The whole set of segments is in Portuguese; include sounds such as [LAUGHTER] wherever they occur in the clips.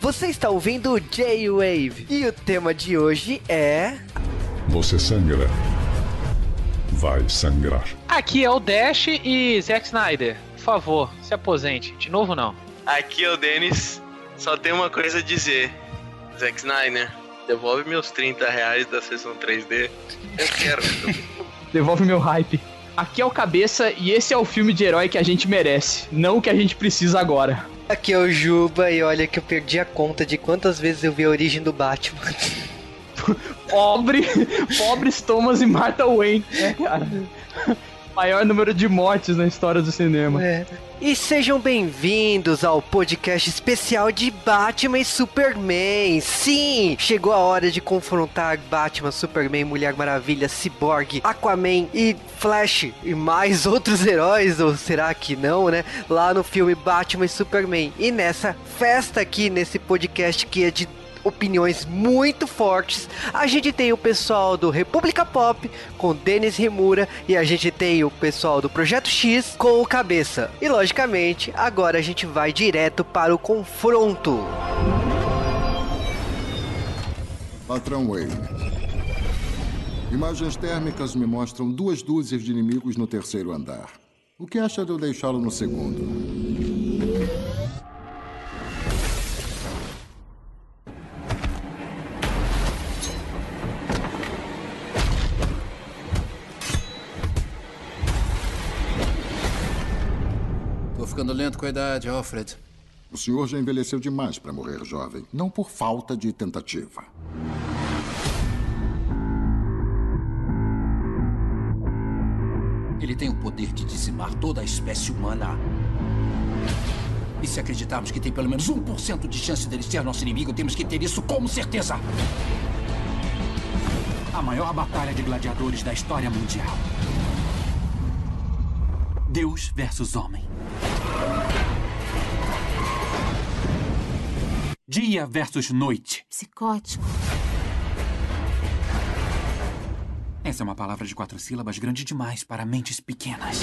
Você está ouvindo o J-Wave e o tema de hoje é. Você sangra. Vai sangrar. Aqui é o Dash e Zack Snyder. Por favor, se aposente. De novo, não. Aqui é o Denis. Só tem uma coisa a dizer. Zack Snyder, devolve meus 30 reais da sessão 3D. Eu quero. [LAUGHS] Devolve meu hype. Aqui é o Cabeça e esse é o filme de herói que a gente merece, não o que a gente precisa agora. Aqui é o Juba e olha que eu perdi a conta de quantas vezes eu vi a origem do Batman. [LAUGHS] Pobre, pobres Thomas e Martha Wayne, né, cara? [LAUGHS] Maior número de mortes na história do cinema. É. E sejam bem-vindos ao podcast especial de Batman e Superman. Sim, chegou a hora de confrontar Batman, Superman, Mulher Maravilha, Cyborg, Aquaman e Flash e mais outros heróis, ou será que não, né? Lá no filme Batman e Superman. E nessa festa aqui, nesse podcast que é de opiniões muito fortes. A gente tem o pessoal do República Pop com Denis Rimura e a gente tem o pessoal do Projeto X com o Cabeça. E logicamente, agora a gente vai direto para o confronto. Patrão Wayne. Imagens térmicas me mostram duas dúzias de inimigos no terceiro andar. O que acha de eu deixá-lo no segundo? Ficando lento com a idade, Alfred. O senhor já envelheceu demais para morrer jovem, não por falta de tentativa. Ele tem o poder de dizimar toda a espécie humana. E se acreditarmos que tem pelo menos 1% de chance dele ser nosso inimigo, temos que ter isso como certeza. A maior batalha de gladiadores da história mundial. Deus versus homem. Dia versus noite. Psicótico. Essa é uma palavra de quatro sílabas grande demais para mentes pequenas.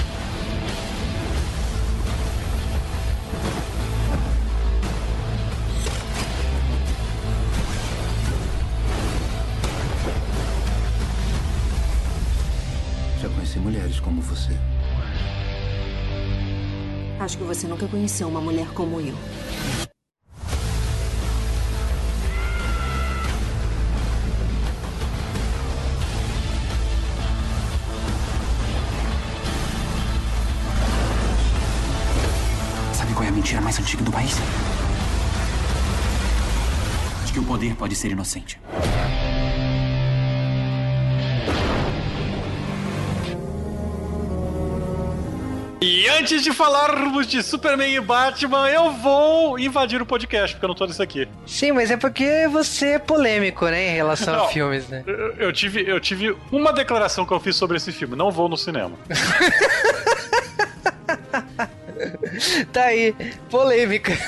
Já conheci mulheres como você. Acho que você nunca conheceu uma mulher como eu. Sabe qual é a mentira mais antiga do país? De que o poder pode ser inocente. E antes de falarmos de Superman e Batman, eu vou invadir o podcast, porque eu não tô nisso aqui. Sim, mas é porque você é polêmico, né, em relação Não, a filmes, né? Eu, eu tive, eu tive uma declaração que eu fiz sobre esse filme: não vou no cinema. [LAUGHS] tá aí, polêmica. [LAUGHS]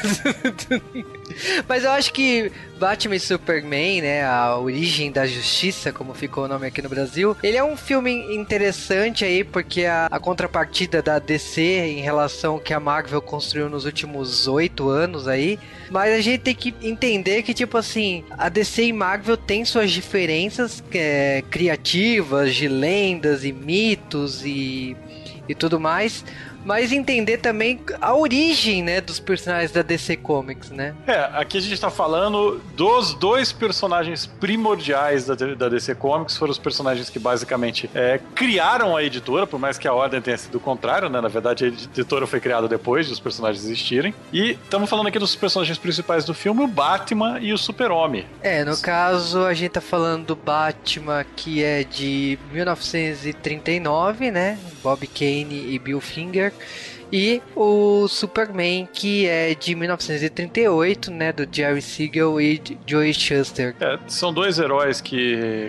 Mas eu acho que Batman e Superman, né, a origem da justiça, como ficou o nome aqui no Brasil, ele é um filme interessante aí, porque a, a contrapartida da DC em relação ao que a Marvel construiu nos últimos oito anos aí, mas a gente tem que entender que, tipo assim, a DC e Marvel tem suas diferenças é, criativas, de lendas e mitos e, e tudo mais, mas entender também a origem, né, dos personagens da DC Comics, né? É, aqui a gente tá falando dos dois personagens primordiais da, da DC Comics, foram os personagens que basicamente é, criaram a editora, por mais que a ordem tenha sido o contrário, né? Na verdade, a editora foi criada depois de os personagens existirem. E estamos falando aqui dos personagens principais do filme, o Batman e o Super-Homem. É, no caso, a gente tá falando do Batman, que é de 1939, né? Bob Kane e Bill Finger. E o Superman, que é de 1938, né? Do Jerry Siegel e Joey Shuster. É, são dois heróis que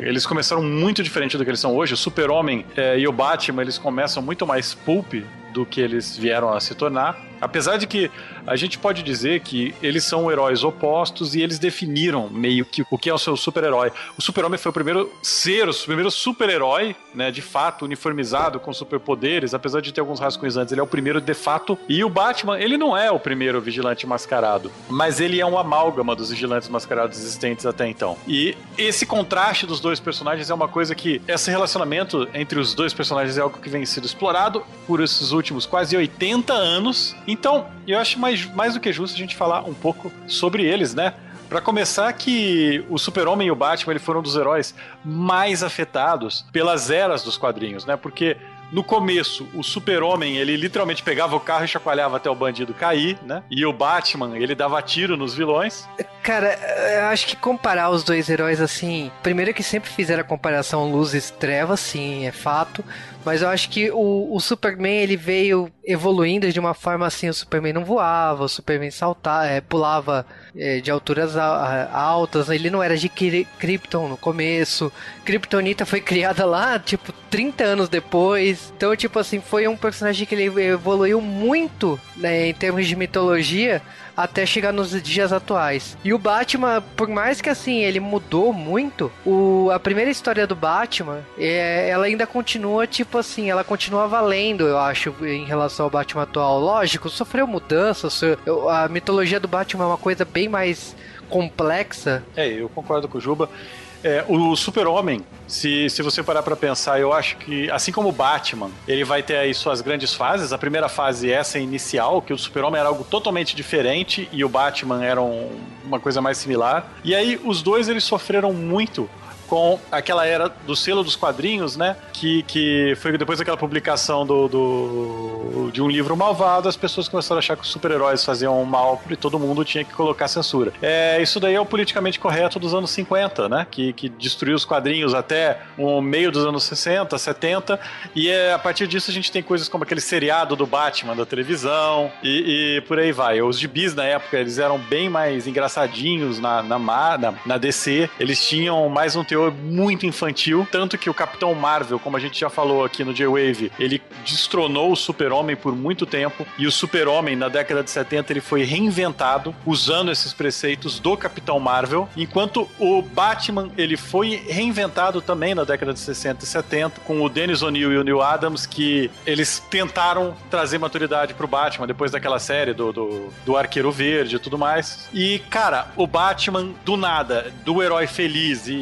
eles começaram muito diferente do que eles são hoje. O Super-Homem é, e o Batman, eles começam muito mais pulp do que eles vieram a se tornar. Apesar de que a gente pode dizer que eles são heróis opostos e eles definiram meio que o que é o seu super-herói. O Super-Homem foi o primeiro ser, o primeiro super-herói, né, de fato, uniformizado com superpoderes, apesar de ter alguns rascunhos antes, ele é o primeiro de fato. E o Batman, ele não é o primeiro vigilante mascarado, mas ele é um amálgama dos vigilantes mascarados existentes até então. E esse contraste dos dois personagens é uma coisa que esse relacionamento entre os dois personagens é algo que vem sendo explorado por esses últimos quase 80 anos. Então, eu acho mais, mais do que justo a gente falar um pouco sobre eles, né? Para começar, que o Super-Homem e o Batman ele foram um dos heróis mais afetados pelas eras dos quadrinhos, né? Porque no começo, o super-homem, ele literalmente pegava o carro e chacoalhava até o bandido cair, né? E o Batman, ele dava tiro nos vilões. Cara, eu acho que comparar os dois heróis assim. Primeiro que sempre fizeram a comparação luzes trevas, sim, é fato. Mas eu acho que o, o Superman ele veio evoluindo de uma forma assim: o Superman não voava, o Superman saltava, é, pulava é, de alturas altas, ele não era de Krypton no começo. Kryptonita foi criada lá, tipo, 30 anos depois. Então, tipo assim, foi um personagem que ele evoluiu muito né, em termos de mitologia até chegar nos dias atuais. E o Batman, por mais que assim ele mudou muito, o, a primeira história do Batman, é, ela ainda continua tipo assim, ela continua valendo, eu acho, em relação ao Batman atual. Lógico, sofreu mudanças, a mitologia do Batman é uma coisa bem mais complexa. É, eu concordo com o Juba. É, o Super-Homem, se, se você parar para pensar, eu acho que, assim como o Batman, ele vai ter aí suas grandes fases. A primeira fase essa inicial, que o Super-Homem era algo totalmente diferente e o Batman era um, uma coisa mais similar. E aí, os dois, eles sofreram muito com aquela era do selo dos quadrinhos, né? Que, que foi depois daquela publicação do, do de um livro malvado, as pessoas começaram a achar que os super-heróis faziam mal e todo mundo tinha que colocar censura. É, isso daí é o politicamente correto dos anos 50, né? Que, que destruiu os quadrinhos até o meio dos anos 60, 70, e é, a partir disso a gente tem coisas como aquele seriado do Batman da televisão e, e por aí vai. Os gibis na época eles eram bem mais engraçadinhos na, na, na, na DC, eles tinham mais um teor teor muito infantil, tanto que o Capitão Marvel, como a gente já falou aqui no J-Wave, ele destronou o Super-Homem por muito tempo, e o Super-Homem, na década de 70, ele foi reinventado usando esses preceitos do Capitão Marvel, enquanto o Batman, ele foi reinventado também na década de 60 e 70, com o Dennis O'Neill e o Neil Adams, que eles tentaram trazer maturidade pro Batman depois daquela série do, do, do Arqueiro Verde e tudo mais. E, cara, o Batman, do nada, do herói feliz e,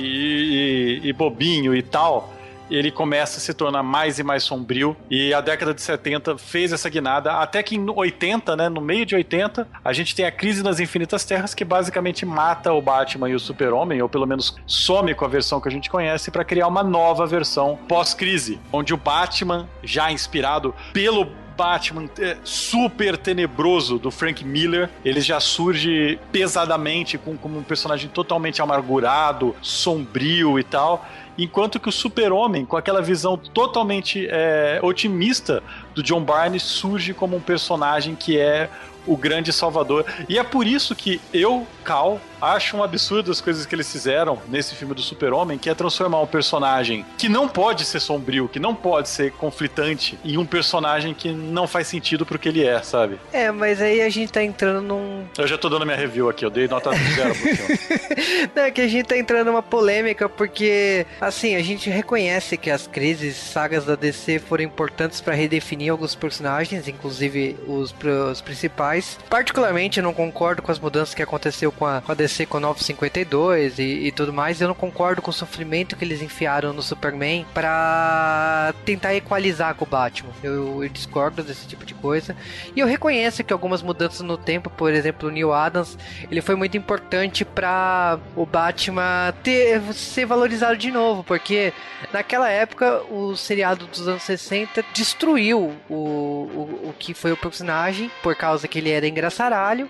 e, e bobinho e tal, ele começa a se tornar mais e mais sombrio. E a década de 70 fez essa guinada, até que em 80, né, no meio de 80, a gente tem a crise nas Infinitas Terras, que basicamente mata o Batman e o Super-Homem, ou pelo menos some com a versão que a gente conhece, para criar uma nova versão pós-crise, onde o Batman, já inspirado pelo Batman é, super tenebroso do Frank Miller, ele já surge pesadamente com, como um personagem totalmente amargurado, sombrio e tal. Enquanto que o Super-Homem, com aquela visão totalmente é, otimista do John Barney, surge como um personagem que é o grande salvador. E é por isso que eu, Cal, acho um absurdo as coisas que eles fizeram nesse filme do Super-Homem, que é transformar um personagem que não pode ser sombrio, que não pode ser conflitante, em um personagem que não faz sentido pro que ele é, sabe? É, mas aí a gente tá entrando num. Eu já tô dando minha review aqui, eu dei nota zero pro filme. [LAUGHS] não, é que a gente tá entrando numa polêmica, porque, assim, a gente reconhece que as crises, sagas da DC foram importantes para redefinir alguns personagens, inclusive os, os principais. Particularmente, eu não concordo com as mudanças que aconteceu com a, com a DC com 952 e, e tudo mais, eu não concordo com o sofrimento que eles enfiaram no Superman para tentar equalizar com o Batman. Eu, eu, discordo desse tipo de coisa. E eu reconheço que algumas mudanças no tempo, por exemplo, o Neil Adams, ele foi muito importante para o Batman ter, ser valorizado de novo, porque naquela época o seriado dos anos 60 destruiu o, o, o que foi o personagem por causa que ele era engraçaralho.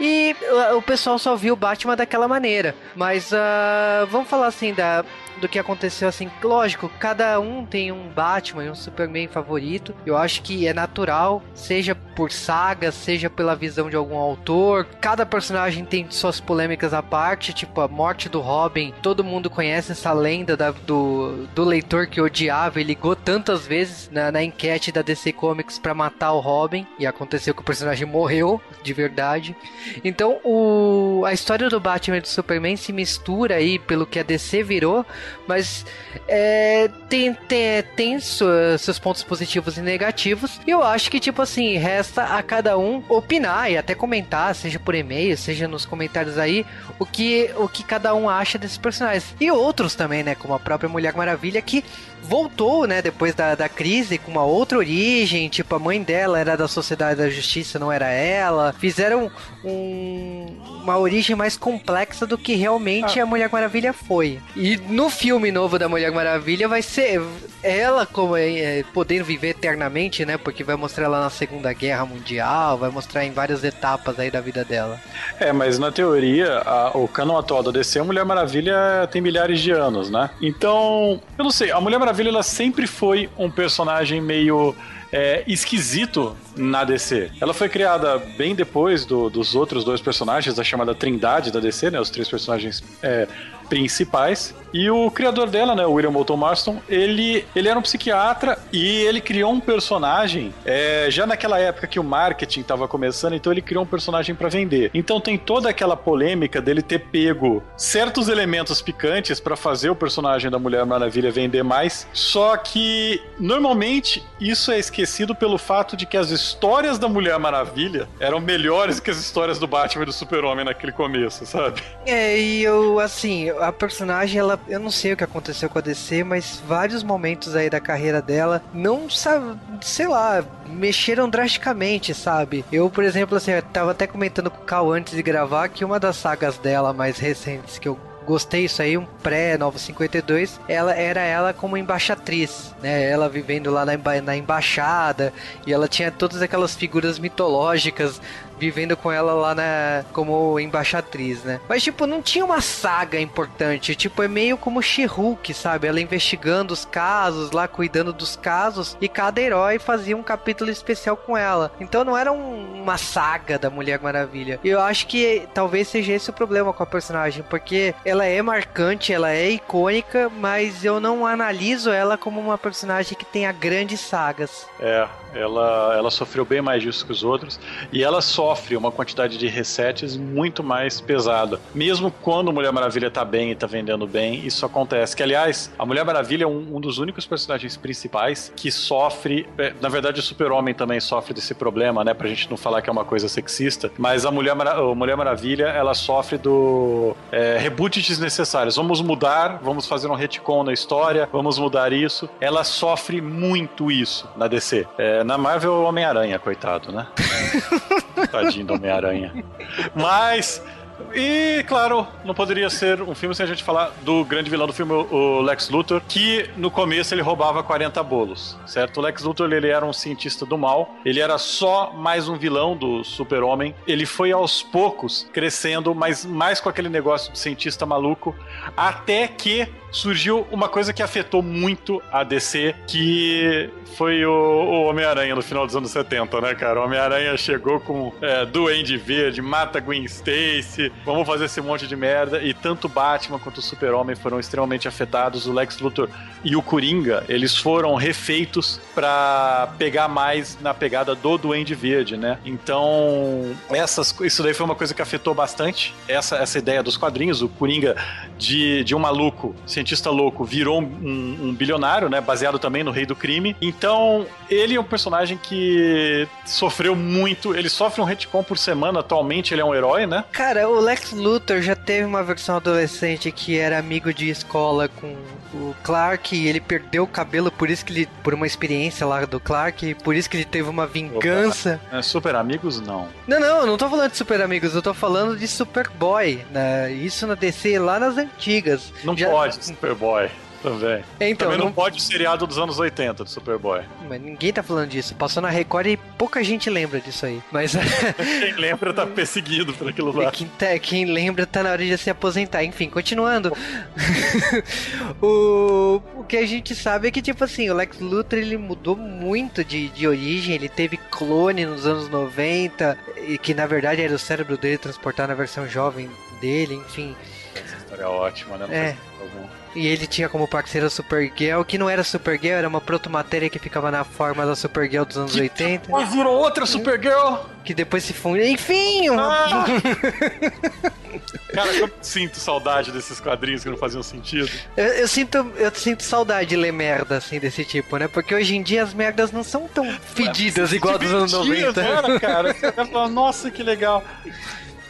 E o pessoal só viu o Batman daquela maneira. Mas uh, vamos falar assim da do que aconteceu assim. Lógico, cada um tem um Batman e um Superman favorito. Eu acho que é natural, seja por saga, seja pela visão de algum autor. Cada personagem tem suas polêmicas à parte, tipo a morte do Robin. Todo mundo conhece essa lenda da, do, do leitor que odiava e ligou tantas vezes na, na enquete da DC Comics para matar o Robin. E aconteceu que o personagem morreu de verdade. Então o, a história do Batman e do Superman se mistura aí pelo que a DC virou, mas é, tem, tem, tem seus pontos positivos e negativos. E eu acho que, tipo assim, resta a cada um opinar e até comentar, seja por e-mail, seja nos comentários aí, o que, o que cada um acha desses personagens. E outros também, né? Como a própria Mulher Maravilha, que voltou, né, depois da, da crise, com uma outra origem. Tipo, a mãe dela era da Sociedade da Justiça, não era ela. Fizeram um, uma origem mais complexa do que realmente ah. a Mulher Maravilha foi. E no filme novo da Mulher Maravilha vai ser ela como é, é, podendo viver eternamente, né? Porque vai mostrar ela na Segunda Guerra Mundial, vai mostrar em várias etapas aí da vida dela. É, mas na teoria, a, o canon atual da DC, a Mulher Maravilha tem milhares de anos, né? Então, eu não sei, a Mulher Maravilha ela sempre foi um personagem meio é, esquisito na DC. Ela foi criada bem depois do, dos outros dois personagens, da chamada Trindade da DC, né? Os três personagens é, principais. E o criador dela, né, o William Moulton Marston, ele, ele era um psiquiatra e ele criou um personagem é, já naquela época que o marketing estava começando, então ele criou um personagem para vender. Então tem toda aquela polêmica dele ter pego certos elementos picantes para fazer o personagem da Mulher Maravilha vender mais. Só que normalmente isso é esquecido pelo fato de que as histórias da Mulher Maravilha eram melhores que as histórias do Batman e do Super-Homem naquele começo, sabe? É, e eu, assim, a personagem, ela, eu não sei o que aconteceu com a DC, mas vários momentos aí da carreira dela não sabe, sei lá, mexeram drasticamente, sabe? Eu, por exemplo, assim, eu tava até comentando com o Cal antes de gravar que uma das sagas dela mais recentes que eu gostei isso aí, um pré-Nova 52, ela era ela como embaixatriz, né? Ela vivendo lá na, na embaixada e ela tinha todas aquelas figuras mitológicas vivendo com ela lá na como embaixatriz, né? Mas tipo, não tinha uma saga importante, tipo, é meio como She-Hulk, sabe? Ela investigando os casos, lá cuidando dos casos e cada herói fazia um capítulo especial com ela. Então não era um, uma saga da Mulher Maravilha. E eu acho que talvez seja esse o problema com a personagem, porque ela é marcante, ela é icônica, mas eu não analiso ela como uma personagem que tenha grandes sagas. É, ela, ela sofreu bem mais disso que os outros e ela sofre uma quantidade de resets muito mais pesada. Mesmo quando Mulher Maravilha tá bem e tá vendendo bem, isso acontece. Que, aliás, a Mulher Maravilha é um, um dos únicos personagens principais que sofre. É, na verdade, o Super-Homem também sofre desse problema, né? Pra gente não falar que é uma coisa sexista. Mas a Mulher, Mara a Mulher Maravilha, ela sofre do é, reboot desnecessários. Vamos mudar, vamos fazer um retcon na história, vamos mudar isso. Ela sofre muito isso na DC. É, na Marvel, Homem-Aranha, coitado, né? [LAUGHS] Tadinho do Homem-Aranha. [LAUGHS] Mas e, claro, não poderia ser um filme sem a gente falar do grande vilão do filme, o Lex Luthor, que no começo ele roubava 40 bolos, certo? O Lex Luthor, ele era um cientista do mal, ele era só mais um vilão do super-homem. Ele foi aos poucos crescendo, mas mais com aquele negócio de cientista maluco, até que surgiu uma coisa que afetou muito a DC, que foi o, o Homem-Aranha no final dos anos 70, né, cara? O Homem-Aranha chegou com é, Duende Verde, mata Gwen Stacy, vamos fazer esse monte de merda. E tanto Batman quanto o Super-Homem foram extremamente afetados. O Lex Luthor e o Coringa, eles foram refeitos para pegar mais na pegada do Duende Verde, né? Então, essas, isso daí foi uma coisa que afetou bastante. Essa, essa ideia dos quadrinhos, o Coringa de, de um maluco, cientista louco, virou um, um, um bilionário, né? Baseado também no Rei do Crime. Então, ele é um personagem que sofreu muito. Ele sofre um retcon por semana. Atualmente, ele é um herói, né? Cara, o Lex Luthor já teve uma versão adolescente que era amigo de escola com o Clark e ele perdeu o cabelo por isso que ele por uma experiência lá do Clark, por isso que ele teve uma vingança. É, super amigos não. Não, não, eu não tô falando de super amigos, eu tô falando de Superboy, né? Isso na DC lá nas antigas. Não Já... pode, Superboy. Também. Então, Também não, não- pode o seriado dos anos 80 do Superboy. Mas ninguém tá falando disso. Passou na Record e pouca gente lembra disso aí. Mas [LAUGHS] Quem lembra tá perseguido por aquilo lá. quem, tá- quem lembra tá na hora de se aposentar. Enfim, continuando. [LAUGHS] o, o que a gente sabe é que, tipo assim, o Lex Luthor ele mudou muito de, de origem. Ele teve clone nos anos 90, e que na verdade era o cérebro dele transportar na versão jovem dele, enfim. Essa história é ótima, né? Não É. E ele tinha como parceira a Supergirl, que não era Supergirl, era uma protomatéria que ficava na forma da Supergirl dos anos 80. Mas virou outra Supergirl! Que depois se funde. Enfim! Ah! [LAUGHS] Cara, eu sinto saudade desses quadrinhos que não faziam sentido. Eu, eu sinto, eu sinto saudade de ler merda assim desse tipo, né? Porque hoje em dia as merdas não são tão fedidas igual dos anos Divertido, 90. Era, cara. [LAUGHS] Você vai falar, nossa, que legal.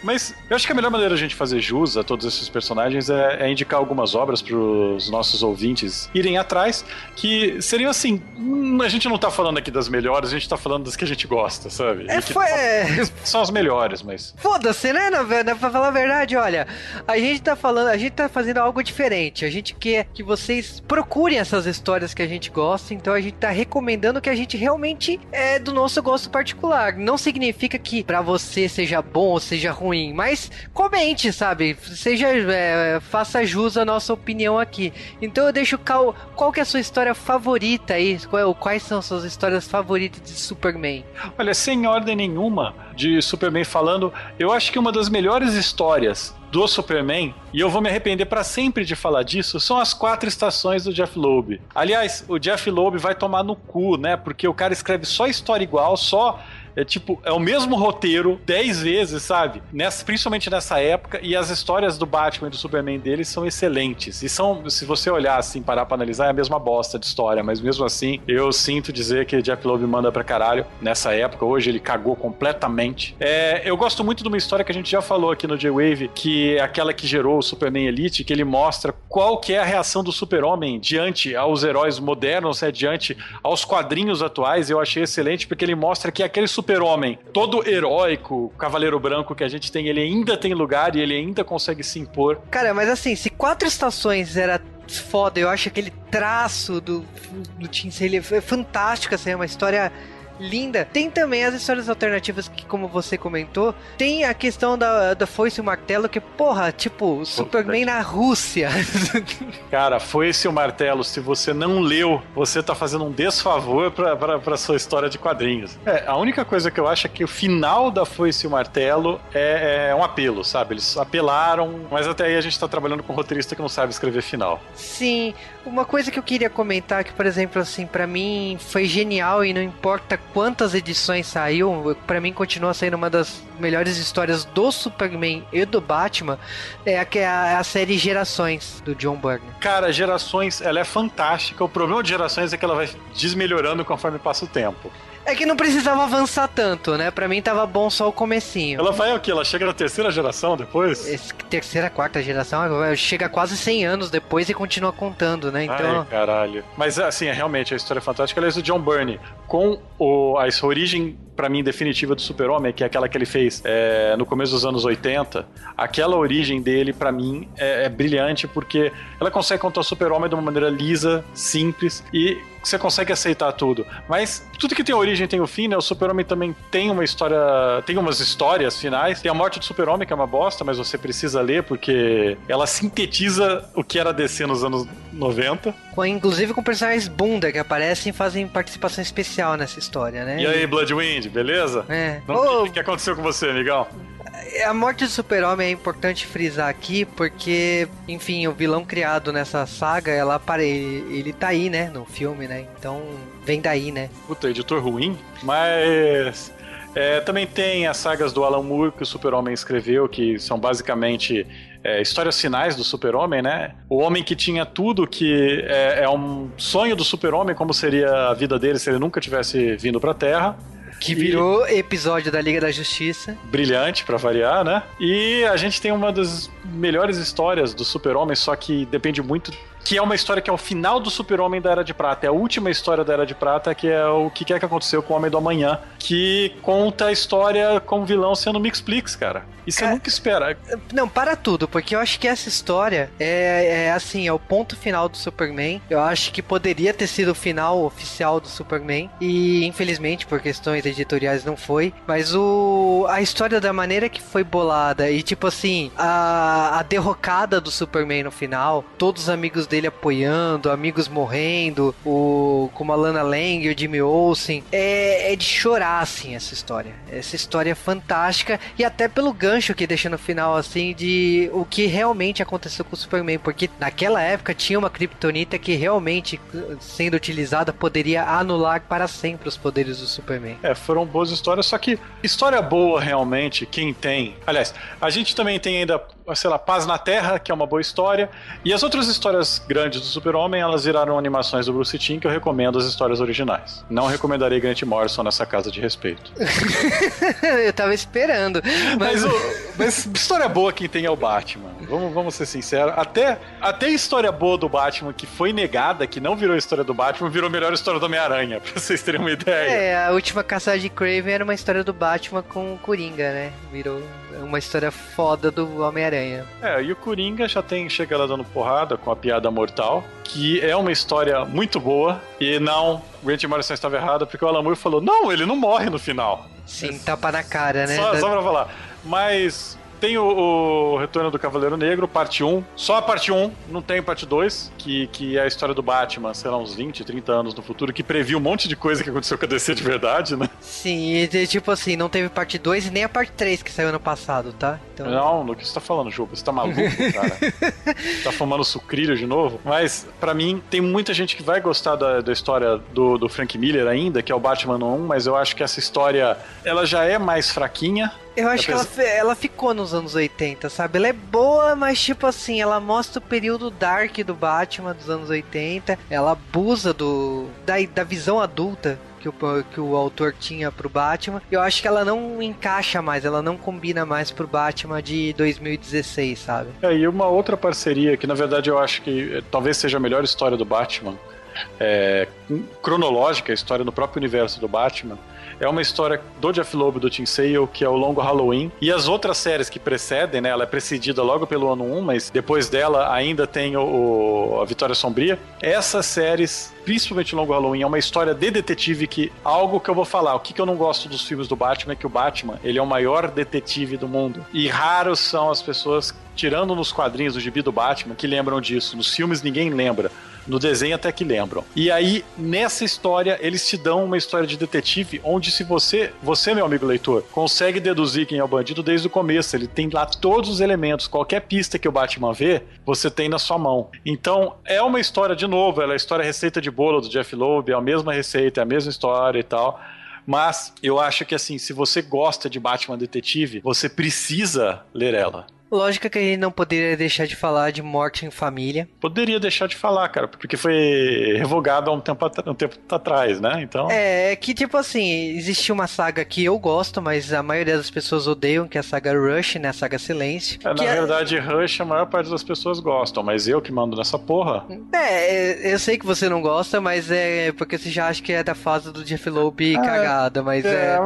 Mas eu acho que a melhor maneira de a gente fazer jus a todos esses personagens é, é indicar algumas obras para os nossos ouvintes irem atrás, que seriam assim. hum, A gente não tá falando aqui das melhores, a gente tá falando das que a gente gosta, sabe? É, E foi, é, São as melhores, mas. Foda-se, né, na verdade, pra falar a verdade, olha, a gente tá falando, a gente tá fazendo algo diferente. A gente quer que vocês procurem essas histórias que a gente gosta, então a gente tá recomendando que a gente realmente é do nosso gosto particular. Não significa que pra você seja bom ou seja ruim, mas comente, sabe? Seja, é, faça jus à nossa opinião aqui. Então eu deixo qual, qual que é a sua história favorita aí? Qual- Quais são as suas histórias favoritas de Superman? Olha, sem ordem nenhuma de Superman falando, eu acho que uma das melhores histórias do Superman, e eu vou me arrepender pra sempre de falar disso, são as quatro estações do Jeff Loeb. Aliás, o Jeff Loeb vai tomar no cu, né? Porque o cara escreve só história igual, só é tipo, é o mesmo roteiro dez vezes, sabe? Nessa, principalmente nessa época, e as histórias do Batman e do Superman dele são excelentes. E são, se você olhar assim, parar pra analisar, é a mesma bosta de história, mas mesmo assim, eu sinto dizer que Jeff Loeb manda pra caralho nessa época. Hoje ele cagou completamente. É, eu gosto muito de uma história que a gente já falou aqui no J-Wave, que é aquela que gerou o Superman Elite, que ele mostra qual que é a reação do super-homem diante aos heróis modernos, né, diante aos quadrinhos atuais. Eu achei excelente, porque ele mostra que aquele super-homem, todo heróico, cavaleiro branco que a gente tem, ele ainda tem lugar e ele ainda consegue se impor. Cara, mas assim, se quatro estações era foda, eu acho aquele traço do, do Tim Sale é fantástico, assim, é uma história linda. Tem também as histórias alternativas que, como você comentou, tem a questão da, da foice e o martelo, que, porra, tipo, Superman na Rússia. [LAUGHS] Cara, foi esse o martelo. Se você não leu, você tá fazendo um desfavor pra, pra, pra sua história de quadrinhos. É, a única coisa que eu acho é que o final da Foice e o Martelo é, é um apelo, sabe? Eles apelaram, mas até aí a gente tá trabalhando com um roteirista que não sabe escrever final. Sim, uma coisa que eu queria comentar que, por exemplo, assim, pra mim foi genial e não importa quantas edições saiu, pra mim continua sendo uma das melhores histórias do Superman e do Batman, é é a, a série Gerações do John Byrne. Cara, Gerações, ela é fantástica. O problema de Gerações é que ela vai desmelhorando conforme passa o tempo. É que não precisava avançar tanto, né? Pra mim tava bom só o comecinho. Ela vai o quê? Ela chega na terceira geração depois? Esse- terceira, quarta geração, chega quase 100 anos depois e continua contando, né? Então, Ai, caralho. Mas assim, é, realmente, a história é fantástica. Aliás, o John Byrne, com o, a sua origem, pra mim, definitiva do Super-Homem, que é aquela que ele fez é, no começo dos anos 80, aquela origem dele, pra mim, é, é brilhante, porque ela consegue contar o Super-Homem de uma maneira lisa, simples e você consegue aceitar tudo. Mas tudo que tem origem tem o fim, né? O Super-Homem também tem uma história. Tem umas histórias finais. Tem a morte do Super-Homem, que é uma bosta, mas você precisa ler porque ela sintetiza o que era DC nos anos 90. Com- inclusive com personagens bunda que aparecem e fazem participação especial nessa história, né? E aí, Bloodwind, beleza? É. O que, que aconteceu com você, amigão? A morte do super-homem é importante frisar aqui, porque, enfim, o vilão criado nessa saga, ela apare... ele, ele tá aí, né, no filme, né? Então, vem daí, né? Puta, editor ruim, mas. é, também tem as sagas do Alan Moore que o Super-Homem escreveu, que são basicamente é, histórias finais do Super-Homem, né? O homem que tinha tudo, que é, é um sonho do Super-Homem, como seria a vida dele se ele nunca tivesse vindo pra Terra. Que virou episódio da Liga da Justiça. brilhante pra variar, né? E a gente tem uma das melhores histórias do Super-Homem, só que depende muito que é uma história que é o final do Super-Homem da Era de Prata. É a última história da Era de Prata, que é o que é que aconteceu com o Homem do Amanhã, que conta a história com o vilão sendo Mixplix, cara. E você nunca espera. Não, para tudo, porque eu acho que essa história é, é assim, é o ponto final do Superman. Eu acho que poderia ter sido o final oficial do Superman. E infelizmente, por questões editoriais, não foi. Mas o a história da maneira que foi bolada e tipo assim, a, a derrocada do Superman no final, todos os amigos dele apoiando, amigos morrendo, o como a Lana Lang o Jimmy Olsen, é, é de chorar assim essa história. Essa história é fantástica e até pelo gancho que deixa no final assim de o que realmente aconteceu com o Superman, porque naquela época tinha uma kryptonita que realmente sendo utilizada poderia anular para sempre os poderes do Superman. É, foram boas histórias, só que história boa realmente, quem tem. Aliás, a gente também tem ainda sei lá, Paz na Terra, que é uma boa história. E as outras histórias grandes do Super-Homem, elas viraram animações do Bruce Timm, que eu recomendo as histórias originais. Não recomendarei Grant Morrison nessa casa de respeito. [LAUGHS] eu tava esperando. Mas... Mas, o, mas, história boa quem tem é o Batman. Vamos, vamos ser sinceros. Até, até a história boa do Batman, que foi negada, que não virou história do Batman, virou melhor história do Homem-Aranha, [LAUGHS] pra vocês terem uma ideia. É, a última caçada de Craven era uma história do Batman com o Coringa, né? Virou uma história foda do Homem-Aranha. É, e o Coringa já tem, chega lá dando porrada com a piada mortal, que é uma história muito boa, e não, Grant Morrison estava errado, porque o Alan Moore falou, não, ele não morre no final. Sim, tapa na cara, né? Só, só pra falar. Mas tem o, o, Retorno do Cavaleiro Negro, parte 1. Só a parte 1, não tem parte 2, que, que é a história do Batman, sei lá, uns 20, 30 anos no futuro, que previu um monte de coisa que aconteceu com a DC de verdade, né? Sim, e tipo assim, não teve parte 2 e nem a parte 3 que saiu ano passado, tá? Então... Não, do que você tá falando, Ju? Você tá maluco, cara? [LAUGHS] tá fumando sucrilho de novo? Mas, para mim, tem muita gente que vai gostar da, da história do, do Frank Miller ainda, que é o Batman 1, mas eu acho que essa história, ela já é mais fraquinha, eu acho que ela, ela ficou nos anos 80, sabe? Ela é boa, mas tipo assim, ela mostra o período dark do Batman dos anos 80. Ela abusa do da, da visão adulta que o, que o autor tinha pro Batman. Eu acho que ela não encaixa mais, ela não combina mais pro Batman de 2016, sabe? É, e uma outra parceria que na verdade eu acho que eh, talvez seja a melhor história do Batman, é, cronológica, a história do próprio universo do Batman, é uma história do Jeff Loeb do Tim Sale, que é o Longo Halloween. E as outras séries que precedem, né? Ela é precedida logo pelo ano 1, mas depois dela ainda tem o, o a Vitória Sombria. Essas séries principalmente o Longo Halloween, é uma história de detetive que algo que eu vou falar, o que, que eu não gosto dos filmes do Batman é que o Batman, ele é o maior detetive do mundo. E raros são as pessoas, tirando nos quadrinhos do gibi do Batman, que lembram disso. Nos filmes ninguém lembra. No desenho até que lembram. E aí, nessa história, eles te dão uma história de detetive onde se você, você, meu amigo leitor, consegue deduzir quem é o bandido desde o começo. Ele tem lá todos os elementos. Qualquer pista que o Batman vê, você tem na sua mão. Então, é uma história, de novo, ela é a história receita de bolo do Jeff Loeb, é a mesma receita, é a mesma história e tal. Mas eu acho que assim, se você gosta de Batman Detetive, você precisa ler ela. Lógica que a gente não poderia deixar de falar de Morte em Família. Poderia deixar de falar, cara, porque foi revogado há um tempo, um tempo atrás, né? Então. É, que tipo assim, existe uma saga que eu gosto, mas a maioria das pessoas odeiam, que é a saga Rush, né? A saga Silêncio. É, na é... verdade, Rush a maior parte das pessoas gostam, mas eu que mando nessa porra. É, eu sei que você não gosta, mas é porque você já acha que é da fase do Jeff Loeb é, cagada, mas é...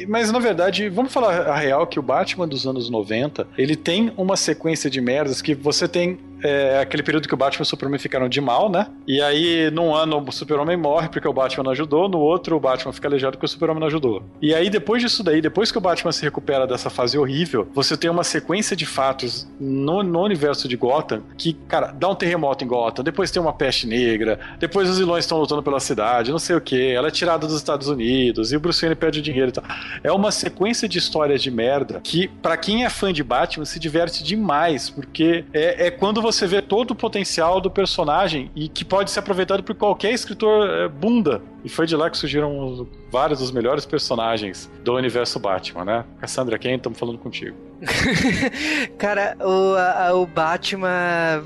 é. Mas na verdade, vamos falar a real que o Batman dos anos 90, ele tem uma sequência de merdas que você tem é aquele período que o Batman e o Superman ficaram de mal, né? E aí, num ano, o Super-Homem morre porque o Batman não ajudou, no outro, o Batman fica aleijado porque o Super-Homem não ajudou. E aí, depois disso daí, depois que o Batman se recupera dessa fase horrível, você tem uma sequência de fatos no, no universo de Gotham que, cara, dá um terremoto em Gotham, depois tem uma peste negra, depois os vilões estão lutando pela cidade, não sei o que, ela é tirada dos Estados Unidos e o Bruce Wayne perde o dinheiro e tal. É uma sequência de histórias de merda que, para quem é fã de Batman, se diverte demais, porque é, é quando você vê todo o potencial do personagem e que pode ser aproveitado por qualquer escritor é, bunda. E foi de lá que surgiram vários dos melhores personagens do universo Batman, né? Cassandra quem estamos falando contigo. [LAUGHS] Cara, o, a, o Batman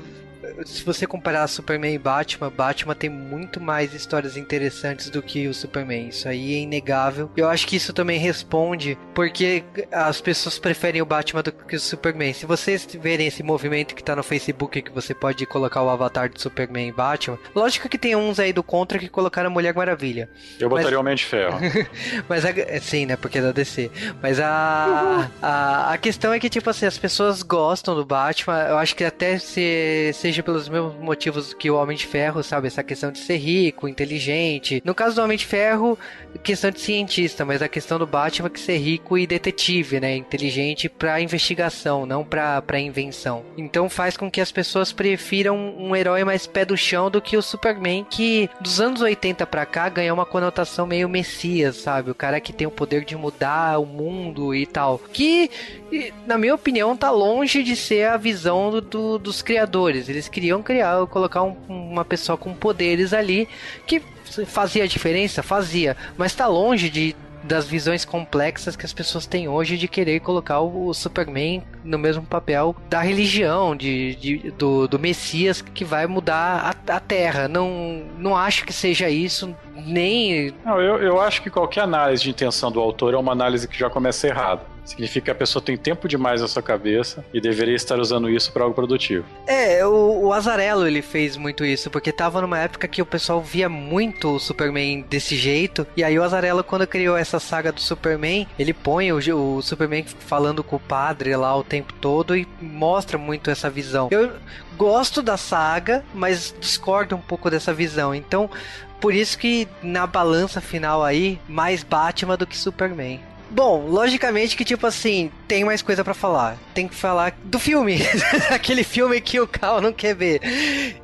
se você comparar Superman e Batman, Batman tem muito mais histórias interessantes do que o Superman. Isso aí é inegável. Eu acho que isso também responde porque as pessoas preferem o Batman do que o Superman. Se vocês verem esse movimento que tá no Facebook que você pode colocar o avatar do Superman e Batman, lógico que tem uns aí do contra que colocaram a Mulher Maravilha. Eu botaria o Homem de Ferro. [LAUGHS] Mas a, sim, né? Porque é da DC. Mas a, a, a questão é que, tipo assim, as pessoas gostam do Batman. Eu acho que até se, seja pelos mesmos motivos que o Homem de Ferro, sabe? Essa questão de ser rico, inteligente. No caso do Homem de Ferro, questão de cientista, mas a questão do Batman é que ser rico e detetive, né? Inteligente pra investigação, não pra, pra invenção. Então faz com que as pessoas prefiram um herói mais pé do chão do que o Superman, que dos anos 80 pra cá ganhou uma conotação meio messias, sabe? O cara que tem o poder de mudar o mundo e tal. Que, na minha opinião, tá longe de ser a visão do, do, dos criadores. Eles queriam criar, colocar um, uma pessoa com poderes ali que fazia diferença? Fazia. Mas tá longe de das visões complexas que as pessoas têm hoje de querer colocar o, Superman no mesmo papel da religião, de, de do, do, Messias que vai mudar a, a, Terra. Não, não acho que seja isso, nem. Não, eu, eu acho que qualquer análise de intenção do autor é uma análise que já começa errada. Significa que a pessoa tem tempo demais na sua cabeça e deveria estar usando isso para algo produtivo. É, o, o Azarello ele fez muito isso, porque tava numa época que o pessoal via muito o Superman desse jeito, e aí o Azarello, quando criou essa saga do Superman, ele põe o, o Superman falando com o padre lá o tempo todo e mostra muito essa visão. Eu gosto da saga, mas discordo um pouco dessa visão. Então, por isso que na balança final aí, mais Batman do que Superman. Bom, logicamente que, tipo assim, tem mais coisa para falar. Tem que falar do filme. [LAUGHS] Aquele filme que o Cal não quer ver.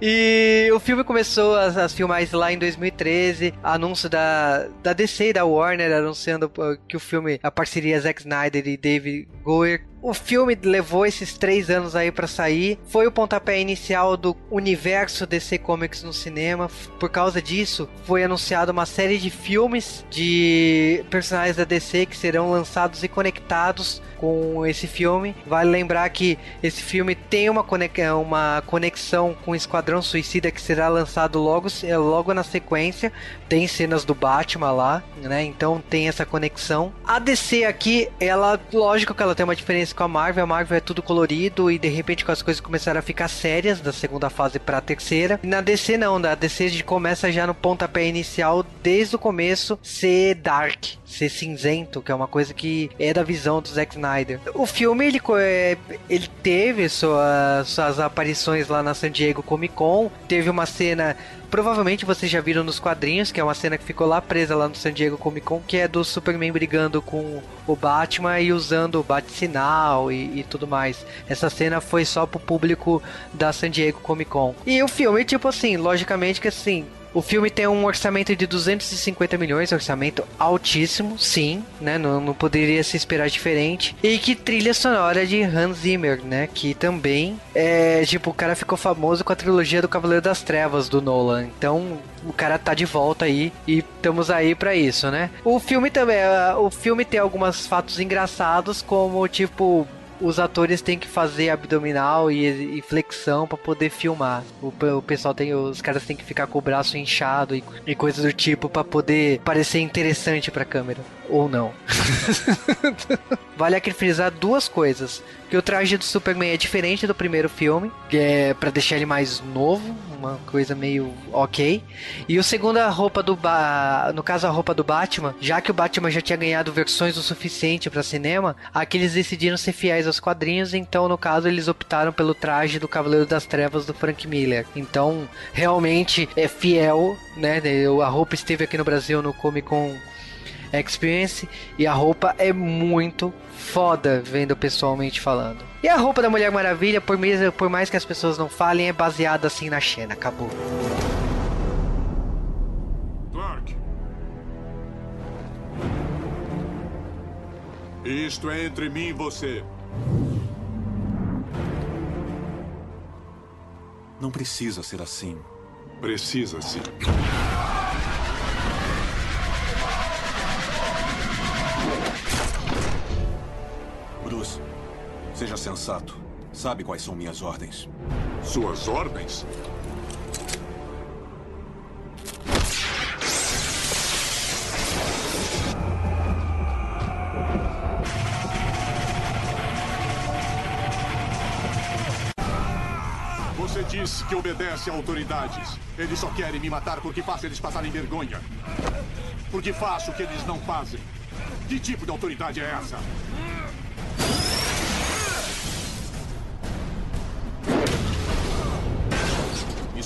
E o filme começou as, as filmagens lá em 2013. Anúncio da, da DC e da Warner anunciando que o filme, a parceria Zack Snyder e David Goyer o filme levou esses três anos aí para sair. Foi o pontapé inicial do universo DC Comics no cinema. Por causa disso, foi anunciada uma série de filmes de personagens da DC que serão lançados e conectados com esse filme. Vale lembrar que esse filme tem uma, conexão, uma conexão com o Esquadrão Suicida que será lançado logo, logo na sequência. Tem cenas do Batman lá, né? Então tem essa conexão. A DC aqui, ela, lógico que ela tem uma diferença com a Marvel. A Marvel é tudo colorido e de repente as coisas começaram a ficar sérias da segunda fase para a terceira. E na DC não, na DC a gente começa já no pontapé inicial desde o começo ser dark, ser cinzento, que é uma coisa que é da visão do Zack Snyder. O filme ele, é, ele teve suas, suas aparições lá na San Diego Comic Con, teve uma cena provavelmente vocês já viram nos quadrinhos, que é uma cena que ficou lá presa lá no San Diego Comic Con, que é do Superman brigando com o Batman e usando o bate-sinal e, e, tudo mais. Essa cena foi só pro público da San Diego Comic Con. E o filme, tipo assim, logicamente que assim, o filme tem um orçamento de 250 milhões, orçamento altíssimo, sim, né? Não, não poderia se esperar diferente. E que trilha sonora de Hans Zimmer, né? Que também é, tipo, o cara ficou famoso com a trilogia do Cavaleiro das Trevas do Nolan. Então, o cara tá de volta aí e estamos aí para isso, né? O filme também, o filme tem alguns fatos engraçados, como tipo os atores têm que fazer abdominal e, e flexão para poder filmar. O, o, pessoal tem, os caras têm que ficar com o braço inchado e, e coisas do tipo para poder parecer interessante para câmera ou não. [LAUGHS] vale aqui frisar duas coisas. Que o traje do Superman é diferente do primeiro filme, que é para deixar ele mais novo, uma coisa meio ok. E o segundo, a roupa do ba... no caso a roupa do Batman, já que o Batman já tinha ganhado versões o suficiente para cinema, aqui eles decidiram ser fiéis aos quadrinhos, então no caso eles optaram pelo traje do Cavaleiro das Trevas do Frank Miller. Então, realmente é fiel, né? A roupa esteve aqui no Brasil no Comic Con Experience e a roupa é muito foda vendo pessoalmente falando. E a roupa da Mulher Maravilha, por, mesmo, por mais que as pessoas não falem, é baseada assim na Xena. Acabou. Clark. Isto é entre mim e você. Não precisa ser assim. Precisa sim. Bruce, seja sensato. Sabe quais são minhas ordens? Suas ordens? Você diz que obedece a autoridades. Eles só querem me matar porque faço eles passarem vergonha. Porque faço o que eles não fazem. Que tipo de autoridade é essa?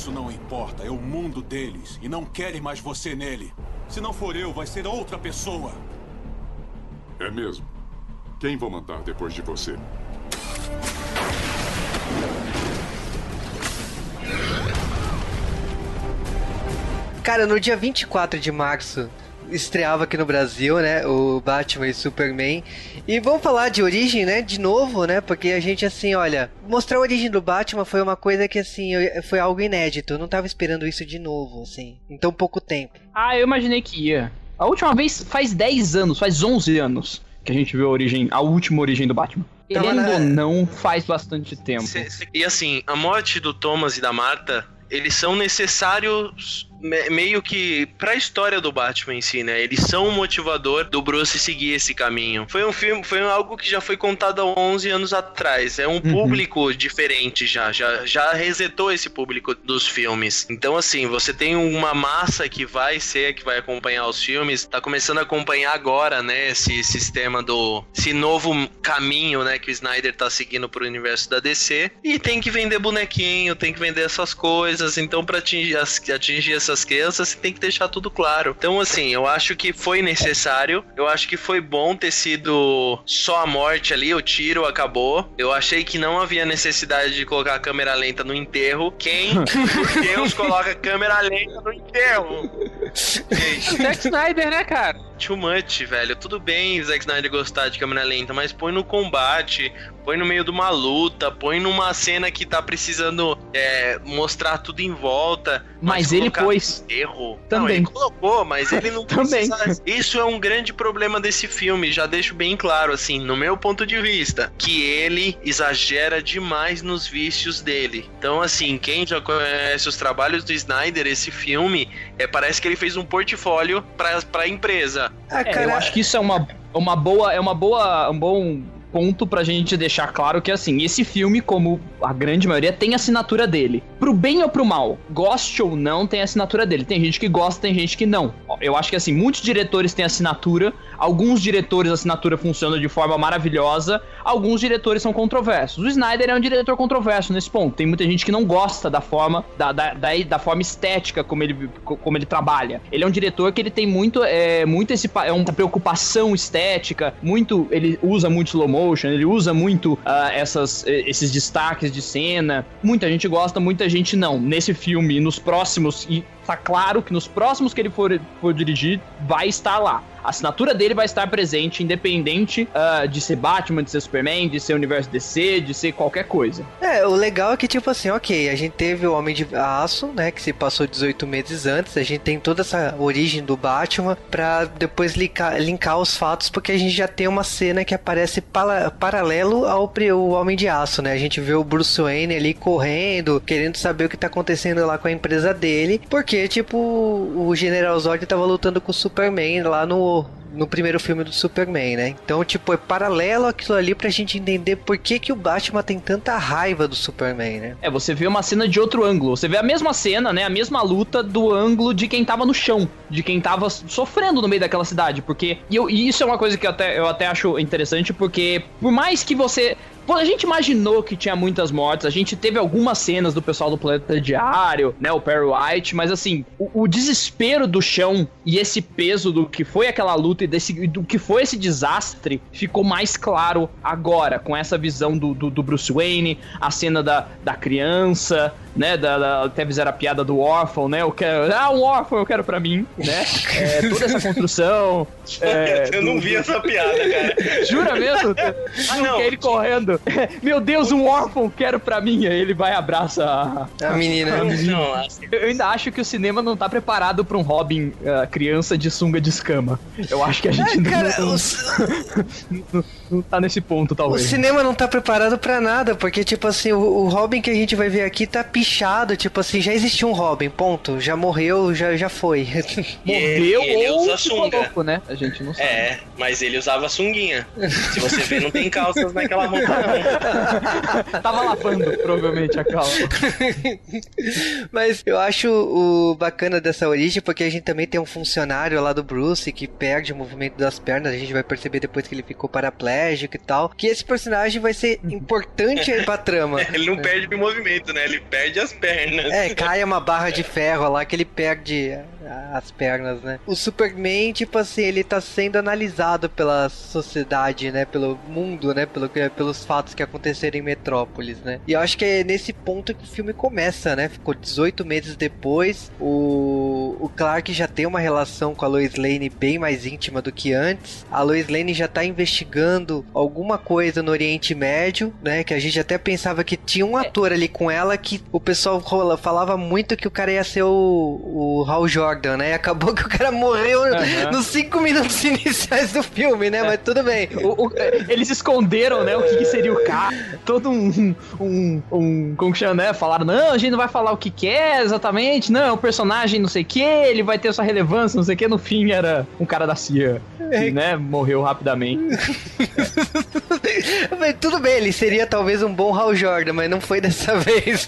Isso não importa, é o mundo deles e não querem mais você nele. Se não for eu, vai ser outra pessoa. É mesmo. Quem vou mandar depois de você? Cara, no dia 24 de março estreava aqui no Brasil, né, o Batman e Superman. E vamos falar de origem, né, de novo, né, porque a gente assim, olha, mostrar a origem do Batman foi uma coisa que assim, foi algo inédito. Eu não tava esperando isso de novo, assim, em tão pouco tempo. Ah, eu imaginei que ia. A última vez faz 10 anos, faz 11 anos que a gente viu a origem, a última origem do Batman. Querendo ou não, faz bastante tempo. E assim, a morte do Thomas e da Marta, eles são necessários me- meio que pra história do Batman em si, né? Eles são um motivador do Bruce seguir esse caminho. Foi um filme, foi algo que já foi contado há 11 anos atrás. É um público diferente já, já, já resetou esse público dos filmes. Então assim, você tem uma massa que vai ser, que vai acompanhar os filmes, tá começando a acompanhar agora, né, esse sistema do esse novo caminho, né, que o Snyder tá seguindo pro universo da DC. E tem que vender bonequinho, tem que vender essas coisas. Então, pra atingir, atingir essas crianças, você tem que deixar tudo claro. Então, assim, eu acho que foi necessário. Eu acho que foi bom ter sido só a morte ali, o tiro acabou. Eu achei que não havia necessidade de colocar a câmera lenta no enterro. Quem, [LAUGHS] por Deus, coloca câmera lenta no enterro? Zack Snyder, né, cara? Too much, velho. Tudo bem Zack Snyder gostar de câmera lenta, mas põe no combate, põe no meio de uma luta, põe numa cena que tá precisando é, mostrar tudo em volta. Mas ele colocar pôs. Erro. Não, Também. ele colocou, mas ele não [LAUGHS] Também. precisa. Isso é um grande problema desse filme, já deixo bem claro, assim, no meu ponto de vista, que ele exagera demais nos vícios dele. Então, assim, quem já conhece os trabalhos do Snyder, esse filme, é, parece que ele fez um portfólio pra, pra empresa. Ah, É, eu acho que isso é uma, uma boa, é uma boa, um bom ponto pra gente deixar claro que assim, esse filme, como a grande maioria, tem a assinatura dele. Pro bem ou pro mal, goste ou não, tem a assinatura dele. Tem gente que gosta, tem gente que não. Eu acho que assim, muitos diretores têm assinatura, alguns diretores a assinatura funciona de forma maravilhosa, alguns diretores são controversos. O Snyder é um diretor controverso nesse ponto. Tem muita gente que não gosta da forma da, da, da, da forma estética como ele, como ele trabalha. Ele é um diretor que ele tem muito é, muito esse é uma preocupação estética, muito ele usa muito slow motion, ele usa muito ah, essas esses destaques de cena. Muita gente gosta, muita gente não. Nesse filme, nos próximos e tá claro que nos próximos que ele for, for dirigir vai estar lá. A assinatura dele vai estar presente, independente ah, de ser Batman, de ser Superman, de ser Universo DC, de ser qualquer coisa. É, o legal é que, tipo assim, ok, a gente teve o Homem de Aço, né, que se passou 18 meses antes, a gente tem toda essa origem do Batman pra depois linkar, linkar os fatos, porque a gente já tem uma cena que aparece pala- paralelo ao o Homem de Aço, né, a gente vê o Bruce Wayne ali correndo, querendo saber o que tá acontecendo lá com a empresa dele, porque, tipo, o General Zod tava lutando com o Superman lá no no primeiro filme do Superman, né? Então, tipo, é paralelo aquilo ali pra gente entender por que, que o Batman tem tanta raiva do Superman, né? É, você vê uma cena de outro ângulo. Você vê a mesma cena, né? A mesma luta do ângulo de quem tava no chão. De quem tava sofrendo no meio daquela cidade. Porque. E, eu- e isso é uma coisa que eu até, eu até acho interessante, porque por mais que você. Pô, a gente imaginou que tinha muitas mortes, a gente teve algumas cenas do pessoal do Planeta Diário, né, o Perry White, mas assim, o, o desespero do chão e esse peso do que foi aquela luta e desse, do que foi esse desastre ficou mais claro agora, com essa visão do, do, do Bruce Wayne, a cena da, da criança, né, da, da- até fizeram a piada do órfão, né, eu quero, ah, um órfão eu quero pra mim, né, é, toda essa construção. [LAUGHS] é, eu não do- vi essa piada, cara. [LAUGHS] Jura mesmo? Ah, não, não. que é ele correndo. [LAUGHS] Meu Deus, um órfão, quero pra mim. Aí ele vai e abraça a, A menina. a menina. Não, assim, Eu ainda acho que o cinema não tá preparado pra um Robin ah, criança de sunga de escama. Eu acho que a gente É, ainda cara, não, o, [LAUGHS] não, não tá nesse ponto, o talvez. cinema não tá preparado pra nada, porque, tipo assim, o, o Robin que a gente vai ver aqui tá pichado, tipo assim, já existiu um Robin, ponto. Já morreu, já, já foi. [LAUGHS] Morreu ele ou usa sunga. louco, né? A gente não sabe. É, mas ele usava sunguinha. Se você ver, não tem calças naquela roupa, não. [LAUGHS] Tava lavando, provavelmente, a calma. [LAUGHS] Mas eu acho o bacana dessa origem, porque a gente também tem um funcionário lá do Bruce que perde o movimento das pernas. A gente vai perceber depois que ele ficou paraplégico e tal. Que esse personagem vai ser [LAUGHS] importante aí pra trama. Ele não perde o movimento, né? Ele perde as pernas. É, cai uma barra de ferro lá que ele perde as pernas, né? O Superman, tipo assim, ele tá sendo analisado pela sociedade, né? Pelo mundo, né? Pelo, pelos fatos que aconteceram em Metrópolis, né? E eu acho que é nesse ponto que o filme começa, né? Ficou 18 meses depois, o, o Clark já tem uma relação com a Lois Lane bem mais íntima do que antes. A Lois Lane já tá investigando alguma coisa no Oriente Médio, né? Que a gente até pensava que tinha um ator ali com ela que o pessoal falava muito que o cara ia ser o, o Hal Jordan, né? E acabou que o cara morreu Aham. nos cinco minutos [LAUGHS] iniciais do filme, né? Mas tudo bem. O- o- eles esconderam, né, o que, que seria o cara. Todo um, um, um. Como que chama, né? Falaram, não, a gente não vai falar o que, que é exatamente. Não, é um personagem não sei o que, ele vai ter sua relevância, não sei o que. No fim era um cara da CIA. Que, né? Morreu rapidamente. [LAUGHS] [LAUGHS] Mas tudo bem, ele seria talvez um bom Hal Jordan, mas não foi dessa [LAUGHS] vez.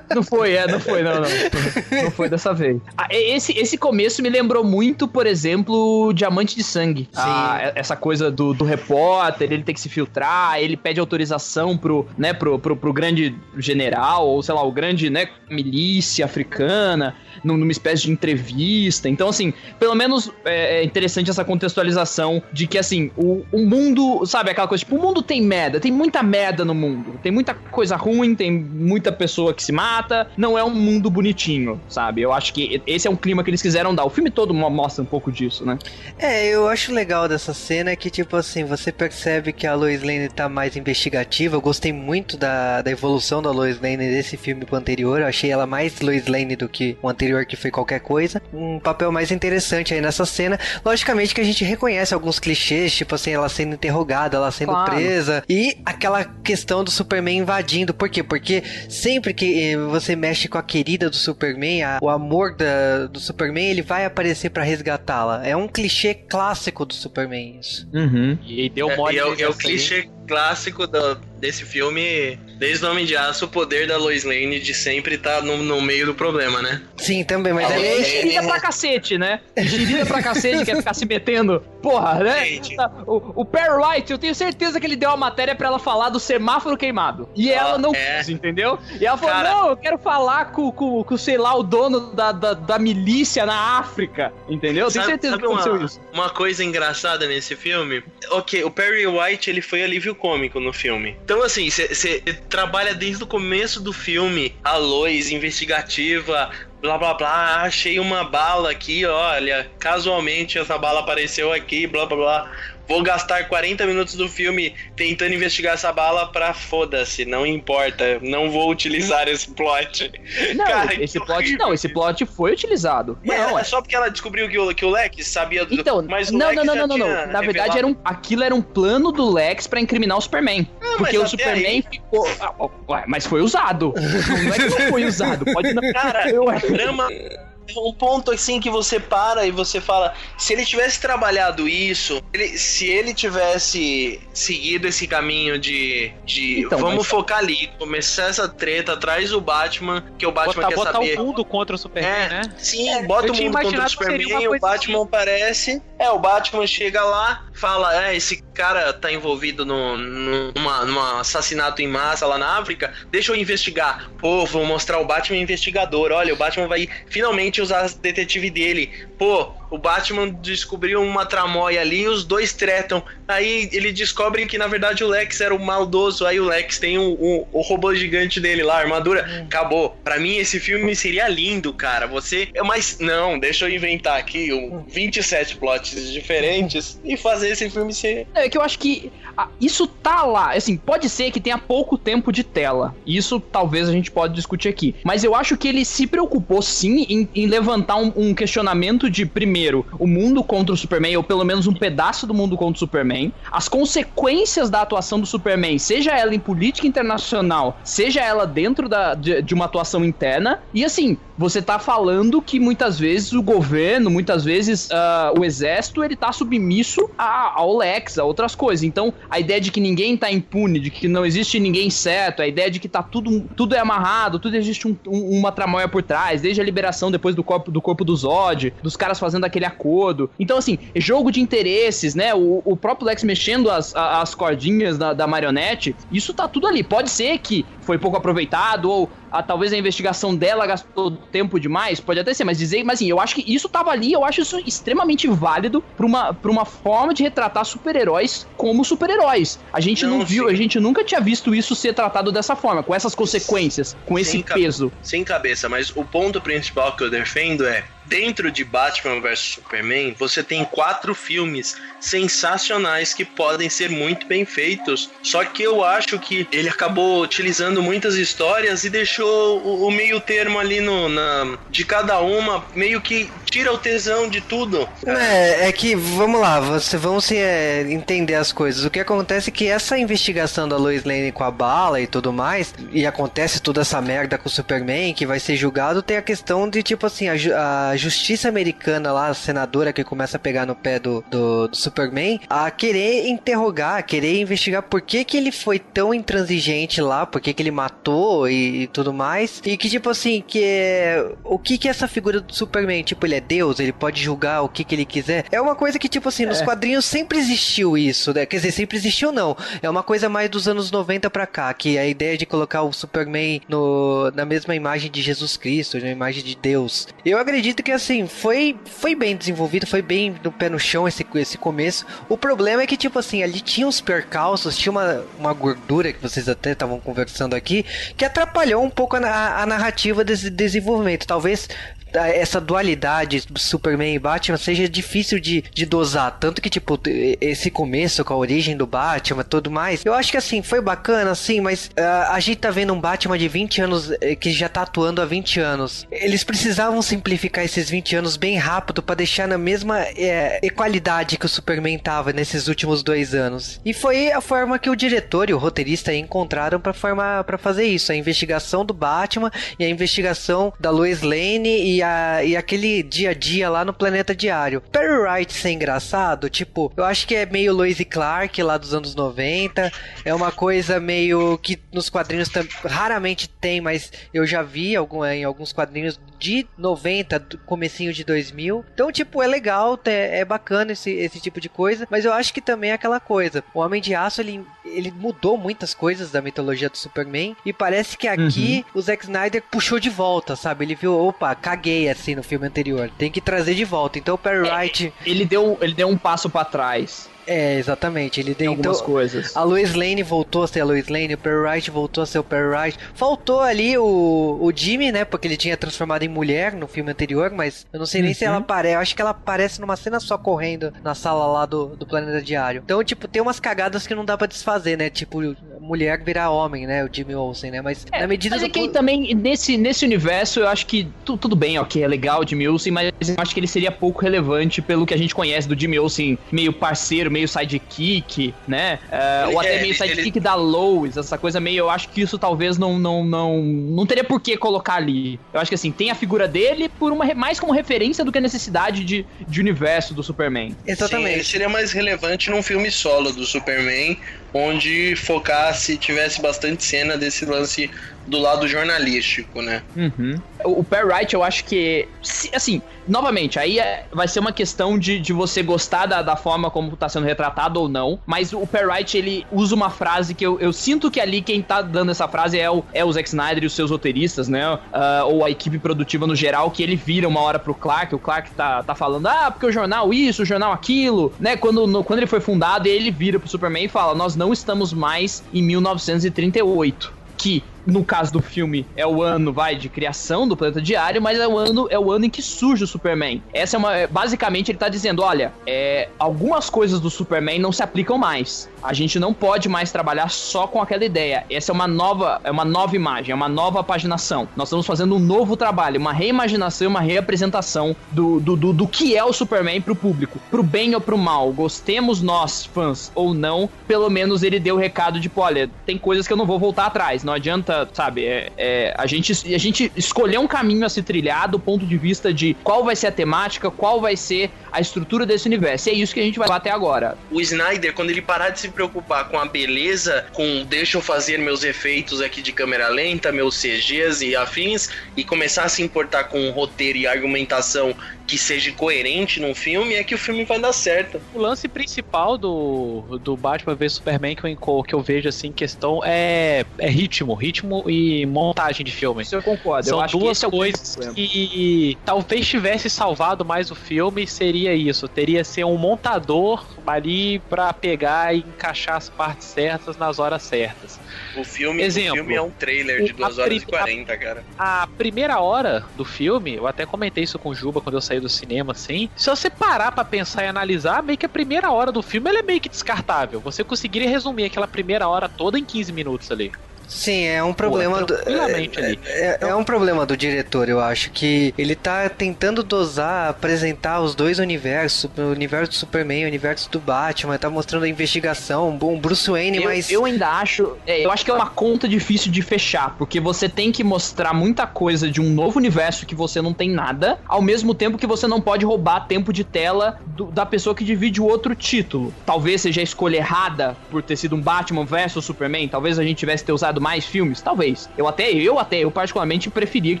Não foi, é, não foi, não, não. Não foi dessa vez. Ah, esse, esse começo me lembrou muito, por exemplo, Diamante de Sangue. Ah, e- essa coisa do, do repórter, ele tem que se filtrar, ele pede autorização pro, né, pro, pro, pro grande general, ou sei lá, o grande, né, milícia africana, numa espécie de entrevista. Então, assim, pelo menos é, é interessante essa contextualização de que, assim, o, o mundo, sabe, aquela coisa, tipo, o mundo tem merda, tem muita merda no mundo, tem muita coisa ruim, tem muita pessoa que se mata, não é um mundo bonitinho, sabe? Eu acho que esse é um clima que eles quiseram dar. O filme todo mo- mostra um pouco disso, né? É, eu acho legal dessa cena que, tipo assim, você percebe que a Lois Lane tá mais investigativa. Eu gostei muito da, da evolução da Lois Lane desse filme pro anterior. Eu achei ela mais Lois Lane do que o anterior, que foi qualquer coisa. Um papel mais interessante aí nessa cena. Logicamente que a gente reconhece alguns clichês, tipo assim, ela sendo interrogada, ela sendo Claro. presa. E aquela questão do Superman invadindo. Por quê? Porque sempre que eh, você mexe com a querida do Superman, a- o amor da- do Superman, ele vai aparecer pra resgatá-la. É um clichê clássico do Superman isso. Uhum. E deu É, mole. e é, o- nesse é o aí. clichê clássico do- desse filme, desde o Homem de Aço, o poder da Lois Lane de sempre estar no, no meio do problema, né? Sim, também, mas Ah, aí é, É xerida pra cacete, né? Xerida pra cacete, quer ficar se metendo. Porra, né? Gente. O, o Perry White, eu tenho certeza que ele deu uma matéria pra ela falar do semáforo queimado. E ela não é. quis, entendeu? E ela falou: Cara. não, eu quero falar com, com, com, sei lá, o dono da, da, da milícia na África. Entendeu? Eu tenho Sabe- certeza sabe que aconteceu uma, isso. Uma coisa engraçada nesse filme, ok, o Perry White ele foi alívio cômico no filme. Então assim, você trabalha desde o começo do filme, a Lois investigativa, blá blá blá, achei uma bala aqui, olha, casualmente essa bala apareceu aqui, blá blá blá. Vou gastar 40 minutos do filme tentando investigar essa bala pra foda-se, não importa, não vou utilizar esse plot. Não, [LAUGHS] Cara, esse que plot horrível. não, esse [LAUGHS] plot foi utilizado. Mas não, é só porque ela descobriu que o, que o Lex sabia do. Então, mas o não, Lex não, não, não, não, não. Na verdade, era um, aquilo era um plano do Lex pra incriminar o Superman. porque mas o Superman aí- ficou. Ah, mas foi usado. [LAUGHS] Não é que não foi usado. Pode não. Cara, Eu- a trama é um ponto assim que você para e você fala, se ele tivesse trabalhado isso, ele- se ele tivesse seguido esse caminho de, de Então, vamos mas- focar ali, começar essa treta, traz o Batman, que o Batman Botar, quer botar saber. o mundo contra o Superman, É, né? Sim, bota eu o mundo contra o Superman, o coisa Batman aparece. É, o Batman chega lá, fala: É, esse cara tá envolvido no, no- numa, numa assassinato em massa lá na África, deixa eu investigar. Pô, vou mostrar o Batman investigador. Olha, o Batman vai finalmente usar detetive dele. Pô, O Batman descobriu uma tramóia ali e os dois tretam. Aí ele descobre que na verdade o Lex era o maldoso. Aí o Lex tem o, o, o robô gigante dele lá, a armadura. Hum. Acabou. Pra mim esse filme seria lindo, cara. Você. Mas não, deixa eu inventar aqui um 27 plots diferentes e fazer esse filme ser. É que eu acho que ah, isso tá lá. Assim, pode ser que tenha pouco tempo de tela. Isso talvez a gente pode discutir aqui. Mas eu acho que ele se preocupou sim em, em levantar um, um questionamento de, primeiro, o mundo contra o Superman, ou pelo menos um pedaço do mundo contra o Superman, as consequências da atuação do Superman, seja ela em política internacional, seja ela dentro da, de, de uma atuação interna, e assim, você tá falando que muitas vezes o governo, muitas vezes ah, o exército, ele tá submisso a, ao Lex, a outras coisas. Então, a ideia de que ninguém tá impune, de que não existe ninguém certo, a ideia de que tá tudo, tudo é amarrado, tudo existe um- um- uma tramóia por trás, desde a liberação depois do corpo do corpo do Zod, dos caras fazendo aquele acordo. Então, assim, jogo de interesses, né? O, o próprio Lex mexendo as, as cordinhas da, da marionete, isso tá tudo ali. Pode ser que foi pouco aproveitado, ou ah, talvez a investigação dela gastou tempo demais, pode até ser, mas dizer, mas assim, eu acho que isso tava ali, eu acho isso extremamente válido pra uma, pra uma forma de retratar super-heróis como super-heróis. A gente não, Não, viu, sim. a gente nunca tinha visto isso ser tratado dessa forma, com essas consequências, com esse Sem cabe- peso. Sem cabeça, mas o ponto principal que eu defendo é. Dentro de Batman vs Superman, você tem quatro filmes sensacionais que podem ser muito bem feitos. Só que eu acho que ele acabou utilizando muitas histórias e deixou o, meio termo ali no, na, de cada uma, meio que tira o tesão de tudo. É, é que, vamos lá, você, vamos se, é, entender as coisas. O que acontece é que essa investigação da Lois Lane com a bala e tudo mais, e acontece toda essa merda com o Superman, que vai ser julgado, tem a questão de, tipo assim, a, a justiça americana lá, a senadora que começa a pegar no pé do, do, do Superman, a querer interrogar, a querer investigar por que que ele foi tão intransigente lá, por que que ele matou e, e tudo mais, e que, tipo assim, que é... O que que é essa figura do Superman? Tipo, ele é Deus, ele pode julgar o que que ele quiser. É uma coisa que, tipo assim, nos É. quadrinhos sempre existiu isso, né? Quer dizer, sempre existiu não. É uma coisa mais dos anos 90 pra cá, que a ideia de colocar o Superman no, na mesma imagem de Jesus Cristo, na imagem de Deus. Eu acredito que, assim, foi, foi bem desenvolvido, foi bem no pé no chão esse, esse começo. O problema é que, tipo assim, ali tinha uns percalços, tinha uma, uma gordura que vocês até estavam conversando aqui, que atrapalhou um pouco a, a narrativa desse desenvolvimento. Talvez essa dualidade Superman e Batman seja difícil de, de dosar. Tanto que, tipo, esse começo com a origem do Batman tudo mais, eu acho que assim, foi bacana, sim, mas ah, a gente tá vendo um Batman de 20 anos eh, que já tá atuando há 20 anos. Eles precisavam simplificar esses 20 anos bem rápido pra deixar na mesma eh, equalidade que o Superman tava nesses últimos dois anos. E foi a forma que o diretor e o roteirista encontraram pra formar para fazer isso, a investigação do Batman e a investigação da Lois Lane e, a, e aquele dia a dia lá no Planeta Diário. Perry Wright ser engraçado, tipo, eu acho que é meio Lois e Clark lá dos anos 90, é uma coisa meio que nos quadrinhos raramente tem, mas eu já vi algum, em alguns quadrinhos de 90, do comecinho de 2000. Então, tipo, é legal, é, é bacana esse, esse tipo de coisa, mas eu acho que também é aquela coisa. O Homem de Aço, ele, ele mudou muitas coisas da mitologia do Superman e parece que aqui o Zack Snyder puxou de volta, sabe? Ele viu, opa, caguei assim no filme anterior. Tem que trazer de volta. Então o Perry Wright... Ele deu, ele deu um passo pra trás. É, exatamente. Ele deu algumas então, coisas. A Lois Lane voltou a ser a Lois Lane, o Perry Wright voltou a ser o Perry Wright. Faltou ali o, o Jimmy, né? Porque ele tinha transformado em mulher no filme anterior, mas eu não sei nem se Uhum. ela aparece. Eu acho que ela aparece numa cena só correndo na sala lá do, do Planeta Diário. Então, tipo, tem umas cagadas que não dá pra desfazer, né? Tipo, mulher virar homem, né? O Jimmy Olsen, né? Mas na medida Mas é do que aí po- também, nesse, nesse universo, eu acho que tu- tudo bem, ok, é legal o Jimmy Olsen, mas eu acho que ele seria pouco relevante pelo que a gente conhece do Jimmy Olsen, meio parceiro, meio sidekick, né? Ele- ou até é, meio ele- sidekick da Lois, essa coisa meio. Eu acho que isso talvez não, não, não, não teria por que colocar ali. Eu acho que assim, tem a figura dele por uma, mais como referência do que a necessidade de, de universo do Superman. Sim, ele seria mais relevante num filme solo do Superman onde focasse, tivesse bastante cena desse lance do lado jornalístico, né? Uhum. O, Perry Wright, eu acho que. Assim, novamente, aí é, vai ser uma questão de, de você gostar da, da forma como tá sendo retratado ou não. Mas o Perry Wright, ele usa uma frase que eu, eu sinto que ali quem tá dando essa frase é o, é o Zack Snyder e os seus roteiristas, né? Uh, ou a equipe produtiva no geral, que ele vira uma hora pro Clark. O Clark tá, tá falando, ah, porque o jornal isso, o jornal aquilo, né? Quando, no, quando ele foi fundado, ele vira pro Superman e fala: Nós não estamos mais em 1938. Que no caso do filme, é o ano, vai, de criação do planeta diário, mas é o ano, é o ano em que surge o Superman. Essa é uma. É, basicamente, ele tá dizendo: olha, é, algumas coisas do Superman não se aplicam mais. A gente não pode mais trabalhar só com aquela ideia. Essa é uma nova, é uma nova imagem, é uma nova paginação. Nós estamos fazendo um novo trabalho, uma reimaginação, uma reapresentação do, do, do, do que é o Superman pro público. Pro bem ou pro mal, gostemos nós, fãs, ou não, pelo menos ele deu o recado de, pô, olha, tem coisas que eu não vou voltar atrás. Não adianta sabe? É, é, a, gente, a gente escolher um caminho a se trilhar do ponto de vista de qual vai ser a temática, qual vai ser a estrutura desse universo. E é isso que a gente vai até agora. O Snyder, quando ele parar de se preocupar com a beleza, com deixa eu fazer meus efeitos aqui de câmera lenta, meus CGs e afins, e começar a se importar com roteiro e argumentação que seja coerente num filme, é que o filme vai dar certo. O lance principal do, do Batman vs Superman que eu, que eu vejo assim em questão é, é ritmo, ritmo e montagem de filme. Isso eu concordo. São eu duas que é coisas que talvez tivesse salvado mais o filme, seria isso. Teria ser um montador ali para pegar e encaixar as partes certas nas horas certas. O filme, Exemplo, o filme é um trailer de 2 horas e 40, cara. A primeira hora do filme, eu até comentei isso com o Juba quando eu saí do cinema, assim. Se você parar para pensar e analisar, meio que a primeira hora do filme é meio que descartável. Você conseguiria resumir aquela primeira hora toda em 15 minutos ali. Sim, é um problema Pô, do, tranquilamente é, ali. é, é um problema do diretor, eu acho que ele tá tentando dosar, apresentar os dois universos, o universo do Superman e o universo do Batman, tá mostrando a investigação, um Bruce Wayne, Eu, mas eu ainda acho. é, eu acho que é uma conta difícil de fechar, porque você tem que mostrar muita coisa de um novo universo que você não tem nada, ao mesmo tempo que você não pode roubar tempo de tela do- da pessoa que divide o outro título. Talvez seja a escolha errada por ter sido um Batman versus Superman, talvez a gente tivesse ter usado mais filmes, talvez. Eu até, eu até, eu particularmente preferia que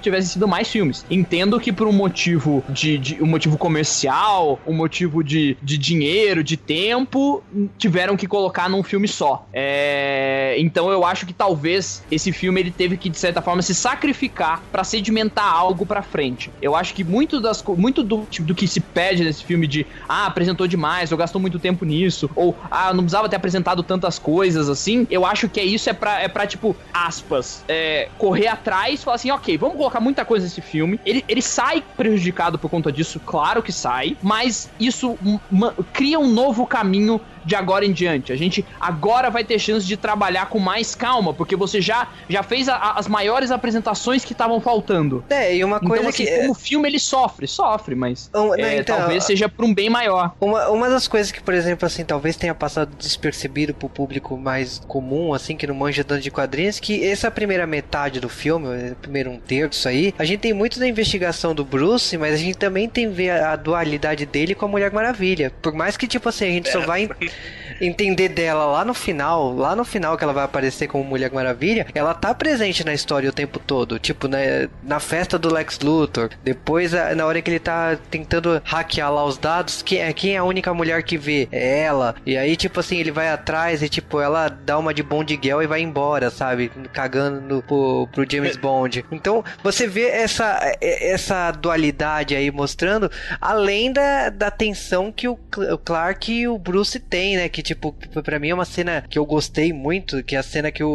tivesse sido mais filmes. Entendo que por um motivo de, de- um motivo comercial, um motivo de, de dinheiro, de tempo, tiveram que colocar num filme só. É, então eu acho que talvez esse filme ele teve que de certa forma se sacrificar pra sedimentar algo pra frente. Eu acho que muito das muito do, tipo, do que se pede nesse filme de ah, apresentou demais, ou gastou muito tempo nisso, ou ah, não precisava ter apresentado tantas coisas assim. Eu acho que é isso é pra, é pra tipo, aspas, é, correr atrás falar assim, ok, vamos colocar muita coisa nesse filme. Ele, ele sai prejudicado por conta disso, claro que sai, mas isso cria um novo caminho de agora em diante. A gente agora vai ter chance de trabalhar com mais calma, porque você já, já fez a- a- as maiores apresentações que estavam faltando. É, e uma coisa então, assim, que- como filme ele sofre, sofre, mas Um, é, não, então, talvez seja por um bem maior. Uma, uma das coisas que, por exemplo, assim, talvez tenha passado despercebido pro público mais comum, assim, que não manja tanto de quadrinhos, que essa primeira metade do filme, o primeiro um terço aí, a gente tem muito da investigação do Bruce, mas a gente também tem ver a, a dualidade dele com a Mulher Maravilha. Por mais que, tipo assim, a gente só vai en- entender dela lá no final, lá no final que ela vai aparecer como Mulher Maravilha, ela tá presente na história o tempo todo. Tipo, né, na festa do Lex Luthor, depois na hora que ele tá tentando hackear lá os dados, quem é, quem é a única mulher que vê? É ela. E aí, tipo assim, ele vai atrás e, tipo, ela dá uma de Bond Girl e vai embora, sabe? Cagando pro, pro James Bond. Então, você vê essa, essa dualidade aí mostrando, além da, da tensão que o, Cl- o Clark e o Bruce tem, né? Que, tipo, pra mim é uma cena que eu gostei muito, que é a cena que o,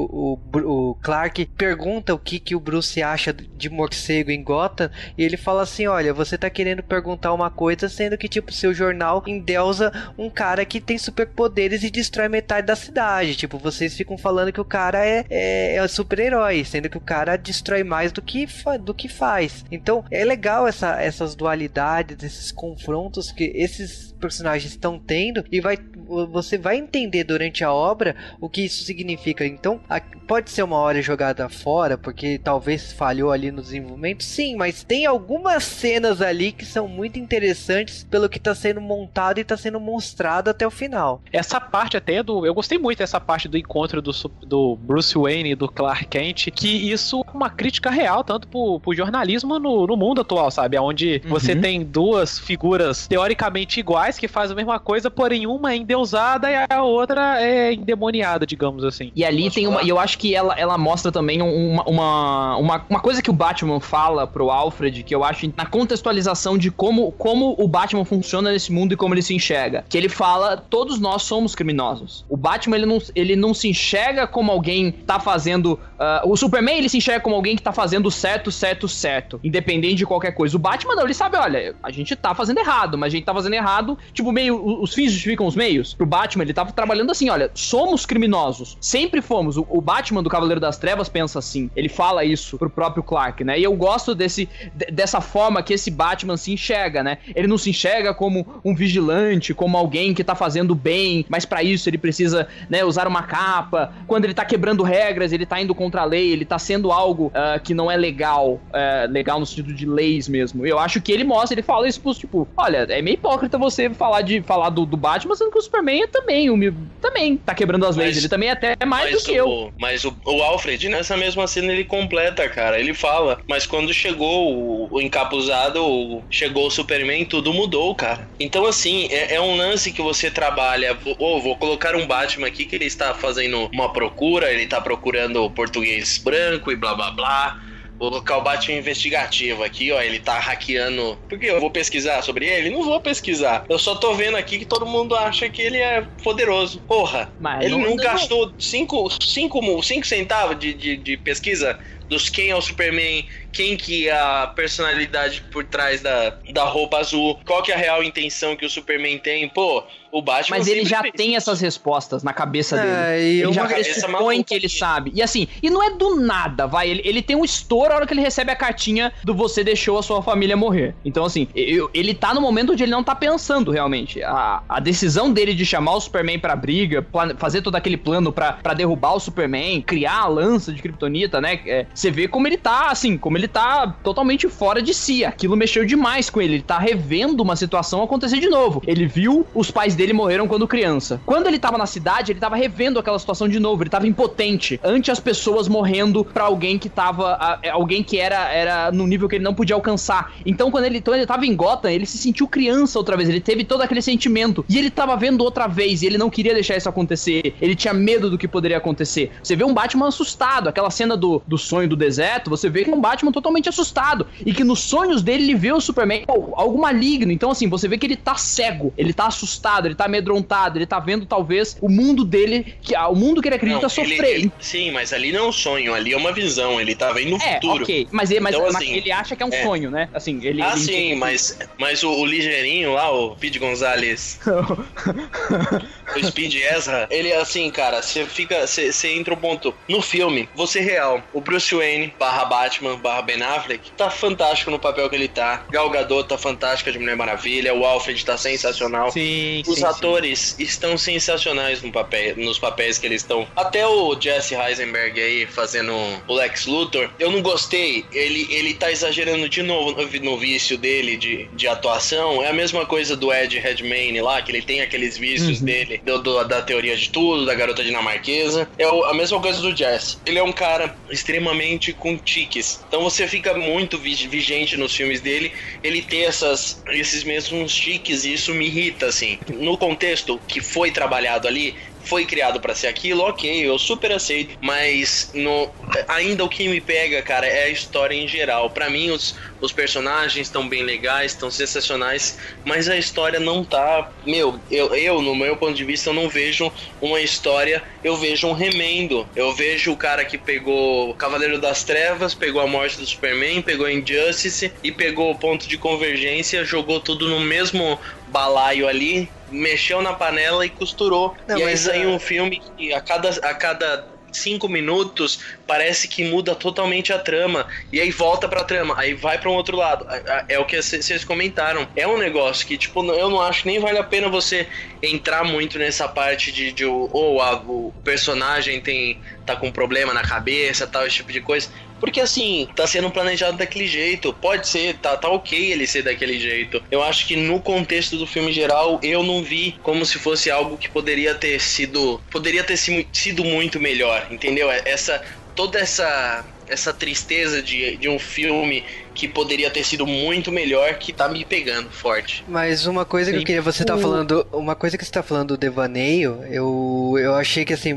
o, o Clark pergunta o que, que o Bruce acha de morcego em Gotham, e ele fala assim, olha, você tá querendo perguntar uma coisa, sendo que, tipo, seu jornal endeusa um cara que tem superpoderes e destrói metade da cidade. Tipo, vocês ficam falando que o cara é, é, é super-herói, sendo que o cara destrói mais do que, do que faz. Então, é legal essa, essas dualidades, esses confrontos que esses personagens estão tendo e vai você vai entender durante a obra o que isso significa. Então, a, pode ser uma hora jogada fora, porque talvez falhou ali no desenvolvimento, sim, mas tem algumas cenas ali que são muito interessantes pelo que está sendo montado e está sendo mostrado até o final. Essa parte até do. Eu gostei muito dessa parte do encontro do, do Bruce Wayne e do Clark Kent, que isso é uma crítica real, tanto pro, pro jornalismo no, no mundo atual, sabe? Onde uhum. você tem duas figuras teoricamente iguais que fazem a mesma coisa, porém uma é endeusada e a outra é endemoniada, digamos assim. E ali tem uma. E eu acho que ela, ela mostra também uma, uma, uma, uma coisa que o Batman fala pro Alfred, que eu acho na contextualização de como, como o Batman funciona nesse mundo e como ele se enxerga. Que ele fala: todos nós somos criminosos. O Batman, ele não, ele não se enxerga como alguém tá fazendo. Uh, o Superman, ele se enxerga como alguém que tá fazendo certo, certo, certo. Independente de qualquer coisa. O Batman, não, ele sabe: olha, a gente tá fazendo errado, mas a gente tá fazendo errado. Tipo, meio. Os fins justificam os meios. Pro Batman, ele tava trabalhando assim: olha, somos criminosos. Sempre fomos. O, Batman do Cavaleiro das Trevas pensa assim. Ele fala isso pro próprio Clark, né? E eu gosto desse, dessa forma que esse Batman se enxerga, né? Ele não se enxerga como um vigilante, como alguém que tá fazendo bem, mas para isso ele precisa, né, usar uma capa. Quando ele tá quebrando regras, ele tá indo contra a lei, ele tá sendo algo uh, que não é legal, uh, legal no sentido de leis mesmo. Eu acho que ele mostra, ele fala isso, tipo, olha, é meio hipócrita você falar de falar do, do Batman, sendo que o Superman é também, o, também tá quebrando as leis, ele também é até mais do que o, eu. Mas o, o Alfred, nessa mesma cena, ele completa, cara, ele fala, mas quando chegou o, o encapuzado, chegou o Superman, tudo mudou, cara. Então, assim, é, é um lance que você trabalha, ou oh, vou colocar um Batman aqui que ele está fazendo uma procura, ele tá procurando português branco e blá blá blá. Vou colocar o Batman investigativo aqui, ó. Ele tá hackeando. Por que eu vou pesquisar sobre ele? Não vou pesquisar. Eu só tô vendo aqui que todo mundo acha que ele é poderoso. Porra, Mas ele não, não gastou 5 cinco, cinco centavos de, de, de pesquisa dos quem é o Superman, quem que é a personalidade por trás da, da roupa azul, qual que é a real intenção que o Superman tem. Pô, o Batman. Mas ele já fez. tem essas respostas na cabeça é, dele. Ele já pressupõe que ele sabe. E assim, e não é do nada, vai. Ele, ele tem um estouro a hora que ele recebe a cartinha do você deixou a sua família morrer. Então, assim, eu, ele tá no momento onde ele não tá pensando realmente. A, a decisão dele de chamar o Superman pra briga, fazer todo aquele plano pra, pra derrubar o Superman, criar a lança de Kryptonita, né? É, você vê como ele tá, assim, como ele tá totalmente fora de si. Aquilo mexeu demais com ele. Ele tá revendo uma situação acontecer de novo. Ele viu os pais dele morreram quando criança. Quando ele tava na cidade, ele tava revendo aquela situação de novo. Ele tava impotente ante as pessoas morrendo para alguém que tava. É, alguém que era, era no nível que ele não podia alcançar. Então, quando ele, quando ele tava em Gotham, ele se sentiu criança outra vez. Ele teve todo aquele sentimento. E ele tava vendo outra vez. E ele não queria deixar isso acontecer. Ele tinha medo do que poderia acontecer. Você vê um Batman assustado. Aquela cena do, do sonho do deserto, você vê que é um Batman totalmente assustado. E que nos sonhos dele ele vê o Superman algo maligno. Então, assim, você vê que ele tá cego. Ele tá assustado, ele tá amedrontado, ele tá vendo talvez o mundo dele, que o mundo que ele acredita não, sofrer. Ele, sim, mas ali não é um sonho, ali é uma visão, ele tá vendo o é, futuro. Ok, mas, ele, mas, então, mas assim, ele acha que é um é. sonho, né? Assim, ele, ah, ele sim, mas, mas o, o, ligeirinho lá, o Pete Gonzalez, [LAUGHS] o Speed Ezra, ele assim, cara, você fica, você entra um ponto, no filme, você real, o Bruce Wayne barra Batman barra Ben Affleck tá fantástico no papel que ele tá, Gal Gadot tá fantástica de Mulher Maravilha, o Alfred tá sensacional. Sim, Os sim, atores sim. estão sensacionais no papel, nos papéis que eles estão. Até o Jesse Heisenberg aí fazendo o Lex Luthor, eu não gostei. Ele, ele tá exagerando de novo no vício dele de, de atuação. É a mesma coisa do Ed Redmayne lá, que ele tem aqueles vícios uhum. dele, do, do, da teoria de tudo, da garota dinamarquesa. É o, a mesma coisa do Jesse. Ele é um cara extremamente com tiques. Então você fica muito vigente nos filmes dele, ele ter essas, esses mesmos tiques e isso me irrita, assim. No contexto que foi trabalhado ali, foi criado para ser aquilo, ok, eu super aceito, mas no, ainda o que me pega, cara, é a história em geral. Para mim, os, os personagens estão bem legais, estão sensacionais, mas a história não tá. Meu, eu, eu, no meu ponto de vista, eu não vejo uma história, eu vejo um remendo. Eu vejo o cara que pegou Cavaleiro das Trevas, pegou a morte do Superman, pegou Injustice e pegou o ponto de convergência, jogou tudo no mesmo balaio ali, mexeu na panela e costurou. Não, e aí saiu é- um filme que a cada, a cada cinco minutos, parece que muda totalmente a trama. E aí volta pra trama, aí vai pra um outro lado. É o que vocês comentaram. É um negócio que, tipo, eu não acho nem vale a pena você entrar muito nessa parte de, de ou oh, o personagem tem tá com um problema na cabeça, tal, esse tipo de coisa. Porque assim, tá sendo planejado daquele jeito. Pode ser, tá, tá ok ele ser daquele jeito. Eu acho que no contexto do filme geral, eu não vi como se fosse algo que poderia ter sido. Poderia ter sido muito melhor, entendeu? Essa. Toda essa essa tristeza de, de um filme que poderia ter sido muito melhor que tá me pegando forte. Mas uma coisa Sim. que eu queria você tá falando, uma coisa que você tá falando do devaneio, eu, eu achei que assim,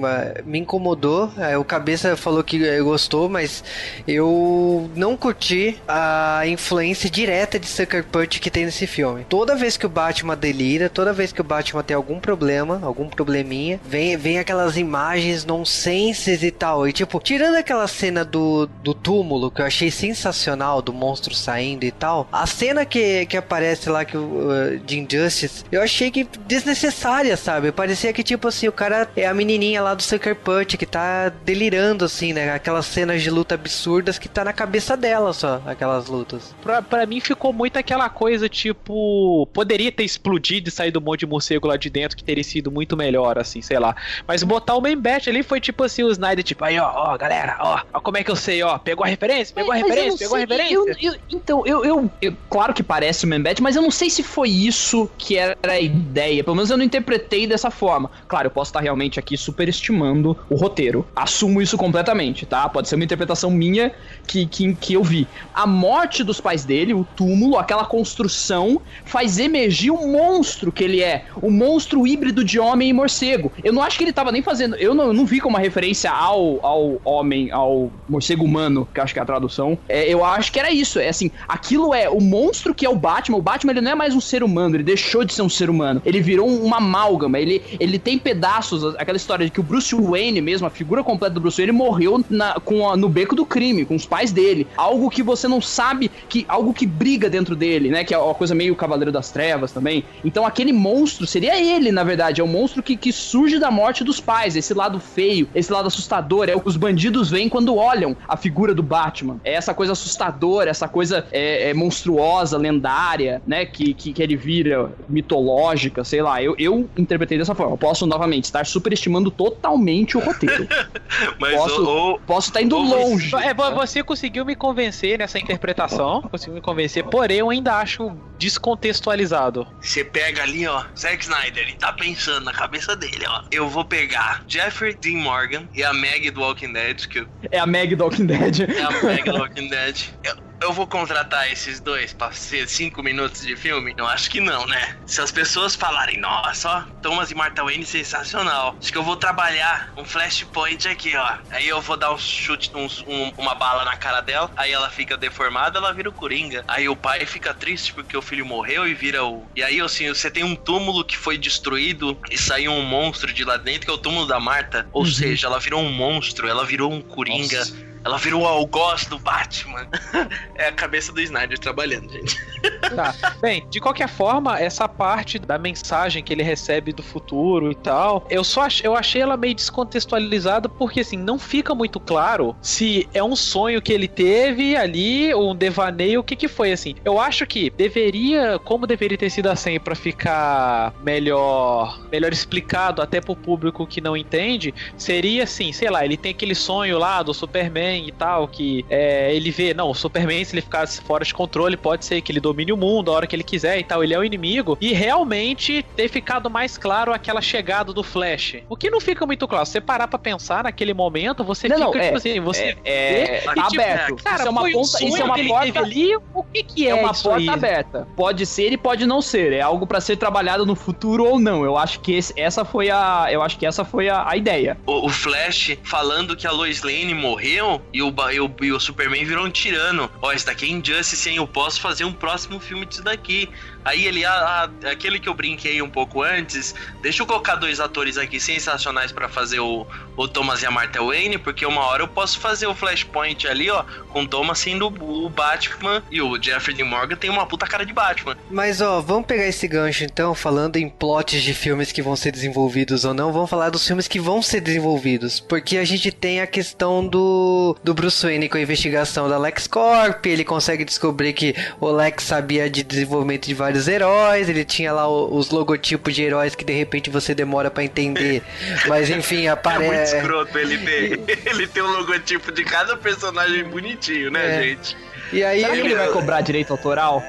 me incomodou. O cabeça falou que gostou, mas eu não curti a influência direta de Sucker Punch que tem nesse filme. Toda vez que o Batman delira, toda vez que o Batman tem algum problema, algum probleminha, vem, vem aquelas imagens nonsenses e tal. E tipo, tirando aquela cena do, do túmulo que eu achei sensacional, do monstro monstro saindo e tal. A cena que, que aparece lá que uh, de Injustice, eu achei que desnecessária, sabe? Parecia que, tipo assim, o cara é a menininha lá do Sucker Punch que tá delirando, assim, né? Aquelas cenas de luta absurdas que tá na cabeça dela só, aquelas lutas. Pra, pra mim ficou muito aquela coisa, tipo, poderia ter explodido e saído um monte de morcego lá de dentro que teria sido muito melhor, assim, sei lá. Mas botar o main bat ali foi tipo assim, o Snyder, tipo, aí, ó, ó, galera, ó, ó como é que eu sei, ó, pegou a referência, pegou a referência, pegou sei, a referência. Eu, eu, então, eu, eu, eu, Claro que parece o Manbat, mas eu não sei se foi isso que era a ideia. Pelo menos eu não interpretei dessa forma. Claro, eu posso estar realmente aqui superestimando o roteiro. Assumo isso completamente, tá? Pode ser uma interpretação minha que, que, que eu vi. A morte dos pais dele, o túmulo, aquela construção, faz emergir o monstro que ele é. O monstro híbrido de homem e morcego. Eu não acho que ele tava nem fazendo. Eu não, eu não vi como uma referência ao, ao homem, ao morcego humano, que acho que é a tradução. É, eu acho que era isso isso. É assim, aquilo é o monstro que é o Batman. O Batman ele não é mais um ser humano, ele deixou de ser um ser humano. Ele virou uma amálgama. Ele, ele tem pedaços, aquela história de que o Bruce Wayne mesmo, a figura completa do Bruce Wayne, morreu na, com a, no beco do crime, com os pais dele. Algo que você não sabe, que algo que briga dentro dele, né? Que é uma coisa meio Cavaleiro das Trevas também. Então aquele monstro seria ele, na verdade. É o monstro que, que surge da morte dos pais. Esse lado feio, esse lado assustador. É o que os bandidos veem quando olham a figura do Batman. É essa coisa assustadora, essa coisa é, é monstruosa, lendária, né? Que, que, que, ele vira mitológica, sei lá. Eu, eu interpretei dessa forma. Eu posso, novamente, estar superestimando totalmente o roteiro. [LAUGHS] Mas posso, o, o, posso estar indo longe. É, você conseguiu me convencer nessa interpretação, conseguiu me convencer, porém eu ainda acho descontextualizado. Você pega ali, ó, Zack Snyder, ele tá pensando na cabeça dele, ó. Eu vou pegar Jeffrey Dean Morgan e a Meg do Walking Dead, que eu... É a Meg do Walking Dead. É a Meg do [LAUGHS] Walking Dead. Eu, eu vou contratar esses dois pra ser cinco minutos de filme? Eu acho que não, né? Se as pessoas falarem, nossa, ó, Thomas e Martha Wayne sensacional. Acho que eu vou trabalhar um flashpoint aqui, ó. Aí eu vou dar um chute, um, um, uma bala na cara dela, aí ela fica deformada, ela vira o Coringa. Aí o pai fica triste porque o filho morreu e vira o. E aí, assim, você tem um túmulo que foi destruído e saiu um monstro de lá dentro, que é o túmulo da Marta. Ou uhum. seja, ela virou um monstro, ela virou um Coringa. Nossa ela virou o algoz do Batman. [LAUGHS] é a cabeça do Snyder trabalhando, gente. [LAUGHS] Tá. Bem, de qualquer forma, essa parte da mensagem que ele recebe do futuro e tal, eu só ach, eu achei ela meio descontextualizada porque assim, não fica muito claro se é um sonho que ele teve ali ou um devaneio, o que que foi assim. Eu acho que deveria, como deveria ter sido assim para ficar melhor, melhor explicado até pro público que não entende, seria assim, sei lá, ele tem aquele sonho lá do Superman Superman e tal, que é, ele vê, não, o Superman, se ele ficasse fora de controle, pode ser que ele domine o mundo a hora que ele quiser e tal, ele é o inimigo, e realmente ter ficado mais claro aquela chegada do Flash. O que não fica muito claro, você parar pra pensar naquele momento, você não, fica, não, tipo é, assim, você é, é, vê, tipo, aberto. Cara, isso é uma, ponta, isso é uma porta ali, o que que é, é uma isso porta aí? aberta. Pode ser e pode não ser, é algo para ser trabalhado no futuro ou não. Eu acho que esse, essa foi a, eu acho que essa foi a, a ideia. O, o Flash falando que a Lois Lane morreu, E o, e o, e o Superman virou um tirano. Ó, isso daqui é Injustice, hein? Eu posso fazer um próximo filme disso daqui. Aí ele, ah, ah, aquele que eu brinquei um pouco antes, deixa eu colocar dois atores aqui sensacionais pra fazer o, o Thomas e a Martha Wayne, porque uma hora eu posso fazer o Flashpoint ali, ó, com o Thomas sendo o Batman e o Jeffrey Dean Morgan tem uma puta cara de Batman. Mas ó, vamos pegar esse gancho então, falando em plots de filmes que vão ser desenvolvidos ou não, vamos falar dos filmes que vão ser desenvolvidos. Porque a gente tem a questão do, do Bruce Wayne com a investigação da LexCorp, ele consegue descobrir que o Lex sabia de desenvolvimento de vários heróis, ele tinha lá os logotipos de heróis que de repente você demora pra entender. Mas enfim, [LAUGHS] É muito aparece. escroto ele ter. [LAUGHS] ele tem o logotipo de cada personagem bonitinho, né, É. gente? E aí Será que ele vai cobrar direito autoral?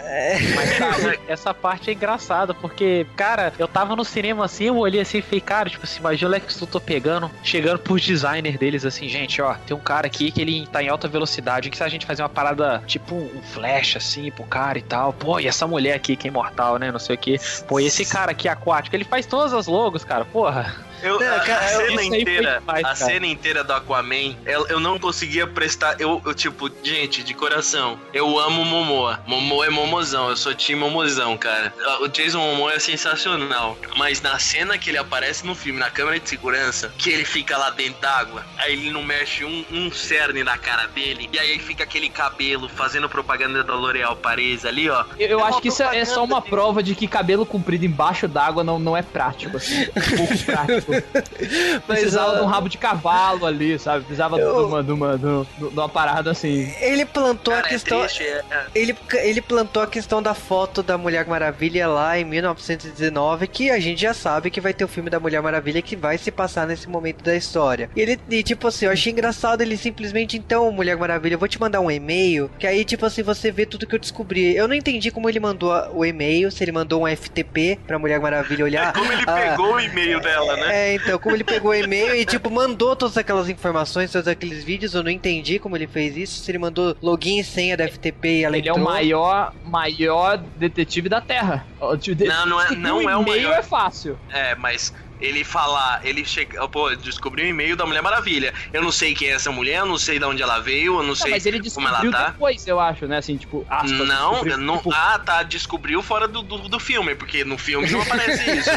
Mas, cara, essa parte é engraçada, porque, cara, eu tava no cinema assim, eu olhei assim e falei, cara, tipo assim, imagina o Lex Luthor pegando, chegando pros designers deles assim, gente, ó, tem um cara aqui que ele tá em alta velocidade, que se a gente fazer uma parada, tipo um flash assim pro cara e tal, pô, e essa mulher aqui que é imortal, né, não sei o que, pô, e esse cara aqui aquático, ele faz todas as logos, cara, porra. Eu, Não, cara, a cena inteira, demais, a cena inteira do Aquaman, eu, eu não conseguia prestar. Eu, eu, tipo, gente, de coração, eu amo Momoa. Momoa é Momozão, eu sou time Momozão, cara. O Jason Momoa é sensacional. Mas na cena que ele aparece no filme, na câmera de segurança, que ele fica lá dentro d'água, aí ele não mexe um, um cerne na cara dele, e aí fica aquele cabelo fazendo propaganda da L'Oréal Paris ali, ó. Eu, eu É acho que isso é é só uma de- prova de que cabelo comprido embaixo d'água não, não é prático, assim. Pouco prático. [LAUGHS] Precisava de um rabo de cavalo ali, sabe? Precisava Eu- de, uma, de, uma, de uma- de uma parada assim. Ele plantou a Cara, é questão. triste, é- é- Ele, ele plantou a questão da foto da Mulher Maravilha lá em 1919, que a gente já sabe que vai ter o filme da Mulher Maravilha que vai se passar nesse momento da história. E ele, e, tipo assim, eu achei engraçado ele simplesmente, então, Mulher Maravilha, eu vou te mandar um e-mail, que aí, tipo assim, você vê tudo que eu descobri. Eu não entendi como ele mandou a- o e-mail, se ele mandou um FTP pra Mulher Maravilha olhar. Como ele Ah, pegou o e-mail dela, né? É, então, como ele pegou o e-mail e, tipo, mandou todas aquelas informações, todos aqueles vídeos, eu não entendi como ele fez isso. Se ele mandou login e senha da FTP e ela Ele é o entrou. maior, maior detetive da Terra. O Não, não é- não um é o e-mail maior. é fácil. É, mas ele falar, ele chega, pô, descobriu o e-mail da Mulher Maravilha. Eu não sei quem é essa mulher, eu não sei de onde ela veio, eu não Não, sei mas ele como ela descobriu tá. depois, eu acho, né? Assim, tipo, aspas. Não, descobriu, não. tipo, Ah, tá. Descobriu fora do, do, do filme, porque no filme não aparece isso.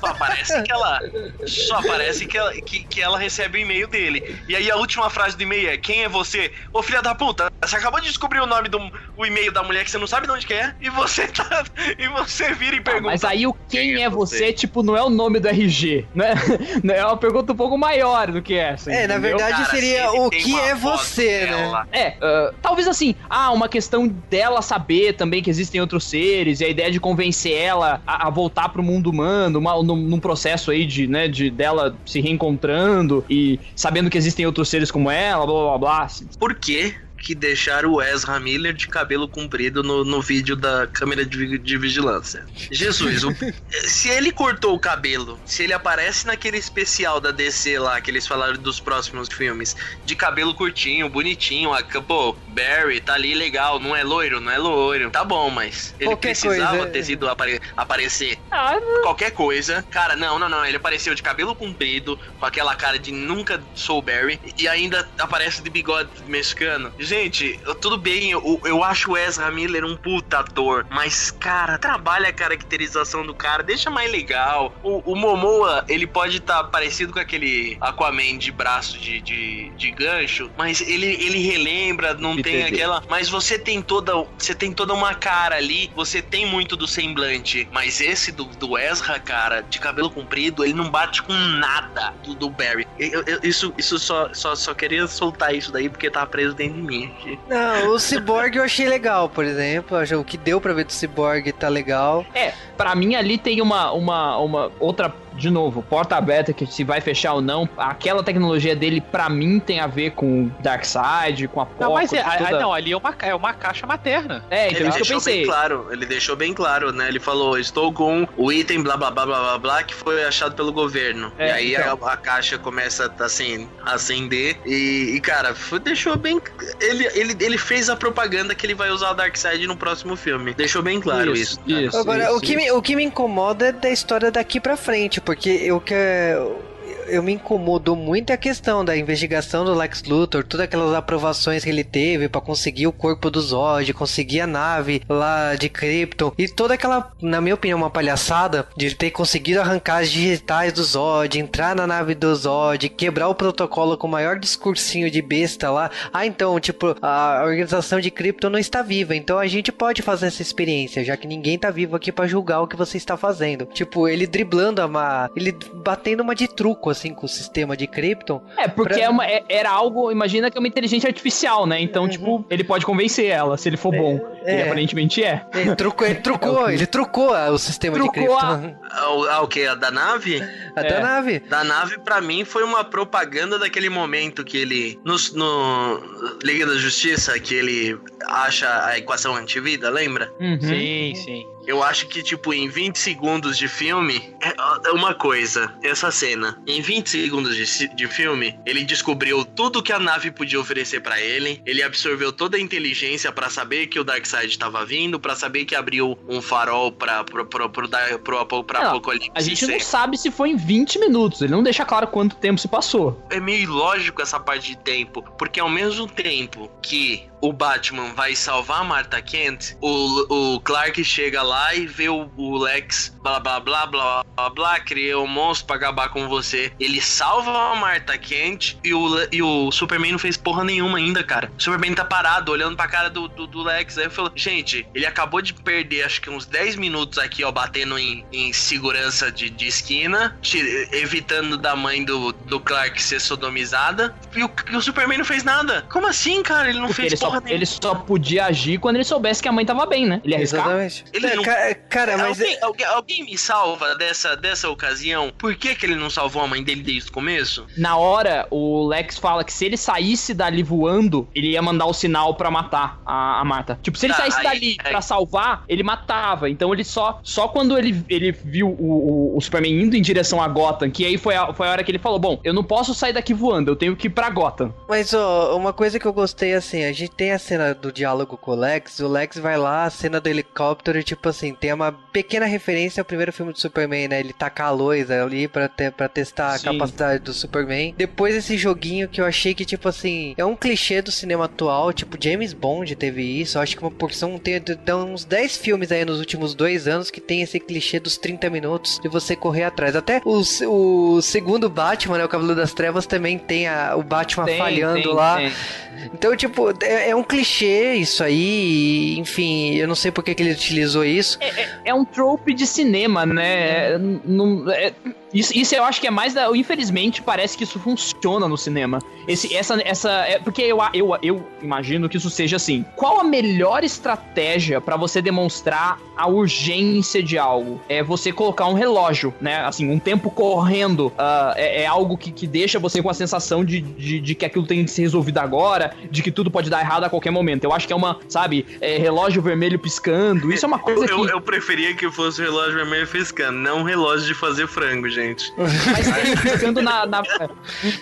Só aparece que ela. Só aparece que ela, que, que ela recebe o e-mail dele. E aí a última frase do e-mail é: Quem é você? Ô filha da puta, você acabou de descobrir o nome do o e-mail da mulher que você não sabe de onde que é, e você [LAUGHS] tá. E você vira e pergunta. Mas aí o quem, é você, tipo, não é o nome do RG, né? [LAUGHS] É uma pergunta um pouco maior do que essa. É, na entendeu? verdade Cara, seria o que é você, né? É, ah, talvez assim, ah, uma questão dela saber também que existem outros seres e a ideia de convencer ela a, a voltar pro mundo humano, uma, num, num processo aí de, né, de dela se reencontrando e sabendo que existem outros seres como ela, blá blá blá. assim. Por que que deixaram o Ezra Miller de cabelo comprido no, no vídeo da câmera de, de vigilância? Jesus, o- [LAUGHS] se ele cortou o cabelo, se ele aparece naquele especial da DC lá, que eles falaram dos próximos filmes, de cabelo curtinho, bonitinho, a, pô, Barry tá ali legal, não é loiro, não é loiro, tá bom, mas ele Qualquer precisava coisa, é. ter sido apare- aparecer Ah, qualquer coisa. Cara, não, não, não. Ele apareceu de cabelo comprido, com aquela cara de nunca sou o Barry, e ainda aparece de bigode mexicano. Gente, eu- tudo bem, eu, eu acho o Ezra Miller um puta ator, mas, cara, trabalha a caracterização do cara, deixa mais legal. O, o Momoa, ele pode estar parecido com aquele Aquaman de braço de, de, de gancho, mas ele, ele relembra, não tem Entendi. aquela. Mas você tem toda. Você tem toda uma cara ali, você tem muito do semblante. Mas esse do, do Ezra, cara, de cabelo comprido, ele não bate com nada do, do Barry. Eu- eu- isso isso só, só, só queria soltar isso daí porque tava preso dentro de mim. Não, o Cyborg eu achei legal, por exemplo. O que deu pra ver do Cyborg tá legal. É, pra mim ali tem uma, uma, uma outra, de novo, porta aberta que se vai fechar ou não. Aquela tecnologia dele, pra mim, tem a ver com Darkseid, com a Não, mas é, toda- não, ali é uma, é uma caixa materna. É, então ele isso que eu deixou bem pensei. claro, ele deixou bem claro, né? Ele falou: estou com o item blá blá blá blá blá blá que foi achado pelo governo. É, e aí então. a, a caixa começa assim, a acender. E, e, cara, foi- deixou bem. Ele, ele, ele fez a propaganda que ele vai usar o Darkseid no próximo filme. Deixou bem claro isso. Isso, isso. Agora, o, que me, o que me incomoda é da história daqui pra frente, porque eu quero. Eu me incomodou muito a questão da investigação do Lex Luthor, todas aquelas aprovações que ele teve para conseguir o corpo do Zod, conseguir a nave lá de Krypton e toda aquela, na minha opinião, uma palhaçada de ter conseguido arrancar as digitais do Zod, entrar na nave do Zod, quebrar o protocolo com o maior discursinho de besta lá. Ah, então, tipo, a organização de Krypton não está viva, então a gente pode fazer essa experiência, já que ninguém tá vivo aqui para julgar o que você está fazendo. Tipo, ele driblando a uma, ele batendo uma de truco assim com o sistema de Krypton. É, porque pra... é uma, é, era algo, imagina que é uma inteligência artificial, né? Então, uhum. tipo, ele pode convencer ela, se ele for bom. É, e aparentemente é. Ele trucou, ele [LAUGHS] trucou, ele trucou o sistema trucou de Krypton. A... o que? A da nave? A é. da nave. Da nave, para mim, foi uma propaganda daquele momento que ele. No, no Liga da Justiça, que ele acha a equação antivida, lembra? Uhum. Sim, sim. Eu acho que, tipo, em 20 segundos de filme, é uma coisa, essa cena. Em 20 segundos de, de filme, ele descobriu tudo que a nave podia oferecer para ele. Ele absorveu toda a inteligência para saber que o Darkseid estava vindo, para saber que abriu um farol pra, pro, pro, pro, pro, pro, pra não, Apocalipse. A gente não sabe se foi em 20 minutos, ele não deixa claro quanto tempo se passou. É meio ilógico essa parte de tempo, porque ao mesmo tempo que o Batman vai salvar a Martha Kent, o, o Clark chega lá e vê o, o Lex blá blá blá blá blá blá, cria um monstro pra acabar com você. Ele salva a Martha Kent e o, e o Superman não fez porra nenhuma ainda, cara. O Superman tá parado, olhando pra cara do, do, do Lex. Aí eu falo, gente, ele acabou de perder acho que uns 10 minutos aqui, ó, batendo em, em segurança de, de esquina, evitando da mãe do, do Clark ser sodomizada. E o, e o Superman não fez nada. Como assim, cara? Ele não Porque fez ele porra só, Ele só podia agir quando ele soubesse que a mãe tava bem, né? Ele ia arriscar. Exatamente. Ele é, não... cara, cara, mas... Alguém, alguém, alguém, me salva dessa, dessa ocasião? Por que, que ele não salvou a mãe dele desde o começo? Na hora, o Lex fala que se ele saísse dali voando, ele ia mandar o sinal para matar a, a Marta. Tipo, se ele tá, saísse aí, dali aí. pra salvar, ele matava. Então ele só. Só quando ele, ele viu o, o, o Superman indo em direção a Gotham, que aí foi a, foi a hora que ele falou: Bom, eu não posso sair daqui voando, eu tenho que ir pra Gotham. Mas, ó, uma coisa que eu gostei assim, a gente tem a cena do diálogo com o Lex, o Lex vai lá, a cena do helicóptero, tipo assim, tem uma pequena referência ao primeiro filme do Superman, né? Ele tacar a luz ali pra, ter, pra testar Sim. a capacidade do Superman. Depois esse joguinho que eu achei que, tipo assim, é um clichê do cinema atual, tipo James Bond teve isso, eu acho que uma porção tem, tem uns 10 filmes aí nos últimos dois anos que tem esse clichê dos 30 minutos de você correr atrás. Até o, o segundo Batman, né, o Cavaleiro das Trevas, também tem a, o Batman tem, falhando tem, lá. Tem. Então, tipo, é, é, um clichê isso aí, enfim, eu não sei por que, ele utilizou isso. É, é, é um trope de cinema, né? É, é, isso, isso eu acho que é mais da. Infelizmente, parece que isso funciona no cinema. Esse, essa, essa, é, porque eu, eu, eu imagino que isso seja assim. Qual a melhor estratégia para você demonstrar a urgência de algo? É você colocar um relógio, né? Assim, um tempo correndo. Uh, é, é, algo que, que deixa você com a sensação de, de, de, que aquilo tem que ser resolvido agora, de que tudo pode dar errado a qualquer momento. Eu acho que é uma, sabe, é, relógio vermelho piscando. Isso é uma coisa eu, que. Eu, preferia que fosse relógio vermelho piscando, não relógio de fazer frango, gente gente. Mas [LAUGHS] ficando na, na,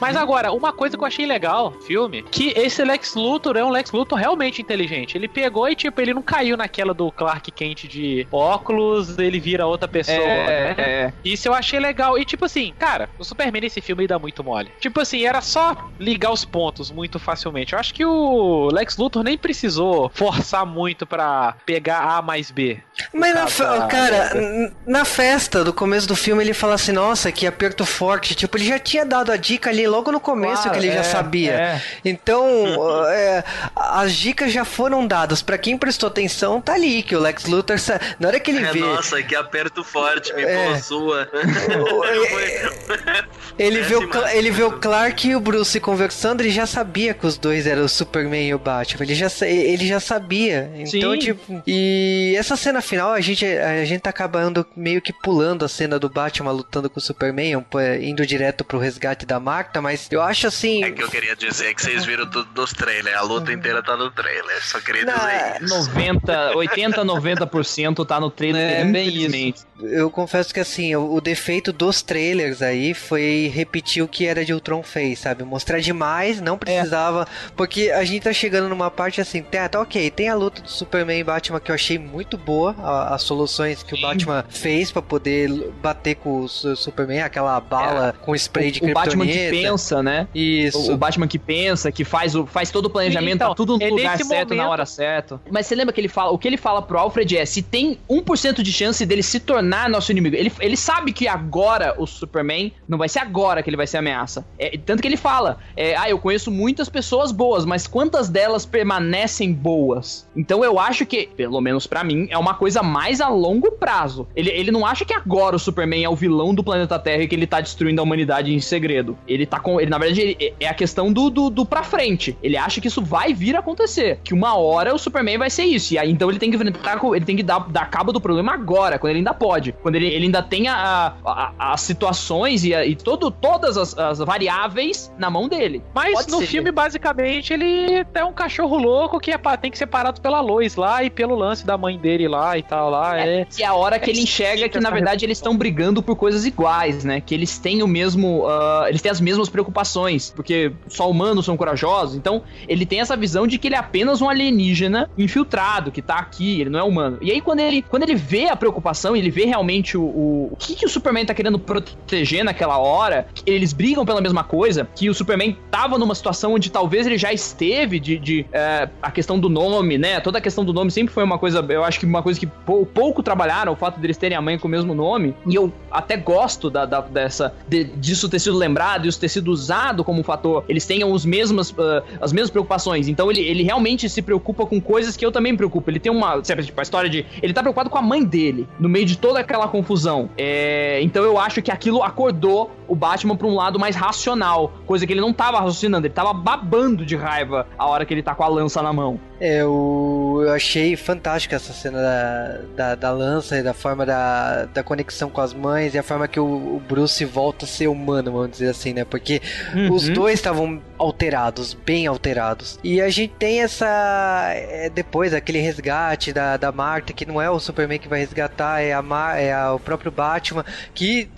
Mas agora, uma coisa que eu achei legal filme, que esse Lex Luthor é um Lex Luthor realmente inteligente. Ele pegou e, tipo, ele não caiu naquela do Clark Kent de óculos, ele vira outra pessoa. É, né? é. Isso eu achei legal. E, tipo assim, cara, o Superman nesse filme dá muito mole. Tipo assim, era só ligar os pontos muito facilmente. Eu acho que o Lex Luthor nem precisou forçar muito para pegar A mais B. Mas, na, cara, [LAUGHS] na festa do começo do filme, ele fala assim: nossa, que aperto forte. Tipo, ele já tinha dado a dica ali logo no começo claro, que ele é, já sabia. É. Então, [LAUGHS] é, as dicas já foram dadas. para quem prestou atenção, tá ali, que o Lex Luthor. Na hora que ele é, vê. Nossa, que aperto forte, me é. possua. [LAUGHS] [LAUGHS] ele, vê o, ele vê o Clark e o Bruce conversando, ele já sabia que os dois eram o Superman e o Batman. Ele já, ele já sabia. Então, Sim. tipo. E essa cena final, a gente, a gente tá acabando meio que pulando a cena do Batman lutando com o Superman, indo direto pro resgate da Marta, mas eu acho assim. É que eu queria dizer que vocês viram tudo nos trailers. A luta inteira tá no trailer. Só queria dizer isso. 90, 80, 90% tá no trailer. É, bem isso. Eu confesso que assim, o, o, defeito dos trailers aí foi repetir o que era de Ultron fez, sabe? Mostrar demais, não precisava. É. Porque a gente tá chegando numa parte assim, tá, tá ok, tem a luta do Superman e Batman que eu achei muito boa, a, as soluções que Sim. o Batman fez para poder bater com os Superman, aquela bala com spray de o, o Batman que pensa, né? Isso. O, o Batman que pensa, que faz, o, faz todo o planejamento, Então, tá tudo no é lugar certo, na momento- hora certa. Mas você lembra que ele fala, o que ele fala pro Alfred é, se tem 1% de chance dele se tornar nosso inimigo, ele, ele sabe que agora o Superman, não vai ser agora que ele vai ser ameaça. É, tanto que ele fala, é, ah, eu conheço muitas pessoas boas, mas quantas delas permanecem boas? Então eu acho que, pelo menos pra mim, é uma coisa mais a longo prazo. Ele, ele não acha que agora o Superman é o vilão do planeta Terra e que ele tá destruindo a humanidade em segredo. Ele tá com. Ele, na verdade, ele- é a questão do, do, do pra frente. Ele acha que isso vai vir a acontecer. Que uma hora o Superman vai ser isso. E aí então ele tem que enfrentar. Ele tem que dar, dar cabo do problema agora, quando ele ainda pode. Quando ele, ele ainda tem a, a- a- as situações e, a- e todo, todas as, as variáveis na mão dele. Mas Pode no ser. filme, basicamente, ele é um cachorro louco que é tem que ser parado pela Lois lá e pelo lance da mãe dele lá e tal lá. É, Que é a hora que ele enxerga que, na verdade, eles estão brigando por coisas iguais, né? Que eles têm o mesmo. ah, eles têm as mesmas preocupações. Porque só humanos são corajosos. Então, ele tem essa visão de que ele é apenas um alienígena infiltrado, que tá aqui, ele não é humano. E aí, quando ele, quando ele vê a preocupação, ele vê realmente o, o, o que, que o Superman tá querendo proteger naquela hora, eles brigam pela mesma coisa, que o Superman tava numa situação onde talvez ele já esteve de, de eh, a questão do nome, né? Toda a questão do nome sempre foi uma coisa, eu acho que uma coisa que pou- pouco trabalharam, o fato deles terem a mãe com o mesmo nome. E eu até gosto da, da- dessa de- disso ter sido lembrado isso ter sido usado como um fator. Eles tenham os mesmas, ah, as mesmas preocupações. Então ele, ele realmente se preocupa com coisas que eu também me preocupo. Ele tem uma, sabe, tipo, a história de ele tá preocupado com a mãe dele no meio de toda aquela confusão. É, então eu acho que aquilo acordou o Batman pra um lado mais racional, coisa que ele não tava raciocinando, ele tava babando de raiva a hora que ele tá com a lança na mão. Eu, eu achei fantástica essa cena da, da, da lança e da forma da, da conexão com as mães e a forma que o, o Bruce volta a ser humano, vamos dizer assim, né? Porque Uhum. os dois estavam alterados, bem alterados. E a gente tem essa. é, depois, aquele resgate da, da Marta, que não é o Superman que vai resgatar, é, a Mar, é a- o próprio Batman. Que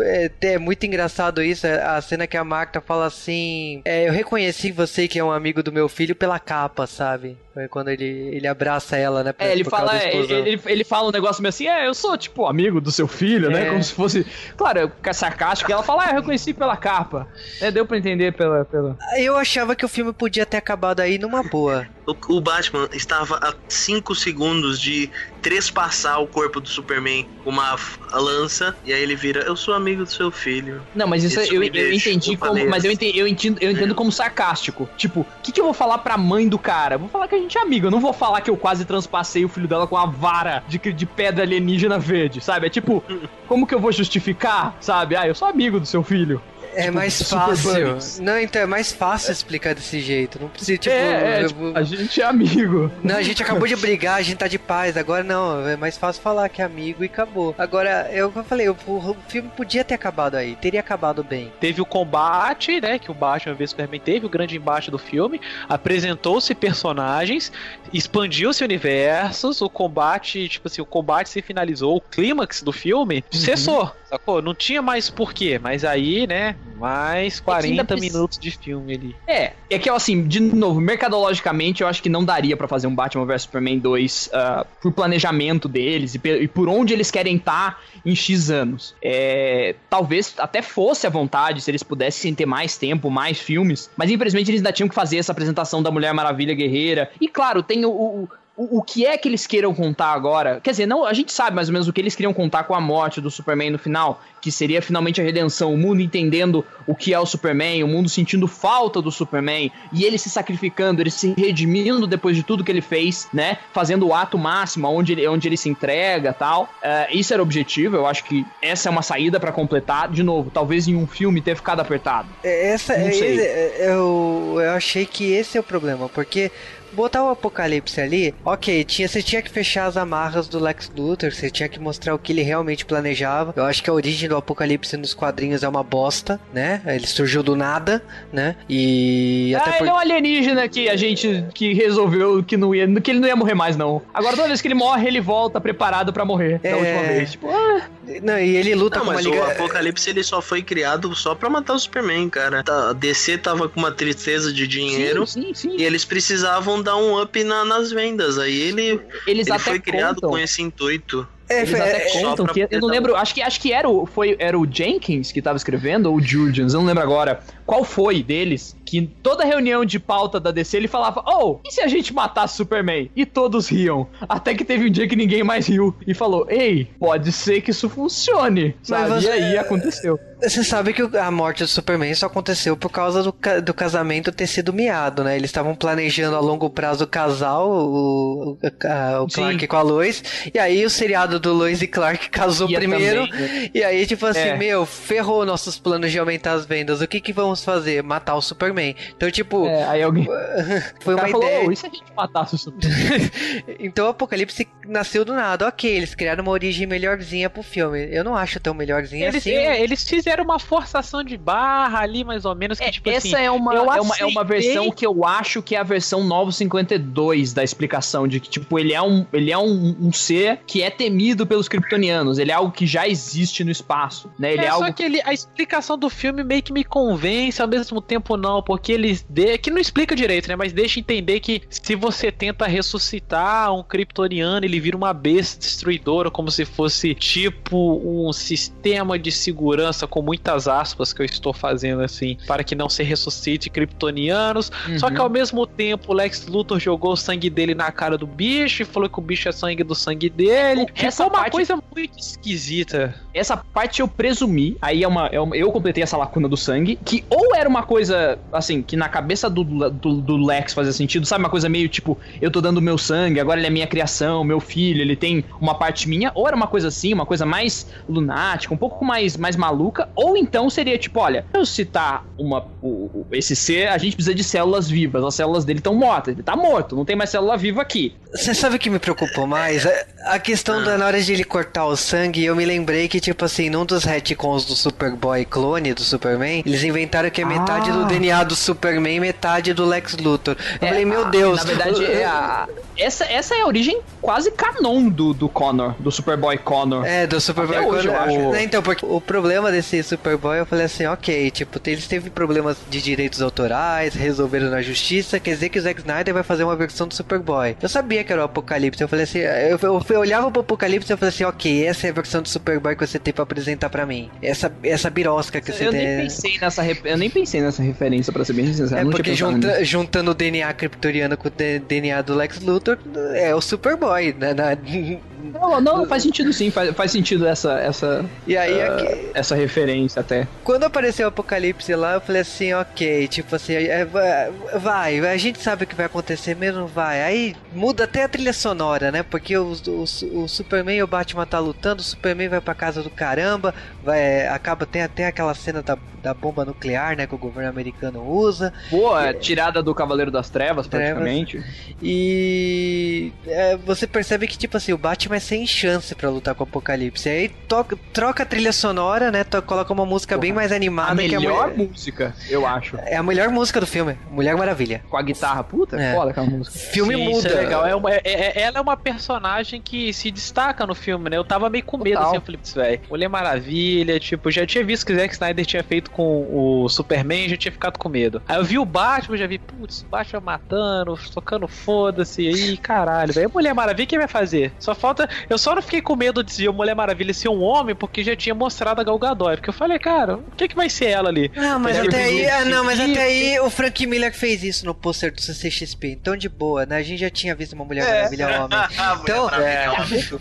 é, é muito engraçado isso, é a cena que a Marta fala assim: é, Eu reconheci você que é um amigo do meu filho pela capa, sabe? Foi quando ele, ele abraça ela, né? É, ele fala, é, ele, ele fala um negócio meio assim, é, eu sou, tipo, amigo do seu filho, né? É. Como se fosse. Claro, é sarcástico. E ela fala, ah, eu reconheci pela capa. É, deu pra entender pela. pela... Eu achava que o filme podia ter acabado aí numa boa. O, o Batman estava a 5 segundos de trespassar o corpo do Superman com uma lança, e aí ele vira, eu sou amigo do seu filho. Não, mas isso, Isso eu, eu entendi como. falei Mas eu entendo, eu entendo, eu entendo como sarcástico. Tipo, o que, que eu vou falar pra mãe do cara? Vou falar que a gente é amigo. Eu não vou falar que eu quase transpassei o filho dela com a vara de, de pedra alienígena verde, sabe? É tipo, [LAUGHS] como que eu vou justificar, sabe? Ah, eu sou amigo do seu filho. É Tipo, mais fácil. Não, então é mais fácil explicar desse jeito. Não precisa, tipo. é, é, eu- tipo, a gente é amigo. Não, a gente acabou de brigar, a gente tá de paz. Agora não, é mais fácil falar que é amigo e acabou. Agora, eu falei, o, o filme podia ter acabado aí, teria acabado bem. Teve o combate, né? Que o Batman vs Superman teve, o grande embate do filme. Apresentou-se personagens, expandiu-se universos. O combate, tipo assim, o combate se finalizou. O clímax do filme cessou, sacou? Não tinha mais porquê. Mas aí, né? Mais É ainda 40 preci- minutos de filme ali. É, é que assim, de novo, mercadologicamente eu acho que não daria pra fazer um Batman vs Superman 2 ah, por planejamento deles e, e por onde eles querem estar em X anos. É, talvez até fosse à vontade se eles pudessem ter mais tempo, mais filmes, mas infelizmente eles ainda tinham que fazer essa apresentação da Mulher Maravilha Guerreira. E claro, tem o- o, o, o que é que eles queiram contar agora? Quer dizer, não, a gente sabe mais ou menos o que eles queriam contar com a morte do Superman no final, que seria finalmente a redenção, o mundo entendendo o que é o Superman, o mundo sentindo falta do Superman, e ele se sacrificando, ele se redimindo depois de tudo que ele fez, né? Fazendo o ato máximo, onde ele, onde ele se entrega tal. É, isso era o objetivo, eu acho que essa é uma saída pra completar. De novo, talvez em um filme ter ficado apertado. É, Essa, Não é- sei. eu, eu achei que esse é o problema, porque botar o Apocalipse ali, ok, tinha, você tinha que fechar as amarras do Lex Luthor, você tinha que mostrar o que ele realmente planejava. Eu acho que a origem do Apocalipse nos quadrinhos é uma bosta, né? Ele surgiu do nada, né? E Ah, até ele por... é um alienígena que a gente que resolveu que, não ia, que ele não ia morrer mais, não. Agora, toda vez que ele morre, ele volta preparado pra morrer da É. última vez. Tipo, ah, Não, e ele luta Não, com uma mas liga... o Apocalipse ele só foi criado só pra matar o Superman, cara. Tá, A DC tava com uma tristeza de dinheiro sim, sim, sim. e eles precisavam dar um up na- nas vendas. Aí ele, Eles ele até foi criado contam. com esse intuito. É, Eles até é, contam que eu não lembro, acho que acho que era o foi era o Jenkins que tava escrevendo ou o Jurgens, eu não lembro agora. Qual foi deles que em toda reunião de pauta da DC ele falava: "Oh, e se a gente matasse Superman?" E todos riam. Até que teve um dia que ninguém mais riu e falou: "Ei, pode ser que isso funcione." Sabe? você- E aí aconteceu. Você sabe que a morte do Superman só aconteceu por causa do, ca- do casamento ter sido miado, né? Eles estavam planejando a longo prazo o casal, o, o, o Sim. Clark com a Lois, e aí o seriado do Lois e Clark [LAUGHS] casou Ia primeiro, também, né? e aí tipo assim, É. meu, ferrou nossos planos de aumentar as vendas, o que que vamos fazer? Matar o Superman. Então tipo, É, aí alguém [LAUGHS] foi uma falou: ideia... "Oh, e se a gente matasse o Superman?" [LAUGHS] Então o Apocalipse nasceu do nada. Ok, eles criaram uma origem melhorzinha pro filme. Eu não acho tão melhorzinha Eles, assim. é, eles fizeram uma forçação de barra ali, mais ou menos, que É, tipo essa assim. é, uma, eu é, uma, é uma versão que eu acho que é a versão 952 da explicação de que, tipo, ele é um, ele é um, um ser que é temido pelos kryptonianos. Ele é algo que já existe no espaço, né? Ele é, é, algo só que ele- a explicação do filme meio que me convence, ao mesmo tempo não, porque eles de, que não explica direito, né? Mas deixa entender que se você tenta ressuscitar um kryptoniano, ele vira uma besta destruidora, como se fosse tipo um sistema de segurança com muitas aspas que eu estou fazendo assim, para que não se ressuscite kryptonianos. Só Uhum. que ao mesmo tempo, o Lex Luthor jogou o sangue dele na cara do bicho e falou que o bicho é sangue do sangue dele. Essa Ficou uma parte- coisa muito esquisita. Essa parte eu presumi, aí é uma, é uma- eu completei essa lacuna do sangue, que ou era uma coisa, assim, que na cabeça do, do, do Lex fazia sentido, sabe? Uma coisa meio tipo, eu tô dando meu sangue, agora ele é minha criação, meu filho, ele tem uma parte minha, ou era uma coisa assim, uma coisa mais lunática, um pouco mais, mais maluca, ou então seria tipo, olha, eu citar uma, o, esse ser, a gente precisa de células vivas, as células dele estão mortas, ele tá morto, não tem mais célula viva aqui. Você sabe o que me preocupou mais? A, a questão da na hora de ele cortar o sangue, eu me lembrei que, tipo assim, num dos retcons do Superboy clone do Superman, eles inventaram que é metade Ah. do DNA do Superman e metade do Lex Luthor. Eu falei, meu a- Deus. Na verdade, é a- essa, essa é a origem quase canon do, do Connor, do Superboy Connor. É, do Superboy Até hoje, eu Connor. acho. Né, Então, porque o problema desse Superboy, eu falei assim, ok, tipo, eles teve problemas de direitos autorais, resolveram na justiça, quer dizer que o Zack Snyder vai fazer uma versão do Superboy. Eu sabia que era o Apocalipse, eu falei assim, eu, eu, eu olhava pro Apocalipse e eu falei assim, ok, essa é a versão do Superboy que você tem pra apresentar pra mim. Essa, essa birosca que você Eu tem. nem pensei nessa eu nem pensei nessa referência pra ser bem sincero. É não porque junta- juntando o DNA kryptoniano com o DNA do Lex Luthor, é o Superboy, né? Na- [LAUGHS] Não, não, faz sentido sim, faz, faz sentido essa essa E aí, ah, aqui- essa referência até. Quando apareceu o Apocalipse lá, eu falei assim, ok, tipo assim, é, vai, vai, a gente sabe o que vai acontecer mesmo, vai. Aí muda até a trilha sonora, né? Porque o, o, o Superman e o Batman tá lutando, o Superman vai pra casa do caramba, vai, acaba, tem até aquela cena da, da bomba nuclear, né, que o governo americano usa. Boa, tirada do Cavaleiro das Trevas, Trevas. praticamente. E é, você percebe que, tipo assim, o Batman é sem chance pra lutar com o Apocalipse. Aí toca, troca a trilha sonora, né? to- coloca uma música bem mais animada A que a melhor mulher- música, eu acho. É a melhor música do filme, Mulher Maravilha. Com a guitarra, puta, É. foda aquela música. Filme Sim, muda. Isso é legal. É uma- é- é- ela é uma personagem que se destaca no filme, né? Eu tava meio com medo, Total. assim, eu falei, "Putz, velho, Mulher Maravilha, tipo, já tinha visto que o Zack Snyder tinha feito com o Superman, já tinha ficado com medo. Aí eu vi o Batman, já vi, putz, Batman matando, tocando foda-se, aí, caralho, velho, Mulher Maravilha, quem vai fazer? Só falta, eu só não fiquei com medo de ser Mulher Maravilha ser um homem, porque já tinha mostrado a Gal Gadot, porque eu falei, cara, o que que vai ser ela ali? Não, mas É, até aí, ah, não, mas até aí o Frank Miller fez isso no pôster do CCXP. Então de boa, né? A gente já tinha visto uma Mulher [LAUGHS] Maravilha homem. Então, É.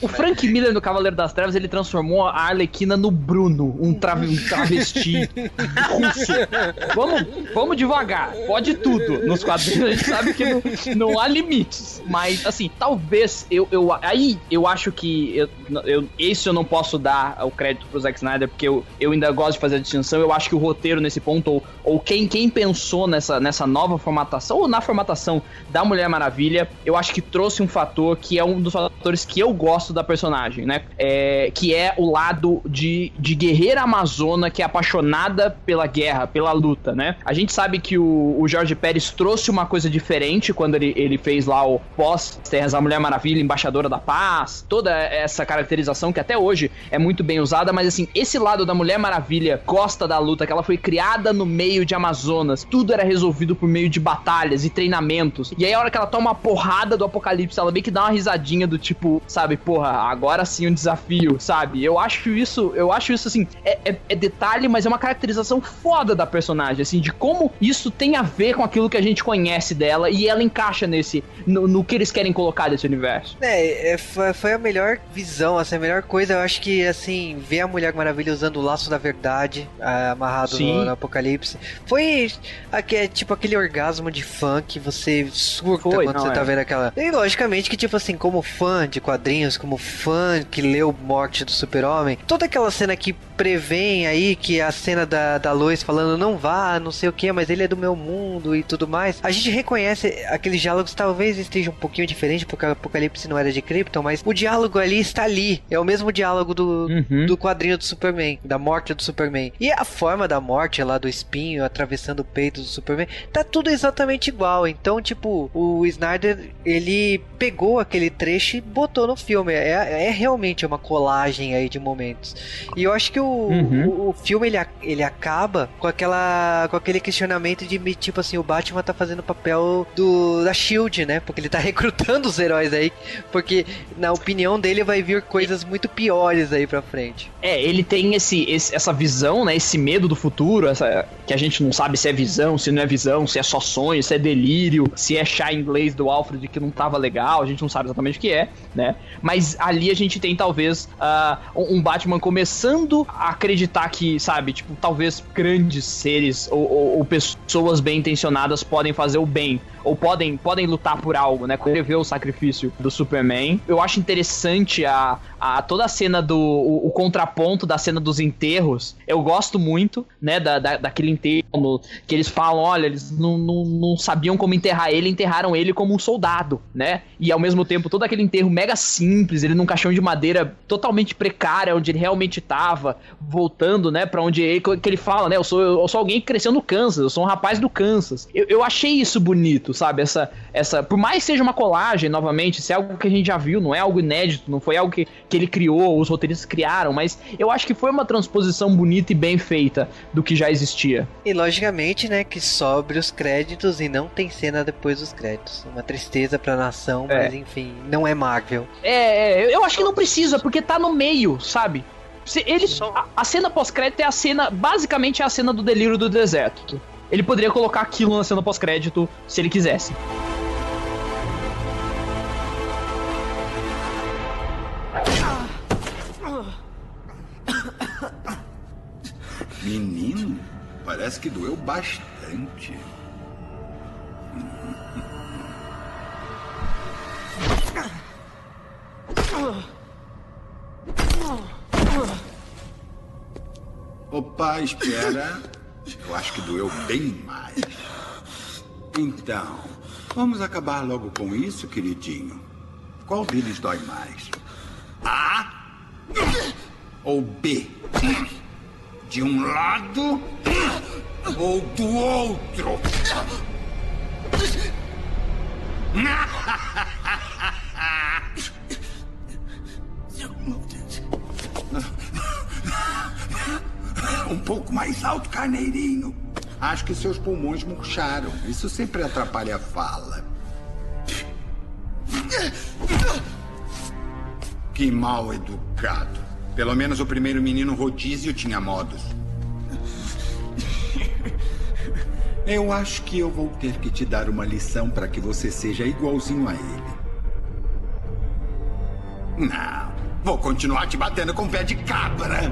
O Frank Miller no Cavaleiro das Trevas, ele transformou a Arlequina no Bruno, um, trave- um travesti russo. Vamos, vamos devagar, pode tudo. Nos quadrinhos a gente sabe que não, não há limites. Mas, assim, talvez eu, eu. Aí eu acho que. Eu, eu, esse eu não posso dar o crédito pro Zack Snyder, porque eu, eu ainda gosto de fazer a distinção. Eu acho que o roteiro nesse ponto, ou, ou quem, quem pensou nessa, nessa nova formatação, ou na formatação da Mulher Maravilha, eu acho que trouxe um fator que é um dos fatores que eu gosto da personagem, né? É, que é o lado de, de guerreira amazona que é apaixonada pela guerra, pela luta, né? A gente sabe que o, o Jorge Pérez trouxe uma coisa diferente quando ele, ele fez lá o pós-Terras da Mulher Maravilha, embaixadora da paz, toda essa caracterização que até hoje é muito bem usada, mas assim, esse lado da Mulher Maravilha gosta da luta, que ela foi criada no meio de Amazonas, tudo era resolvido por meio de batalhas e treinamentos. E aí a hora que ela toma uma porrada do apocalipse, ela meio que dá uma risadinha do tipo, sabe, porra, agora sim um desafio, sabe? Eu acho isso, eu acho isso assim, é, é, é detalhe, mas é uma caracterização foda da personagem, assim, de como isso tem a ver com aquilo que a gente conhece dela e ela encaixa nesse, no, no que eles querem colocar desse universo. É, é foi, foi a melhor visão, assim, a melhor coisa, eu acho que, assim, ver a Mulher Maravilha usando o laço da verdade, ah, amarrado no, no, Apocalipse, foi aqui, é, tipo aquele orgasmo de fã que você surta foi, quando você tá é. tá vendo aquela... E logicamente que, tipo assim, como fã de quadrinhos, como fã que leu Morte do Super-Homem, toda aquela cena que prevém aí que a cena da, da Lois falando não vá, não sei o que, mas ele é do meu mundo e tudo mais, a gente reconhece aqueles diálogos talvez estejam um pouquinho diferente porque o Apocalipse não era de Krypton, mas o diálogo ali está ali. É o mesmo diálogo do, uhum. do quadrinho do Superman, da morte do Superman. E a forma da morte lá do espinho atravessando o peito do Superman, tá tudo exatamente igual. Então, tipo, o Snyder, ele pegou aquele trecho e botou no filme. É, é realmente uma colagem aí de momentos. E eu acho que o, uhum. o, o, filme ele, ele acaba com aquela com aquele questionamento de tipo assim, o Batman tá fazendo o papel do da Shield, né? Porque ele tá [LAUGHS] recrutando os heróis aí, porque na opinião dele vai vir coisas muito piores aí pra frente. É, ele tem esse, esse essa visão, né? Esse medo do futuro, essa que a gente não sabe se é visão, se não é visão, se é só sonho, se é delírio, se é chá inglês do Alfred que não tava legal, a gente não sabe exatamente o que é, né? Mas ali a gente tem talvez uh, um Batman começando a acreditar que, sabe, tipo, talvez grandes seres ou, ou, ou pessoas bem intencionadas podem fazer o bem ou podem, podem lutar por algo, né? Quando vê o sacrifício do Superman. Eu acho interessante a, a toda a cena do. O, o, contraponto da cena dos enterros. Eu gosto muito, né? Da, da, daquele enterro que eles falam: olha, eles não, não, não sabiam como enterrar ele, enterraram ele como um soldado, né? E ao mesmo tempo, todo aquele enterro mega simples, ele num caixão de madeira totalmente precária, onde ele realmente tava, voltando, né? Pra onde ele, que ele fala, né? Eu sou, eu sou alguém que cresceu no Kansas, eu sou um rapaz do Kansas. Eu, eu achei isso bonito, sabe? Essa, essa, por mais seja uma colagem, novamente, se é algo que a gente já viu, não é algo inédito, não foi algo que, que ele criou, os roteiristas criaram, mas eu acho que foi uma transposição bonita e bem feita do que já existia. E logicamente, né, que sobre os créditos e não tem cena depois dos créditos. Uma tristeza pra nação, é. mas enfim, não é Marvel. É, é, eu acho que não precisa, porque tá no meio, sabe? Ele, a, a cena pós-crédito é a cena, basicamente é a cena do delírio do deserto. Ele poderia colocar aquilo na cena pós-crédito se ele quisesse. Menino, parece que doeu bastante. Opa, espera. Eu acho que doeu bem mais. Então, vamos acabar logo com isso, queridinho. Qual deles dói mais? A ou B? De um lado ou do outro? [LAUGHS] Um pouco mais alto, carneirinho. Acho que seus pulmões murcharam. Isso sempre atrapalha a fala. Que mal educado. Pelo menos o primeiro menino rodízio tinha modos. [LAUGHS] Eu acho que eu vou ter que te dar uma lição para que você seja igualzinho a ele. Não, vou continuar te batendo com pé de cabra.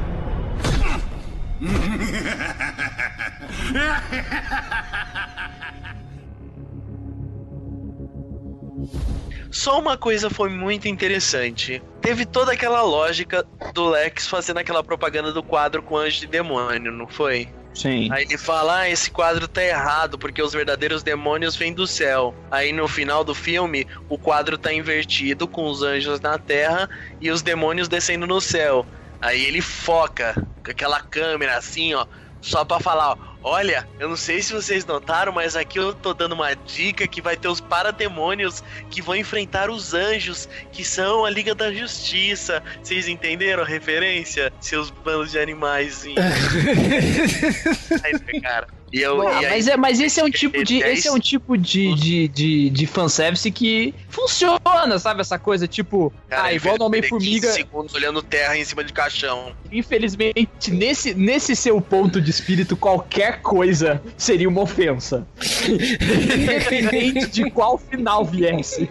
Só uma coisa foi muito interessante. Teve toda aquela lógica do Lex fazendo aquela propaganda do quadro com anjo e demônio, não foi? Sim. Aí ele fala: ah, esse quadro tá errado, porque os verdadeiros demônios vêm do céu. Aí no final do filme, o quadro tá invertido, com os anjos na terra e os demônios descendo no céu. Aí ele foca com aquela câmera assim, ó, só pra falar, ó, Olha, eu não sei se vocês notaram, mas aqui eu tô dando uma dica que vai ter os parademônios que vão enfrentar os anjos, que são a Liga da Justiça. Vocês entenderam a referência? Seus bandos de animais. [LAUGHS] Aí, cara. E eu, Bom, e aí- mas, é, mas esse é um tipo de esse é um tipo de, de, de, de fanservice que funciona, sabe? Essa coisa tipo, Cara, ah, igual no Homem-Formiga. 15 segundos olhando terra em cima de caixão. Infelizmente, nesse, nesse seu ponto de espírito, qualquer coisa seria uma ofensa. [LAUGHS] Independente de qual final viesse.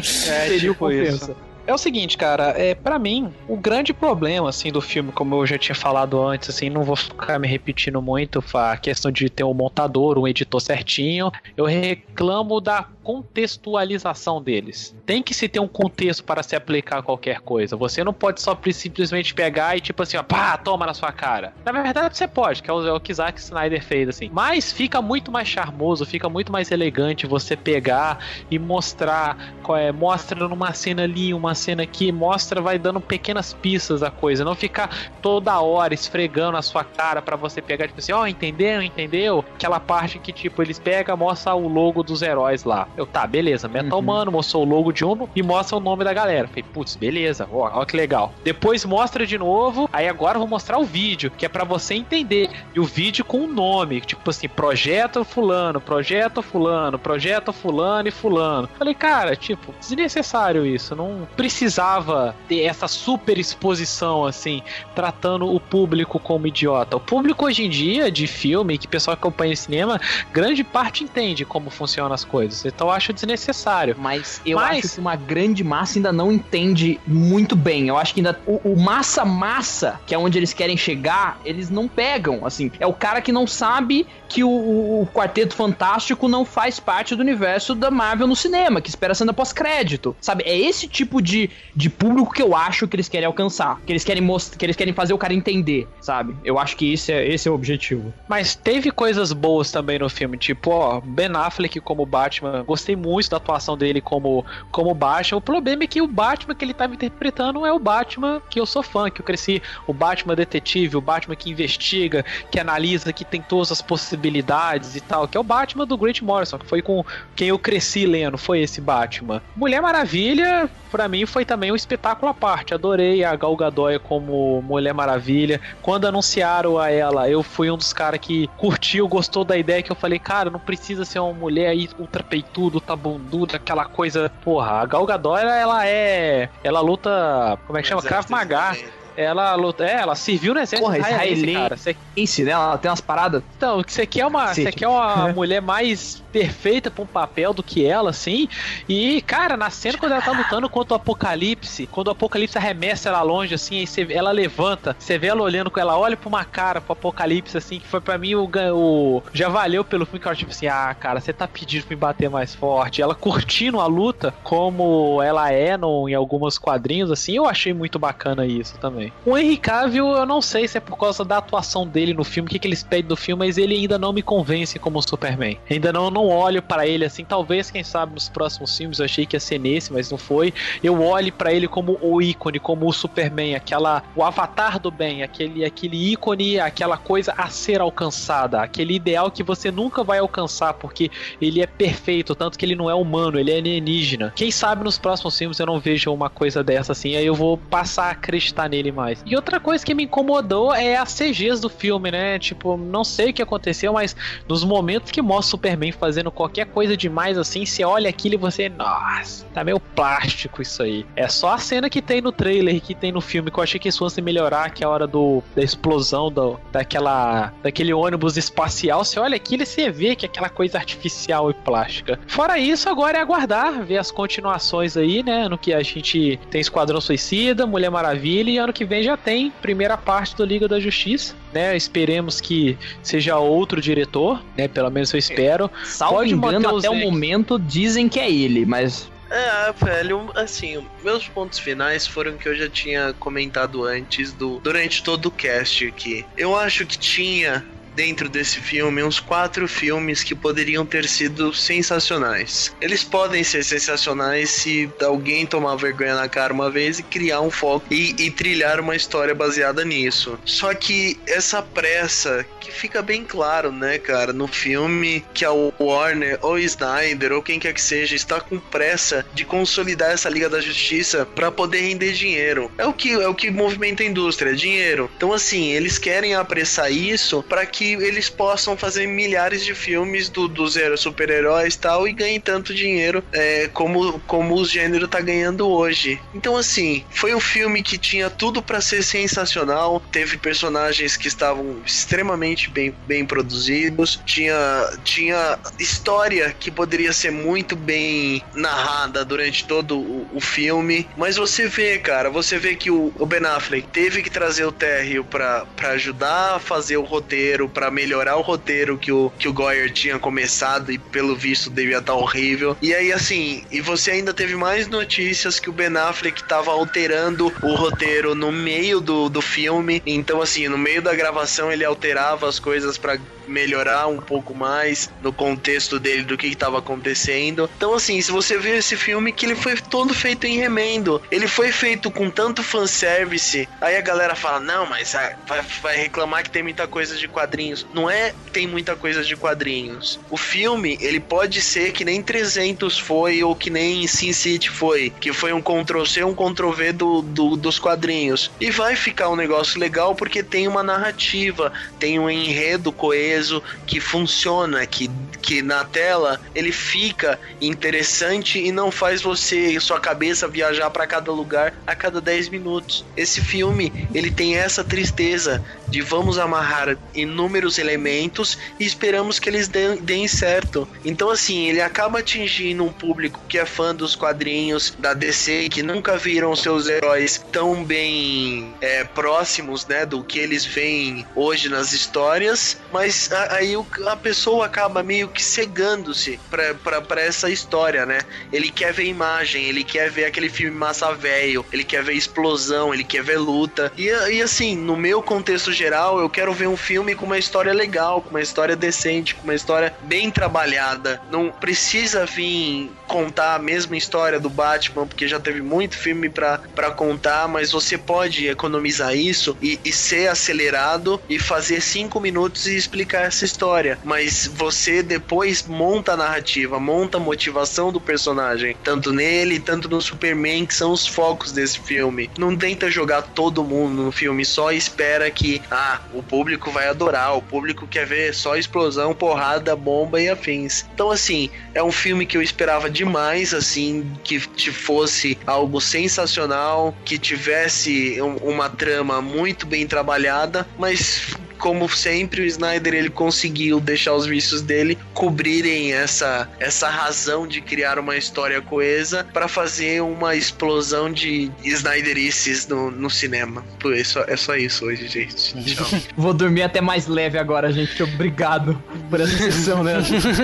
seria tipo uma isso. É o seguinte, cara, é para mim, o grande problema assim do filme, como eu já tinha falado antes, assim, não vou ficar me repetindo muito, a questão de ter um montador, um editor certinho, eu reclamo da contextualização deles. Tem que se ter um contexto para se aplicar a qualquer coisa. Você não pode só simplesmente pegar e tipo assim, ó, pá, toma na sua cara. Na verdade, você pode, que é o, é o que Zack Snyder fez assim. Mas fica muito mais charmoso, fica muito mais elegante você pegar e mostrar, qual é, mostra numa cena ali, uma cena aqui, mostra, vai dando pequenas pistas da coisa, não ficar toda hora esfregando a sua cara para você pegar tipo assim, ó, entendeu, entendeu? Aquela parte que tipo eles pegam, mostra o logo dos heróis lá. Eu tá, beleza, Metal Uhum. Mano mostrou o logo de um e mostra o nome da galera. Falei, putz, beleza, ó, ó que legal. Depois mostra de novo, aí agora eu vou mostrar o vídeo, que é para você entender. E o vídeo com o nome, tipo assim, projeto fulano, projeto fulano, projeto fulano e fulano. Falei, cara, tipo, desnecessário isso, não precisava ter essa super exposição assim, tratando o público como idiota. O público hoje em dia de filme, que o pessoal que acompanha cinema, grande parte entende como funcionam as coisas. Então eu acho desnecessário. Mas eu Mas- acho que uma grande massa ainda não entende muito bem. Eu acho que ainda o, o massa massa, que é onde eles querem chegar, eles não pegam. Assim, é o cara que não sabe que o, o- o Quarteto Fantástico não faz parte do universo da Marvel no cinema, que espera cena pós-crédito. Sabe? É esse tipo de, de público que eu acho que eles querem alcançar, que eles querem mostrar, que eles querem fazer o cara entender, sabe? Eu acho que esse é, esse é o objetivo. Mas teve coisas boas também no filme, tipo, ó, Ben Affleck como Batman, gostei muito da atuação dele como, como Batman. O problema é que o Batman que ele tava interpretando é o Batman que eu sou fã, que eu cresci, o Batman detetive, o Batman que investiga, que analisa, que tem todas as possibilidades e tal, que é o Batman do Grant Morrison, que foi com quem eu cresci lendo, foi esse Batman. Mulher Maravilha, pra mim, foi também um espetáculo à parte. Adorei a Gal Gadot como Mulher Maravilha. Quando anunciaram a ela, eu fui um dos caras que curtiu, gostou da ideia, que eu falei, cara, não precisa ser uma mulher aí ultra peituda, ultra bunduda, aquela coisa. Porra, a Gal Gadot, ela, ela é. Ela luta. Como é que chama? Krav Maga. Ela luta. É, ela serviu no exército Porra, israelense, cara. israelense, esse, né? Ela tem umas paradas. Então, você quer uma, você quer uma [LAUGHS] mulher mais perfeita pra um papel do que ela, assim. E, cara, na cena quando ela tá lutando contra o Apocalipse, quando o Apocalipse arremessa ela longe, assim, aí você, ela levanta, você vê ela olhando com ela, olha pra uma cara pro Apocalipse, assim, que foi pra mim o, o já valeu pelo filme, que eu acho, tipo assim, ah, cara, você tá pedindo pra me bater mais forte. Ela curtindo a luta, como ela é no, em alguns quadrinhos, assim, eu achei muito bacana isso também. O Henry Cavill, eu não sei se é por causa da atuação dele no filme, o que, que eles pedem do filme, mas ele ainda não me convence como Superman. Ainda não, não olho pra ele assim, talvez, quem sabe, nos próximos filmes, eu achei que ia ser nesse, mas não foi. Eu olho pra ele como o ícone, como o Superman, aquela, o avatar do bem, aquele, aquele ícone, aquela coisa a ser alcançada, aquele ideal que você nunca vai alcançar, porque ele é perfeito, tanto que ele não é humano, ele é alienígena. Quem sabe nos próximos filmes eu não vejo uma coisa dessa assim, aí eu vou passar a acreditar nele mais. E outra coisa que me incomodou é as CGs do filme, né? Tipo, não sei o que aconteceu, mas nos momentos que mostra o Superman fazendo qualquer coisa demais assim, você olha aquilo e você, nossa, tá meio plástico isso aí. É só a cena que tem no trailer, que tem no filme, que eu achei que isso fosse melhorar, que é a hora do, da explosão do, daquela, daquele ônibus espacial. Você olha aquilo e você vê que é aquela coisa artificial e plástica. Fora isso, agora é aguardar, ver as continuações aí, né? No que a gente tem Esquadrão Suicida, Mulher Maravilha, e ano que vem já tem primeira parte do Liga da Justiça, né? Esperemos que seja outro diretor, né? Pelo menos eu espero. Salvo Pode engano, até o ex- momento dizem que é ele, mas. É, velho, assim, meus pontos finais foram que eu já tinha comentado antes do durante todo o cast aqui. Eu acho que tinha dentro desse filme uns quatro filmes que poderiam ter sido sensacionais. Eles podem ser sensacionais se alguém tomar vergonha na cara uma vez e criar um foco e, e trilhar uma história baseada nisso. Só que essa pressa que fica bem claro, né, cara, no filme que a Warner ou Snyder ou quem quer que seja está com pressa de consolidar essa Liga da Justiça para poder render dinheiro. É o que é o que movimenta a indústria, é dinheiro. Então assim, eles querem apressar isso para que eles possam fazer milhares de filmes do, dos super-heróis tal e ganhem tanto dinheiro é, como como o gênero tá ganhando hoje. Então assim, foi um filme que tinha tudo para ser sensacional, teve personagens que estavam extremamente bem, bem produzidos, tinha tinha história que poderia ser muito bem narrada durante todo o, o filme, mas você vê, cara, você vê que o, o Ben Affleck teve que trazer o Terry pra ajudar a fazer o roteiro, para melhorar o roteiro que o, que o Goyer tinha começado e pelo visto devia estar tá horrível. E aí, assim, e você ainda teve mais notícias que o Ben Affleck tava alterando o roteiro no meio do, do filme. Então, assim, no meio da gravação ele alterava as coisas para melhorar um pouco mais no contexto dele do que estava acontecendo. Então, assim, se você vê esse filme que ele foi todo feito em remendo, ele foi feito com tanto fanservice, aí a galera fala: não, mas ah, vai, vai reclamar que tem muita coisa de quadrinhos. Não é tem muita coisa de quadrinhos. O filme, ele pode ser que nem 300 foi ou que nem Sin City foi, que foi um Ctrl-C, um Ctrl-V do, do, dos quadrinhos. E vai ficar um negócio legal porque tem uma narrativa, tem um enredo coeso que funciona, que, que na tela ele fica interessante e não faz você sua cabeça viajar para cada lugar a cada 10 minutos. Esse filme, ele tem essa tristeza de vamos amarrar inúmeros elementos e esperamos que eles deem, deem certo. Então assim, ele acaba atingindo um público que é fã dos quadrinhos da DC que nunca viram seus heróis tão bem é, próximos, né, do que eles veem hoje nas histórias, mas aí a pessoa acaba meio que cegando-se para essa história, né? Ele quer ver imagem, ele quer ver aquele filme massa velho, ele quer ver explosão, ele quer ver luta. E, e assim, no meu contexto geral, eu quero ver um filme com uma história legal, com uma história decente, com uma história bem trabalhada. Não precisa vir contar a mesma história do Batman, porque já teve muito filme para contar, mas você pode economizar isso e, e ser acelerado e fazer cinco minutos e explicar essa história, mas você depois monta a narrativa, monta a motivação do personagem, tanto nele, tanto no Superman, que são os focos desse filme. Não tenta jogar todo mundo no filme, só espera que, ah, o público vai adorar, o público quer ver só explosão, porrada, bomba e afins. Então, assim, é um filme que eu esperava demais, assim, que fosse algo sensacional, que tivesse um, uma trama muito bem trabalhada, mas como sempre, o Snyder ele conseguiu deixar os vícios dele cobrirem essa, essa razão de criar uma história coesa para fazer uma explosão de Snyderices no, no cinema. Por isso, é só isso hoje, gente. [LAUGHS] Tchau. Vou dormir até mais leve agora, gente. Obrigado por essa sessão, né?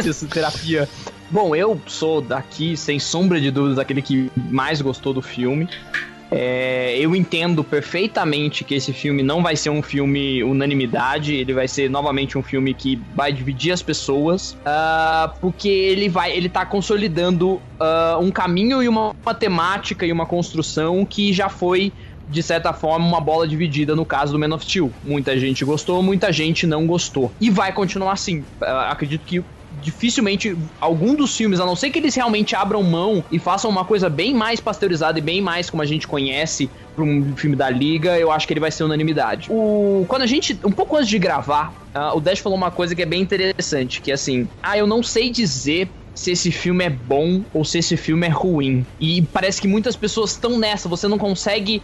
Essa terapia. Bom, eu sou daqui, sem sombra de dúvidas, aquele que mais gostou do filme. É, eu entendo perfeitamente que esse filme não vai ser um filme unanimidade, ele vai ser novamente um filme que vai dividir as pessoas, uh, porque ele vai, ele tá consolidando uh, um caminho e uma, uma temática e uma construção que já foi de certa forma, uma bola dividida no caso do Man of Steel. Muita gente gostou, muita gente não gostou. E vai continuar assim. Uh, acredito que dificilmente algum dos filmes, a não ser que eles realmente abram mão e façam uma coisa bem mais pasteurizada e bem mais como a gente conhece para um filme da Liga, eu acho que ele vai ser unanimidade. O, quando a gente, um pouco antes de gravar, uh, o Dash falou uma coisa que é bem interessante, que é assim, ah, eu não sei dizer se esse filme é bom ou se esse filme é ruim. E parece que muitas pessoas estão nessa, você não consegue.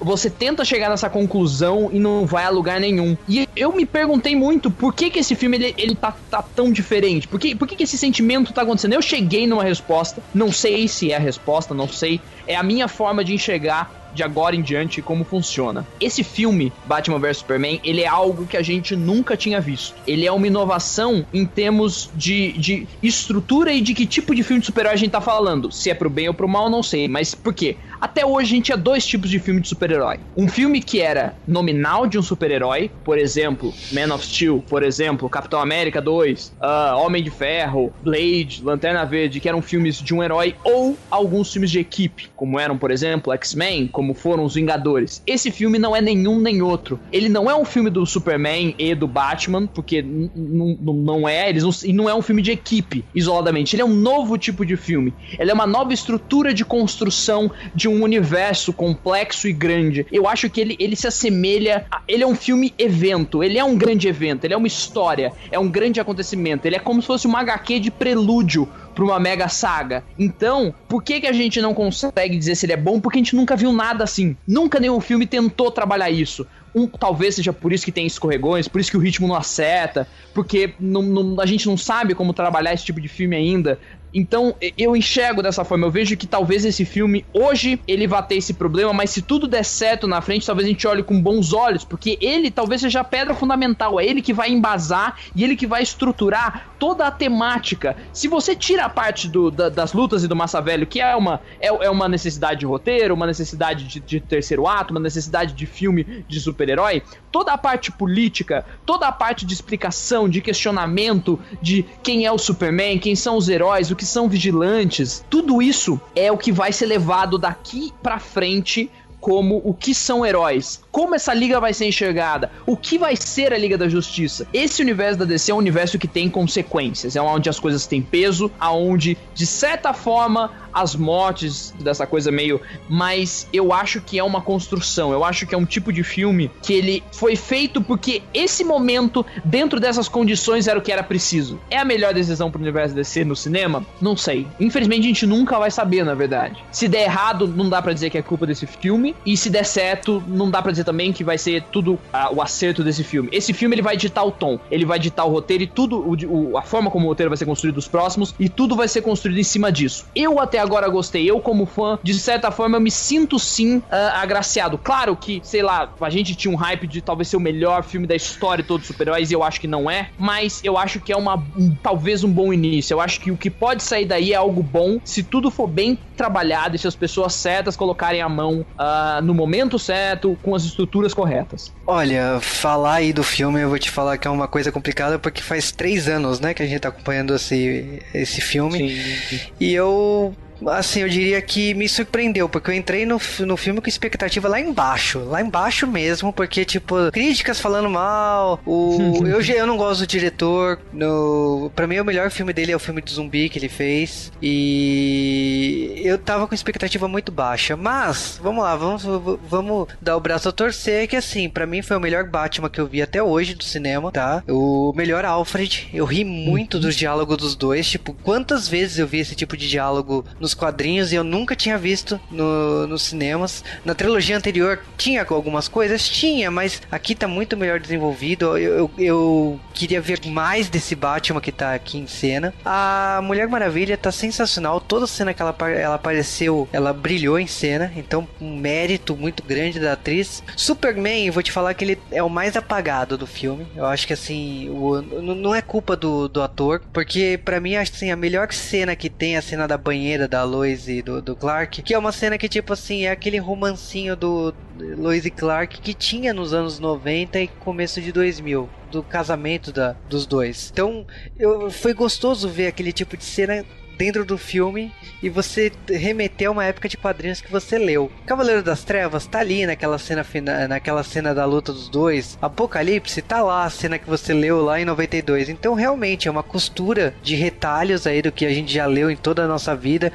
Você tenta chegar nessa conclusão e não vai a lugar nenhum. E eu me perguntei muito por que, que esse filme ele, ele tá, tá tão diferente. Por, que, por que, que esse sentimento tá acontecendo? Eu cheguei numa resposta, não sei se é a resposta, não sei. É a minha forma de enxergar de agora em diante como funciona. Esse filme, Batman vs Superman, ele é algo que a gente nunca tinha visto. Ele é uma inovação em termos de, de estrutura e de que tipo de filme de super-herói a gente tá falando. Se é pro bem ou pro mal, não sei. Mas por quê? Até hoje a gente tinha dois tipos de filme de super-herói. Um filme que era nominal de um super-herói, por exemplo, Man of Steel, por exemplo, Capitão América 2, uh, Homem de Ferro, Blade, Lanterna Verde, que eram filmes de um herói, ou alguns filmes de equipe, como eram, por exemplo, X-Men, como foram os Vingadores. Esse filme não é nenhum nem outro. Ele não é um filme do Superman e do Batman, porque não é, eles e não é um filme de equipe, isoladamente. Ele é um novo tipo de filme. Ele é uma nova estrutura de construção de um universo complexo e grande. Eu acho que ele, ele se assemelha. A, ele é um filme evento. Ele é um grande evento. Ele é uma história. É um grande acontecimento. Ele é como se fosse uma HQ de prelúdio para uma mega saga. Então, por que que a gente não consegue dizer se ele é bom? Porque a gente nunca viu nada assim. Nunca nenhum filme tentou trabalhar isso. Um, talvez seja por isso que tem escorregões, por isso que o ritmo não acerta, porque não, não, a gente não sabe como trabalhar esse tipo de filme ainda. Então, eu enxergo dessa forma. Eu vejo que talvez esse filme, hoje, ele vá ter esse problema, mas se tudo der certo na frente, talvez a gente olhe com bons olhos, porque ele talvez seja a pedra fundamental. É ele que vai embasar e ele que vai estruturar toda a temática. Se você tira a parte do, da, das lutas e do Massa Velho, que é uma, é, é uma necessidade de roteiro, uma necessidade de, de terceiro ato, uma necessidade de filme de super-herói, toda a parte política, toda a parte de explicação, de questionamento de quem é o Superman, quem são os heróis, o que são vigilantes, tudo isso é o que vai ser levado daqui para frente como o que são heróis, como essa liga vai ser enxergada, o que vai ser a Liga da Justiça. Esse universo da DC é um universo que tem consequências, é onde as coisas têm peso, aonde de certa forma as mortes dessa coisa meio, mas eu acho que é uma construção, eu acho que é um tipo de filme que ele foi feito porque esse momento dentro dessas condições era o que era preciso. É a melhor decisão pro universo DC no cinema? Não sei. Infelizmente a gente nunca vai saber, na verdade. Se der errado, não dá para dizer que é culpa desse filme, e se der certo, não dá para dizer também que vai ser tudo a, o acerto desse filme. Esse filme ele vai ditar o tom, ele vai ditar o roteiro e tudo, o, o, a forma como o roteiro vai ser construído os próximos, e tudo vai ser construído em cima disso. Eu até agora gostei. Eu, como fã, de certa forma, eu me sinto sim uh, agraciado. Claro que, sei lá, a gente tinha um hype de talvez ser o melhor filme da história de todos os super-heróis, e eu acho que não é, mas eu acho que é uma um, talvez um bom início. Eu acho que o que pode sair daí é algo bom se tudo for bem trabalhado e se as pessoas certas colocarem a mão uh, no momento certo, com as estruturas corretas. Olha, falar aí do filme, eu vou te falar que é uma coisa complicada porque faz três anos, né, que a gente tá acompanhando esse, esse filme. Sim. E eu assim, eu diria que me surpreendeu, porque eu entrei no, no filme com expectativa lá embaixo, lá embaixo mesmo, porque, tipo, críticas falando mal, o, [LAUGHS] eu, eu não gosto do diretor, no, pra mim o melhor filme dele é o filme de zumbi que ele fez, e eu tava com expectativa muito baixa, mas, vamos lá, vamos, vamos dar o braço a torcer, que assim, para mim foi o melhor Batman que eu vi até hoje do cinema, tá? O melhor Alfred, eu ri muito dos diálogos dos dois, tipo, quantas vezes eu vi esse tipo de diálogo nos quadrinhos e eu nunca tinha visto no, nos cinemas. Na trilogia anterior tinha algumas coisas? Tinha, mas aqui tá muito melhor desenvolvido. Eu, eu, eu queria ver mais desse Batman que tá aqui em cena. A Mulher Maravilha tá sensacional. Toda cena que ela, ela apareceu, ela brilhou em cena. Então, um mérito muito grande da atriz. Superman, vou te falar que ele é o mais apagado do filme. Eu acho que assim, o, não é culpa do, do ator, porque para mim, assim, a melhor cena que tem é a cena da banheira da Lois e do, do Clark, que é uma cena que, tipo assim, é aquele romancinho do Lois e Clark que tinha nos anos 90 e começo de 2000 do casamento da, dos dois. Então, eu, foi gostoso ver aquele tipo de cena dentro do filme e você remeter a uma época de quadrinhos que você leu. Cavaleiro das Trevas tá ali naquela cena naquela cena da luta dos dois. Apocalipse tá lá a cena que você leu lá em 92. Então realmente é uma costura de retalhos aí do que a gente já leu em toda a nossa vida.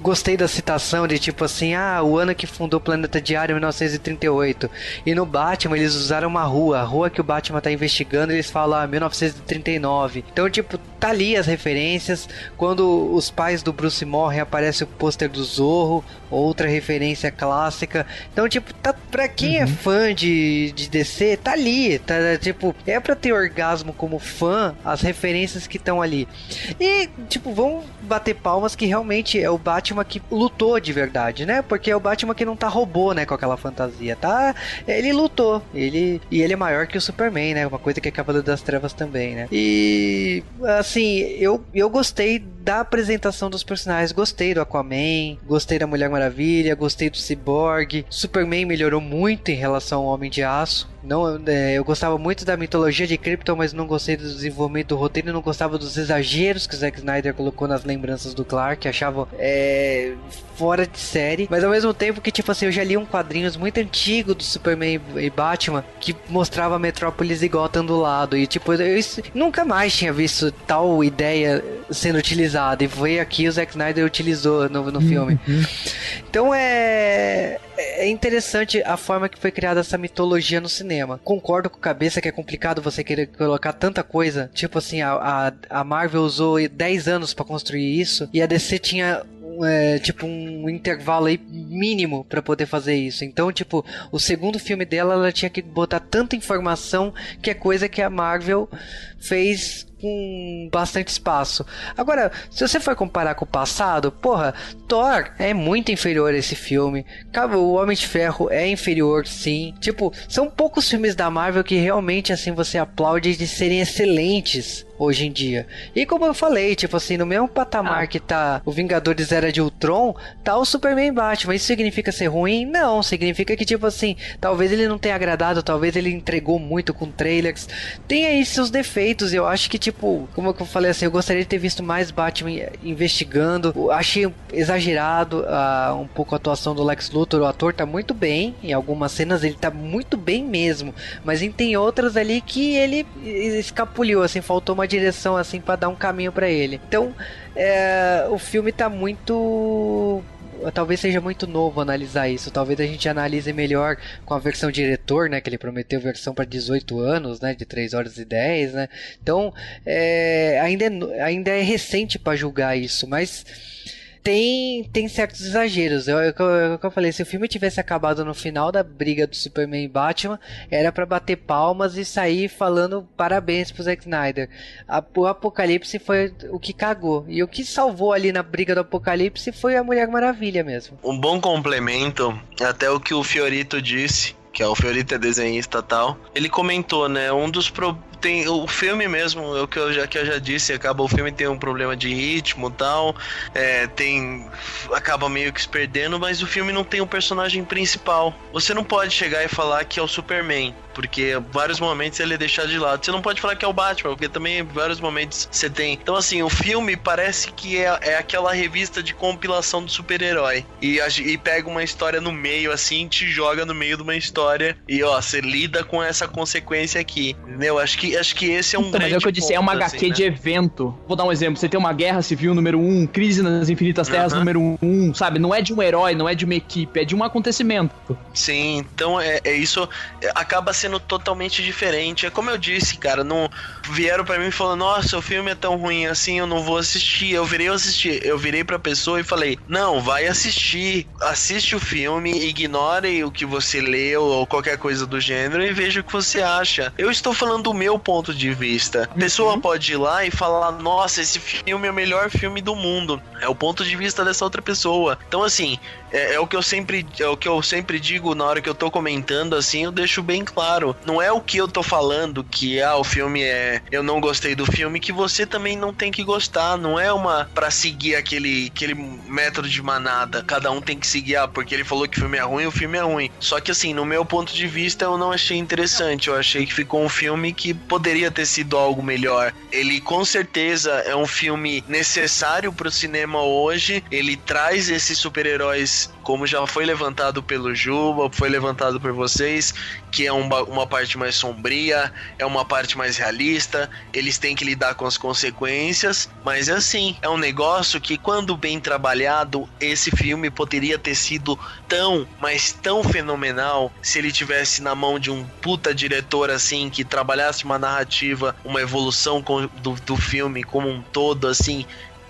Gostei da citação de tipo assim, ah, o ano que fundou o Planeta Diário 1938. E no Batman eles usaram uma rua, a rua que o Batman tá investigando, eles falam ah, 1939. Então tipo, tá ali as referências. Quando os pais do Bruce morrem, aparece o pôster do Zorro, outra referência clássica. Então, tipo, tá, pra quem é uhum. é fã de, de DC, tá ali. Tá, tipo, é pra ter orgasmo como fã as referências que estão ali. E, tipo, vamos bater palmas que realmente é o Batman que lutou de verdade, né? Porque é o Batman que não tá robô, né, com aquela fantasia, tá? Ele lutou. Ele e ele é maior que o Superman, né? Uma coisa que é Cavaleiro das Trevas também, né? E assim, eu eu gostei da apresentação dos personagens. Gostei do Aquaman, gostei da Mulher Maravilha, gostei do Cyborg. Superman melhorou muito em relação ao Homem de Aço. Não, é, eu gostava muito da mitologia de Krypton, mas não gostei do desenvolvimento do roteiro, não gostava dos exageros que o Zack Snyder colocou nas lembranças do Clark, achava é, fora de série. Mas ao mesmo tempo que, tipo assim, eu já li um quadrinhos muito antigo do Superman e Batman que mostrava Metrópolis e Gotham do lado. E tipo, eu nunca mais tinha visto tal ideia sendo utilizada. E foi aqui o Zack Snyder utilizou no, no filme. Uhum. Então é é interessante a forma que foi criada essa mitologia no cinema. Concordo com a cabeça que é complicado você querer colocar tanta coisa. Tipo assim, a, a, a Marvel usou 10 anos para construir isso e a DC tinha é, tipo um intervalo aí mínimo para poder fazer isso. Então, tipo, o segundo filme dela ela tinha que botar tanta informação que é coisa que a Marvel fez com bastante espaço. Agora, se você for comparar com o passado, porra, Thor é muito inferior a esse filme. O Homem de Ferro é inferior, sim. Tipo, são poucos filmes da Marvel que realmente assim você aplaude de serem excelentes hoje em dia. E como eu falei, tipo assim, no mesmo patamar ah. que tá o Vingadores Era de Ultron, tá o Superman Batman. Isso significa ser ruim? Não, significa que, tipo assim, talvez ele não tenha agradado, talvez ele entregou muito com trailers. Tem aí seus defeitos, eu acho que, tipo, como eu falei assim, eu gostaria de ter visto mais Batman investigando. Achei exagerado uh, um pouco a atuação do Lex Luthor. O ator tá muito bem, em algumas cenas ele tá muito bem mesmo, mas tem outras ali que ele escapuliu, assim, faltou uma direção assim para dar um caminho para ele. Então, é, o filme tá muito talvez seja muito novo analisar isso. Talvez a gente analise melhor com a versão diretor, né? Que ele prometeu versão para 18 anos, né? De 3 horas e 10, né? Então, é, ainda, é, ainda é recente para julgar isso, mas tem, tem certos exageros. Eu, eu, eu, eu, falei, se o filme tivesse acabado no final da briga do Superman e Batman, era para bater palmas e sair falando parabéns pro Zack Snyder. A, o Apocalipse foi o que cagou. E o que salvou ali na briga do Apocalipse foi a Mulher Maravilha mesmo. Um bom complemento, até o que o Fiorito disse, que é o Fiorito é desenhista tal. Ele comentou, né, um dos pro tem o filme mesmo, o que eu já, que eu já disse, acaba o filme tem um problema de ritmo e tal, é, tem acaba meio que se perdendo, mas o filme não tem um personagem principal. Você não pode chegar e falar que é o Superman, porque vários momentos ele é deixado de lado. Você não pode falar que é o Batman, porque também vários momentos você tem. Então assim, o filme parece que é, é aquela revista de compilação do super-herói e, e pega uma história no meio assim, te joga no meio de uma história e ó, você lida com essa consequência aqui. Entendeu? Acho que acho que esse é um então, grande. Mas é o que eu disse, é uma HQ assim, né? de evento. Vou dar um exemplo. Você tem uma guerra civil número 1, um, crise nas infinitas terras uh -huh. número 1, um, sabe? Não é de um herói, não é de uma equipe, é de um acontecimento. Sim, então é, é isso. Acaba sendo totalmente diferente. É como eu disse, cara, não vieram para mim falando, nossa, o filme é tão ruim assim, eu não vou assistir. Eu virei assistir. Eu virei pra pessoa e falei, não, vai assistir. Assiste o filme, ignore o que você leu ou qualquer coisa do gênero e veja o que você acha. Eu estou falando do meu ponto de vista. A pessoa uhum. pode ir lá e falar: nossa, esse filme é o melhor filme do mundo. É o ponto de vista dessa outra pessoa. Então, assim, é, é, o que eu sempre é o que eu sempre digo na hora que eu tô comentando assim, eu deixo bem claro. Não é o que eu tô falando que ah, o filme é eu não gostei do filme que você também não tem que gostar, não é uma para seguir aquele aquele método de manada. Cada um tem que seguir ah, porque ele falou que o filme é ruim, o filme é ruim. Só que assim, no meu ponto de vista, eu não achei interessante. Eu achei que ficou um filme que poderia ter sido algo melhor. Ele com certeza é um filme necessário pro cinema hoje. Ele traz esses super-heróis como já foi levantado pelo Juba, foi levantado por vocês, que é uma, uma parte mais sombria, é uma parte mais realista, eles têm que lidar com as consequências, mas é assim, é um negócio que quando bem trabalhado, esse filme poderia ter sido tão, mas tão fenomenal se ele tivesse na mão de um puta diretor assim, que trabalhasse uma narrativa, uma evolução do, do filme como um todo, assim,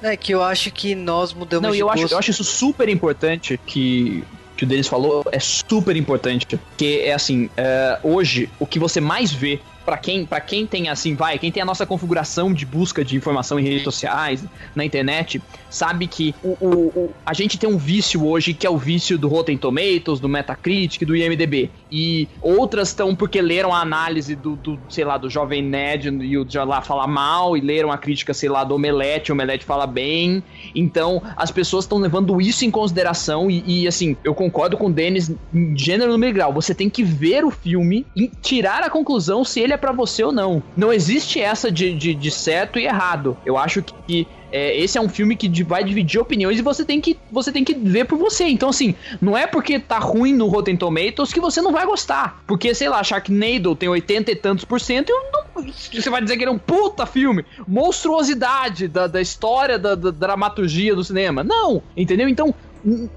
é que eu acho que nós mudamos Não, de eu gosto. acho, eu acho isso super importante que que o Denis falou é super importante. Porque é assim, é, hoje o que você mais vê para quem, para quem tem assim, vai, quem tem a nossa configuração de busca de informação em redes sociais, na internet, sabe que o, o, o, a gente tem um vício hoje que é o vício do Rotten Tomatoes, do Metacritic, do IMDb. E outras estão porque leram a análise do, do, sei lá, do Jovem Nerd e o já lá fala mal, e leram a crítica, sei lá, do Omelete, o Omelete fala bem. Então, as pessoas estão levando isso em consideração e, e, assim, eu concordo com o Denis gênero no grau. Você tem que ver o filme e tirar a conclusão se ele é para você ou não. Não existe essa de, de, de certo e errado. Eu acho que é, esse é um filme que vai dividir opiniões e você tem que você tem que ver por você. Então, assim, não é porque tá ruim no Rotten Tomatoes que você não vai gostar. Porque, sei lá, Sharknado tem 80 e tantos por cento e não, você vai dizer que ele é um puta filme. Monstruosidade da, da história, da, da dramaturgia do cinema. Não, entendeu? Então,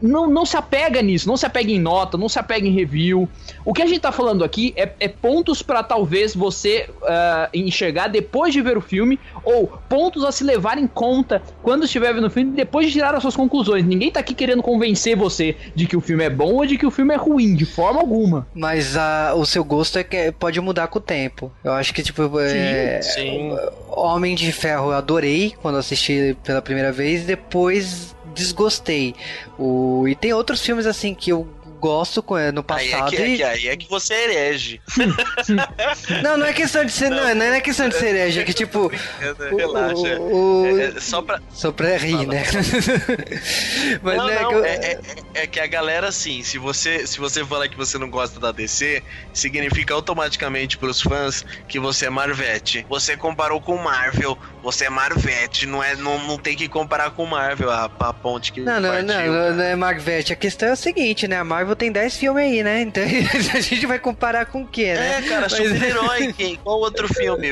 não, não se apega nisso, não se apega em nota, não se apega em review. O que a gente tá falando aqui é, é pontos para talvez você uh, enxergar depois de ver o filme, ou pontos a se levar em conta quando estiver vendo o filme, depois de tirar as suas conclusões. Ninguém tá aqui querendo convencer você de que o filme é bom ou de que o filme é ruim, de forma alguma. Mas uh, o seu gosto é que pode mudar com o tempo. Eu acho que, tipo, é, Sim. Homem de Ferro eu adorei quando assisti pela primeira vez, depois desgostei. O, e tem outros filmes assim que eu gosto no passado. Aí é que, e... é que, aí é que você é herege. [LAUGHS] não, não é questão de ser. Não, não é questão de ser herege, é que tipo. [LAUGHS] Relaxa. O, é, é, só pra. Só pra rir, fala, né? [LAUGHS] Mas não, não, é, que eu... é, é, que a galera, assim, se você, se você falar que você não gosta da DC, significa automaticamente pros fãs que você é Marvete. Você comparou com Marvel, você é Marvete, não, é, não, não tem que comparar com Marvel, a, a ponte que. Não, não, partiu, não, não, é Marvete. A questão é o seguinte, né? A Marvel tem 10 filmes aí, né? Então [LAUGHS] a gente vai comparar com o quê, né? É, cara, Mas... super-herói. [LAUGHS] Qual outro filme?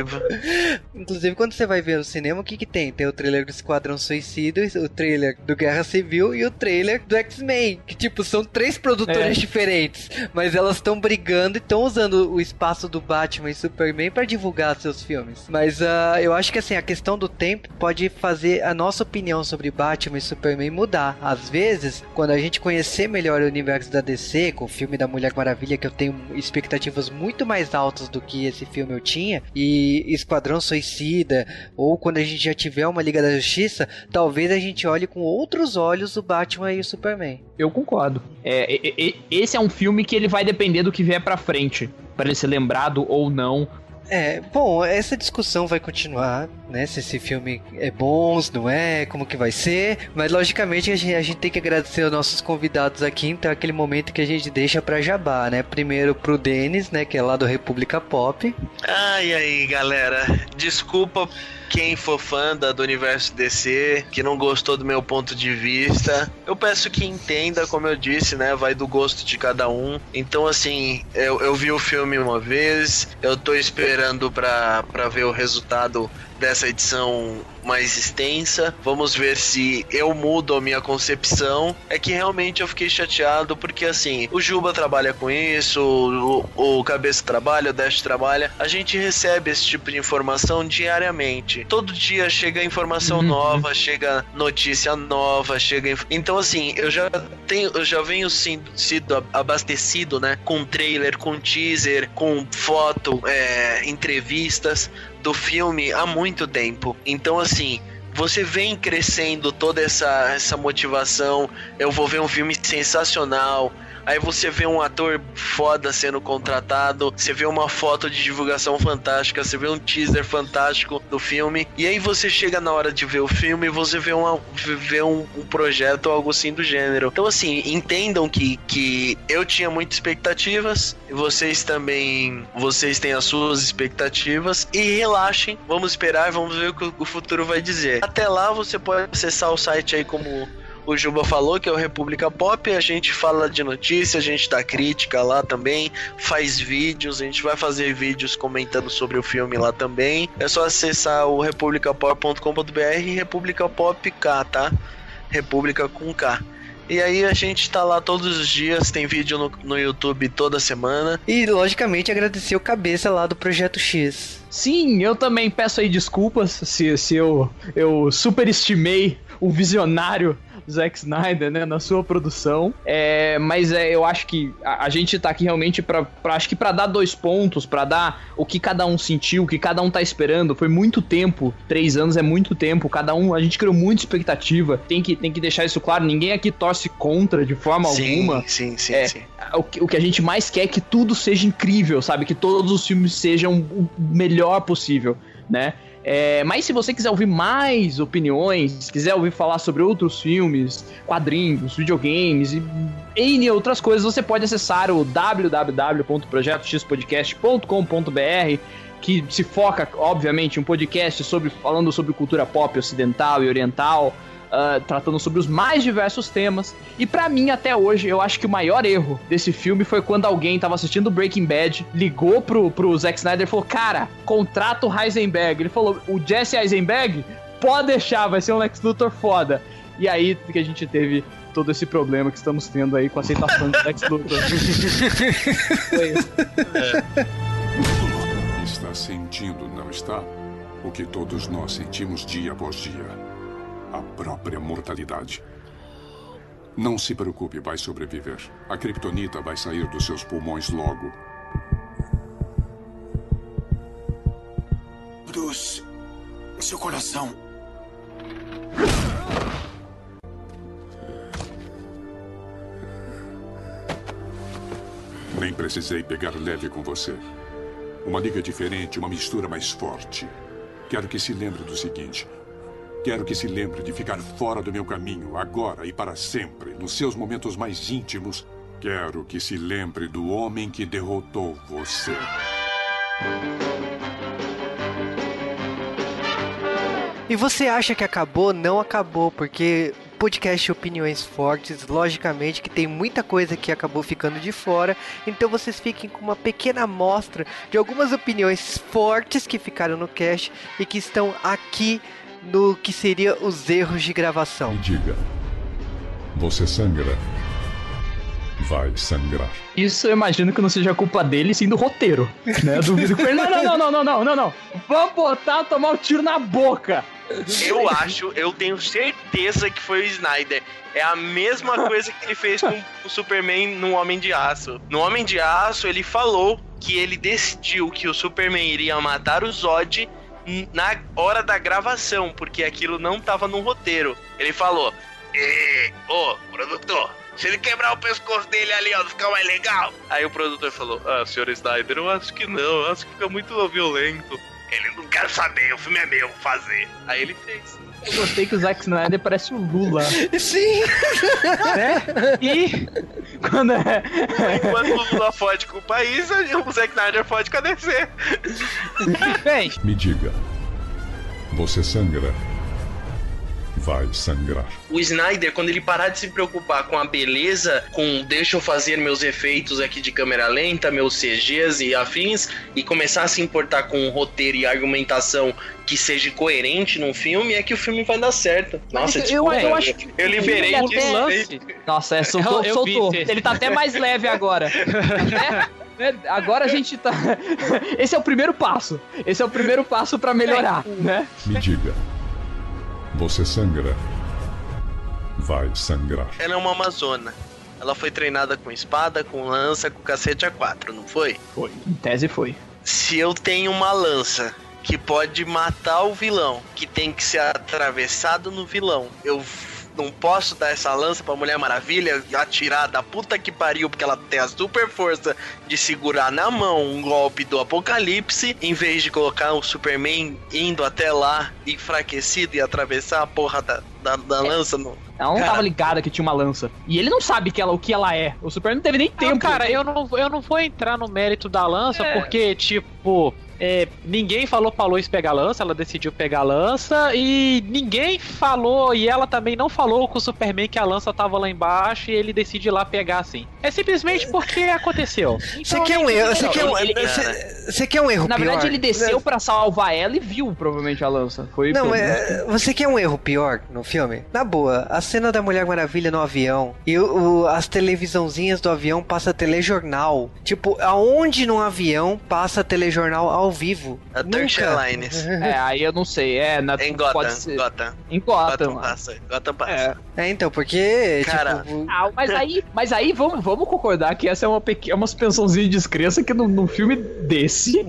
Inclusive, quando você vai ver no cinema, o que que tem? Tem o trailer do Esquadrão Suicida, o trailer do Guerra Civil e o trailer do X-Men. Que, tipo, são três produtoras é. diferentes. Mas elas estão brigando e estão usando o espaço do Batman e Superman para divulgar seus filmes. Mas uh, eu acho que, assim, a questão do tempo pode fazer a nossa opinião sobre Batman e Superman mudar. Às vezes, quando a gente conhecer melhor o universo da DC, com o filme da Mulher Maravilha, que eu tenho expectativas muito mais altas do que esse filme eu tinha, e Esquadrão Suicida, ou quando a gente já tiver uma Liga da Justiça, talvez a gente olhe com outros olhos o Batman e o Superman. Eu concordo. É, esse é um filme que ele vai depender do que vier pra frente para ele ser lembrado ou não é, bom, essa discussão vai continuar, né? Se esse filme é bom, se não é, como que vai ser. Mas logicamente a gente, a gente tem que agradecer aos nossos convidados aqui, então é aquele momento que a gente deixa pra jabá, né? Primeiro pro Denis, né? Que é lá do República Pop. Ai, aí, galera. Desculpa quem for fã da, do universo DC, que não gostou do meu ponto de vista, eu peço que entenda, como eu disse, né? Vai do gosto de cada um. Então, assim, eu, eu vi o filme uma vez, eu tô esperando pra, pra ver o resultado dessa edição mais extensa. Vamos ver se eu mudo a minha concepção. É que realmente eu fiquei chateado porque assim, o Juba trabalha com isso, o, o Cabeça trabalha, o Dash trabalha. A gente recebe esse tipo de informação diariamente. Todo dia chega informação uhum. nova, chega notícia nova, chega. Então assim, eu já tenho, eu já venho sido, sido abastecido, né, com trailer, com teaser, com foto, é, entrevistas do filme há muito tempo. Então, assim, você vem crescendo toda essa, essa motivação. Eu vou ver um filme sensacional. Aí você vê um ator foda sendo contratado, você vê uma foto de divulgação fantástica, você vê um teaser fantástico do filme, e aí você chega na hora de ver o filme e você vê, uma, vê um, um projeto ou algo assim do gênero. Então, assim, entendam que, que eu tinha muitas expectativas, vocês também, vocês têm as suas expectativas, e relaxem, vamos esperar, vamos ver o que o futuro vai dizer. Até lá você pode acessar o site aí como o Juba falou, que é o República Pop. A gente fala de notícia, a gente dá crítica lá também, faz vídeos, a gente vai fazer vídeos comentando sobre o filme lá também. É só acessar o republicapop.com.br República Pop K, tá? República com K. E aí a gente tá lá todos os dias, tem vídeo no, no YouTube toda semana. E logicamente agradecer o cabeça lá do Projeto X. Sim, eu também peço aí desculpas se, se eu, eu superestimei o visionário Zack Snyder, né, na sua produção. É, mas é, eu acho que a, a gente tá aqui realmente pra, pra acho que para dar dois pontos, para dar o que cada um sentiu, o que cada um tá esperando. Foi muito tempo, três anos é muito tempo. Cada um, a gente criou muita expectativa. Tem que, tem que deixar isso claro. Ninguém aqui torce contra de forma sim, alguma. Sim, sim, É, sim. o, que- o que a gente mais quer é que tudo seja incrível, sabe? Que todos os filmes sejam o melhor possível, né? É, mas se você quiser ouvir mais opiniões, quiser ouvir falar sobre outros filmes, quadrinhos, videogames e N outras coisas, você pode acessar o www.projetoxpodcast.com.br que se foca, obviamente, um podcast sobre falando sobre cultura pop ocidental e oriental, ah, tratando sobre os mais diversos temas. E pra mim, até hoje, eu acho que o maior erro desse filme foi quando alguém tava assistindo Breaking Bad, ligou pro, pro Zack Snyder e falou: Cara, contrata o Heisenberg. Ele falou: O Jesse Eisenberg pode deixar, vai ser um Lex Luthor foda. E aí que a gente teve todo esse problema que estamos tendo aí com a aceitação de Lex Luthor. [LAUGHS] Foi isso. Está sentindo, não está? O que todos nós sentimos dia após dia. Própria mortalidade. Não se preocupe, vai sobreviver. A kryptonita vai sair dos seus pulmões logo. Bruce, seu coração. Nem precisei pegar leve com você. Uma liga diferente, uma mistura mais forte. Quero que se lembre do seguinte. Quero que se lembre de ficar fora do meu caminho, agora e para sempre, nos seus momentos mais íntimos. Quero que se lembre do homem que derrotou você. E você acha que acabou? Não acabou, porque podcast Opiniões Fortes, logicamente que tem muita coisa que acabou ficando de fora, então vocês fiquem com uma pequena amostra de algumas opiniões fortes que ficaram no cast e que estão aqui no que seria os erros de gravação. Me diga. Você sangra. Vai sangrar. Isso eu imagino que não seja culpa dele, sim do roteiro. Né? Duvido que não, não, não, não, não, não, não. Vamos botar tomar um tiro na boca. Eu acho, eu tenho certeza que foi o Snyder. É a mesma coisa que ele fez com o Superman no Homem de Aço. No Homem de Aço, ele falou que ele decidiu que o Superman iria matar o Zod na hora da gravação, porque aquilo não tava no roteiro. Ele falou: "Ê, ô, produtor, se ele quebrar o pescoço dele ali, ó, fica mais legal. Aí o produtor falou: Ah, senhor Snyder, eu acho que não, eu acho que fica muito violento. Ele não quer saber, o filme é meu, vou fazer. Aí ele fez. Eu gostei que o Zack Snyder parece o Lula. Sim! Né? E quando é. Enquanto o Lula fode com o país, o Zack Snyder fode com a DC. Bem, Me diga. Você sangra. Vai sangrar. O Snyder, quando ele parar de se preocupar com a beleza, com deixa eu fazer meus efeitos aqui de câmera lenta, meus CGs e afins, e começar a se importar com o roteiro e argumentação que seja coerente num filme, é que o filme vai dar certo. Nossa, eu- desculpa, eu acho que eu liberei ele disso. até- lance. Nossa, é, soltou, Eu- eu vi soltou. Ele tá até mais leve agora. Né? [LAUGHS] Né? Agora a gente tá. [LAUGHS] Esse é o primeiro passo. Esse é o primeiro passo pra melhorar, né? Me diga. Você sangra. Vai sangrar. Ela é uma amazona. Ela foi treinada com espada, com lança, com cacete A4, não foi? Foi. Em tese foi. Se eu tenho uma lança que pode matar o vilão, que tem que ser atravessado no vilão, eu não posso dar essa lança pra Mulher Maravilha e atirar da puta que pariu, porque ela tem a super força de segurar na mão um golpe do apocalipse, em vez de colocar o Superman indo até lá, enfraquecido e atravessar a porra da, da, da lança no. Ela não Cara. tava ligada que tinha uma lança. E ele não sabe que ela, o que ela é. O Superman não teve nem Não, tempo. cara, eu não, eu não vou entrar no mérito da lança, porque, tipo, é, ninguém falou pra Lois pegar a lança, ela decidiu pegar a lança, e ninguém falou, e ela também não falou com o Superman que a lança tava lá embaixo e ele decide ir lá pegar assim. É simplesmente porque aconteceu. [LAUGHS] Você Então, quer um erro? Você quer um ele- quer um erro Na pior? verdade, ele desceu pra salvar ela e viu, provavelmente, a lança. Foi Não, pelo- é, você quer um erro pior no filme? Na boa, a cena da Mulher Maravilha no avião e o, o- as televisãozinhas do avião passa telejornal. Tipo, aonde no avião passa telejornal ao vivo? A Turkish Nunca. Airlines. É, aí eu não sei. É, na, Em Gotham, pode ser. Gotham. Em Gotham. Gotham passa, Gotham passa. É, então, porque. Cara, tipo, Ah, mas aí, mas aí vamos, vamos concordar que essa é uma, pequena, uma suspensãozinha de descrença que num, num filme desse,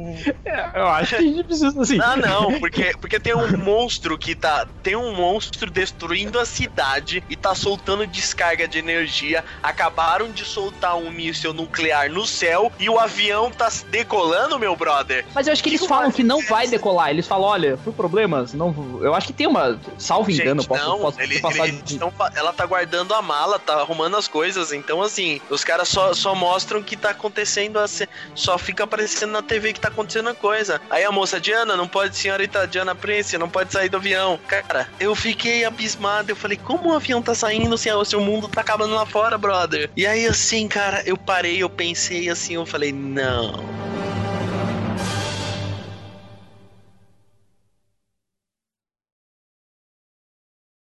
é, eu acho que a gente precisa, assim... Ah, não, porque, porque tem um monstro que tá. Tem um monstro destruindo a cidade e tá soltando descarga de energia. Acabaram de soltar um míssil nuclear no céu e o avião tá decolando, meu brother. Mas eu acho que eles falam que não vai decolar. Eles falam, olha, por problemas, não. Eu acho que tem uma. Salvo engano, Gente, posso, não, posso ele- passar eles de. ela tá guardando a mala, tá arrumando as coisas. Então, assim, os caras só, só mostram que tá acontecendo, a ce- só fica aparecendo na TV que tá acontecendo a coisa. Aí a moça, Diana, não pode, senhorita Diana Prince, não pode sair do avião. Cara, eu fiquei abismado. Eu falei, como o avião tá saindo se, se o mundo tá acabando lá fora, brother? E aí, assim, cara, eu parei, eu pensei assim, eu falei, não.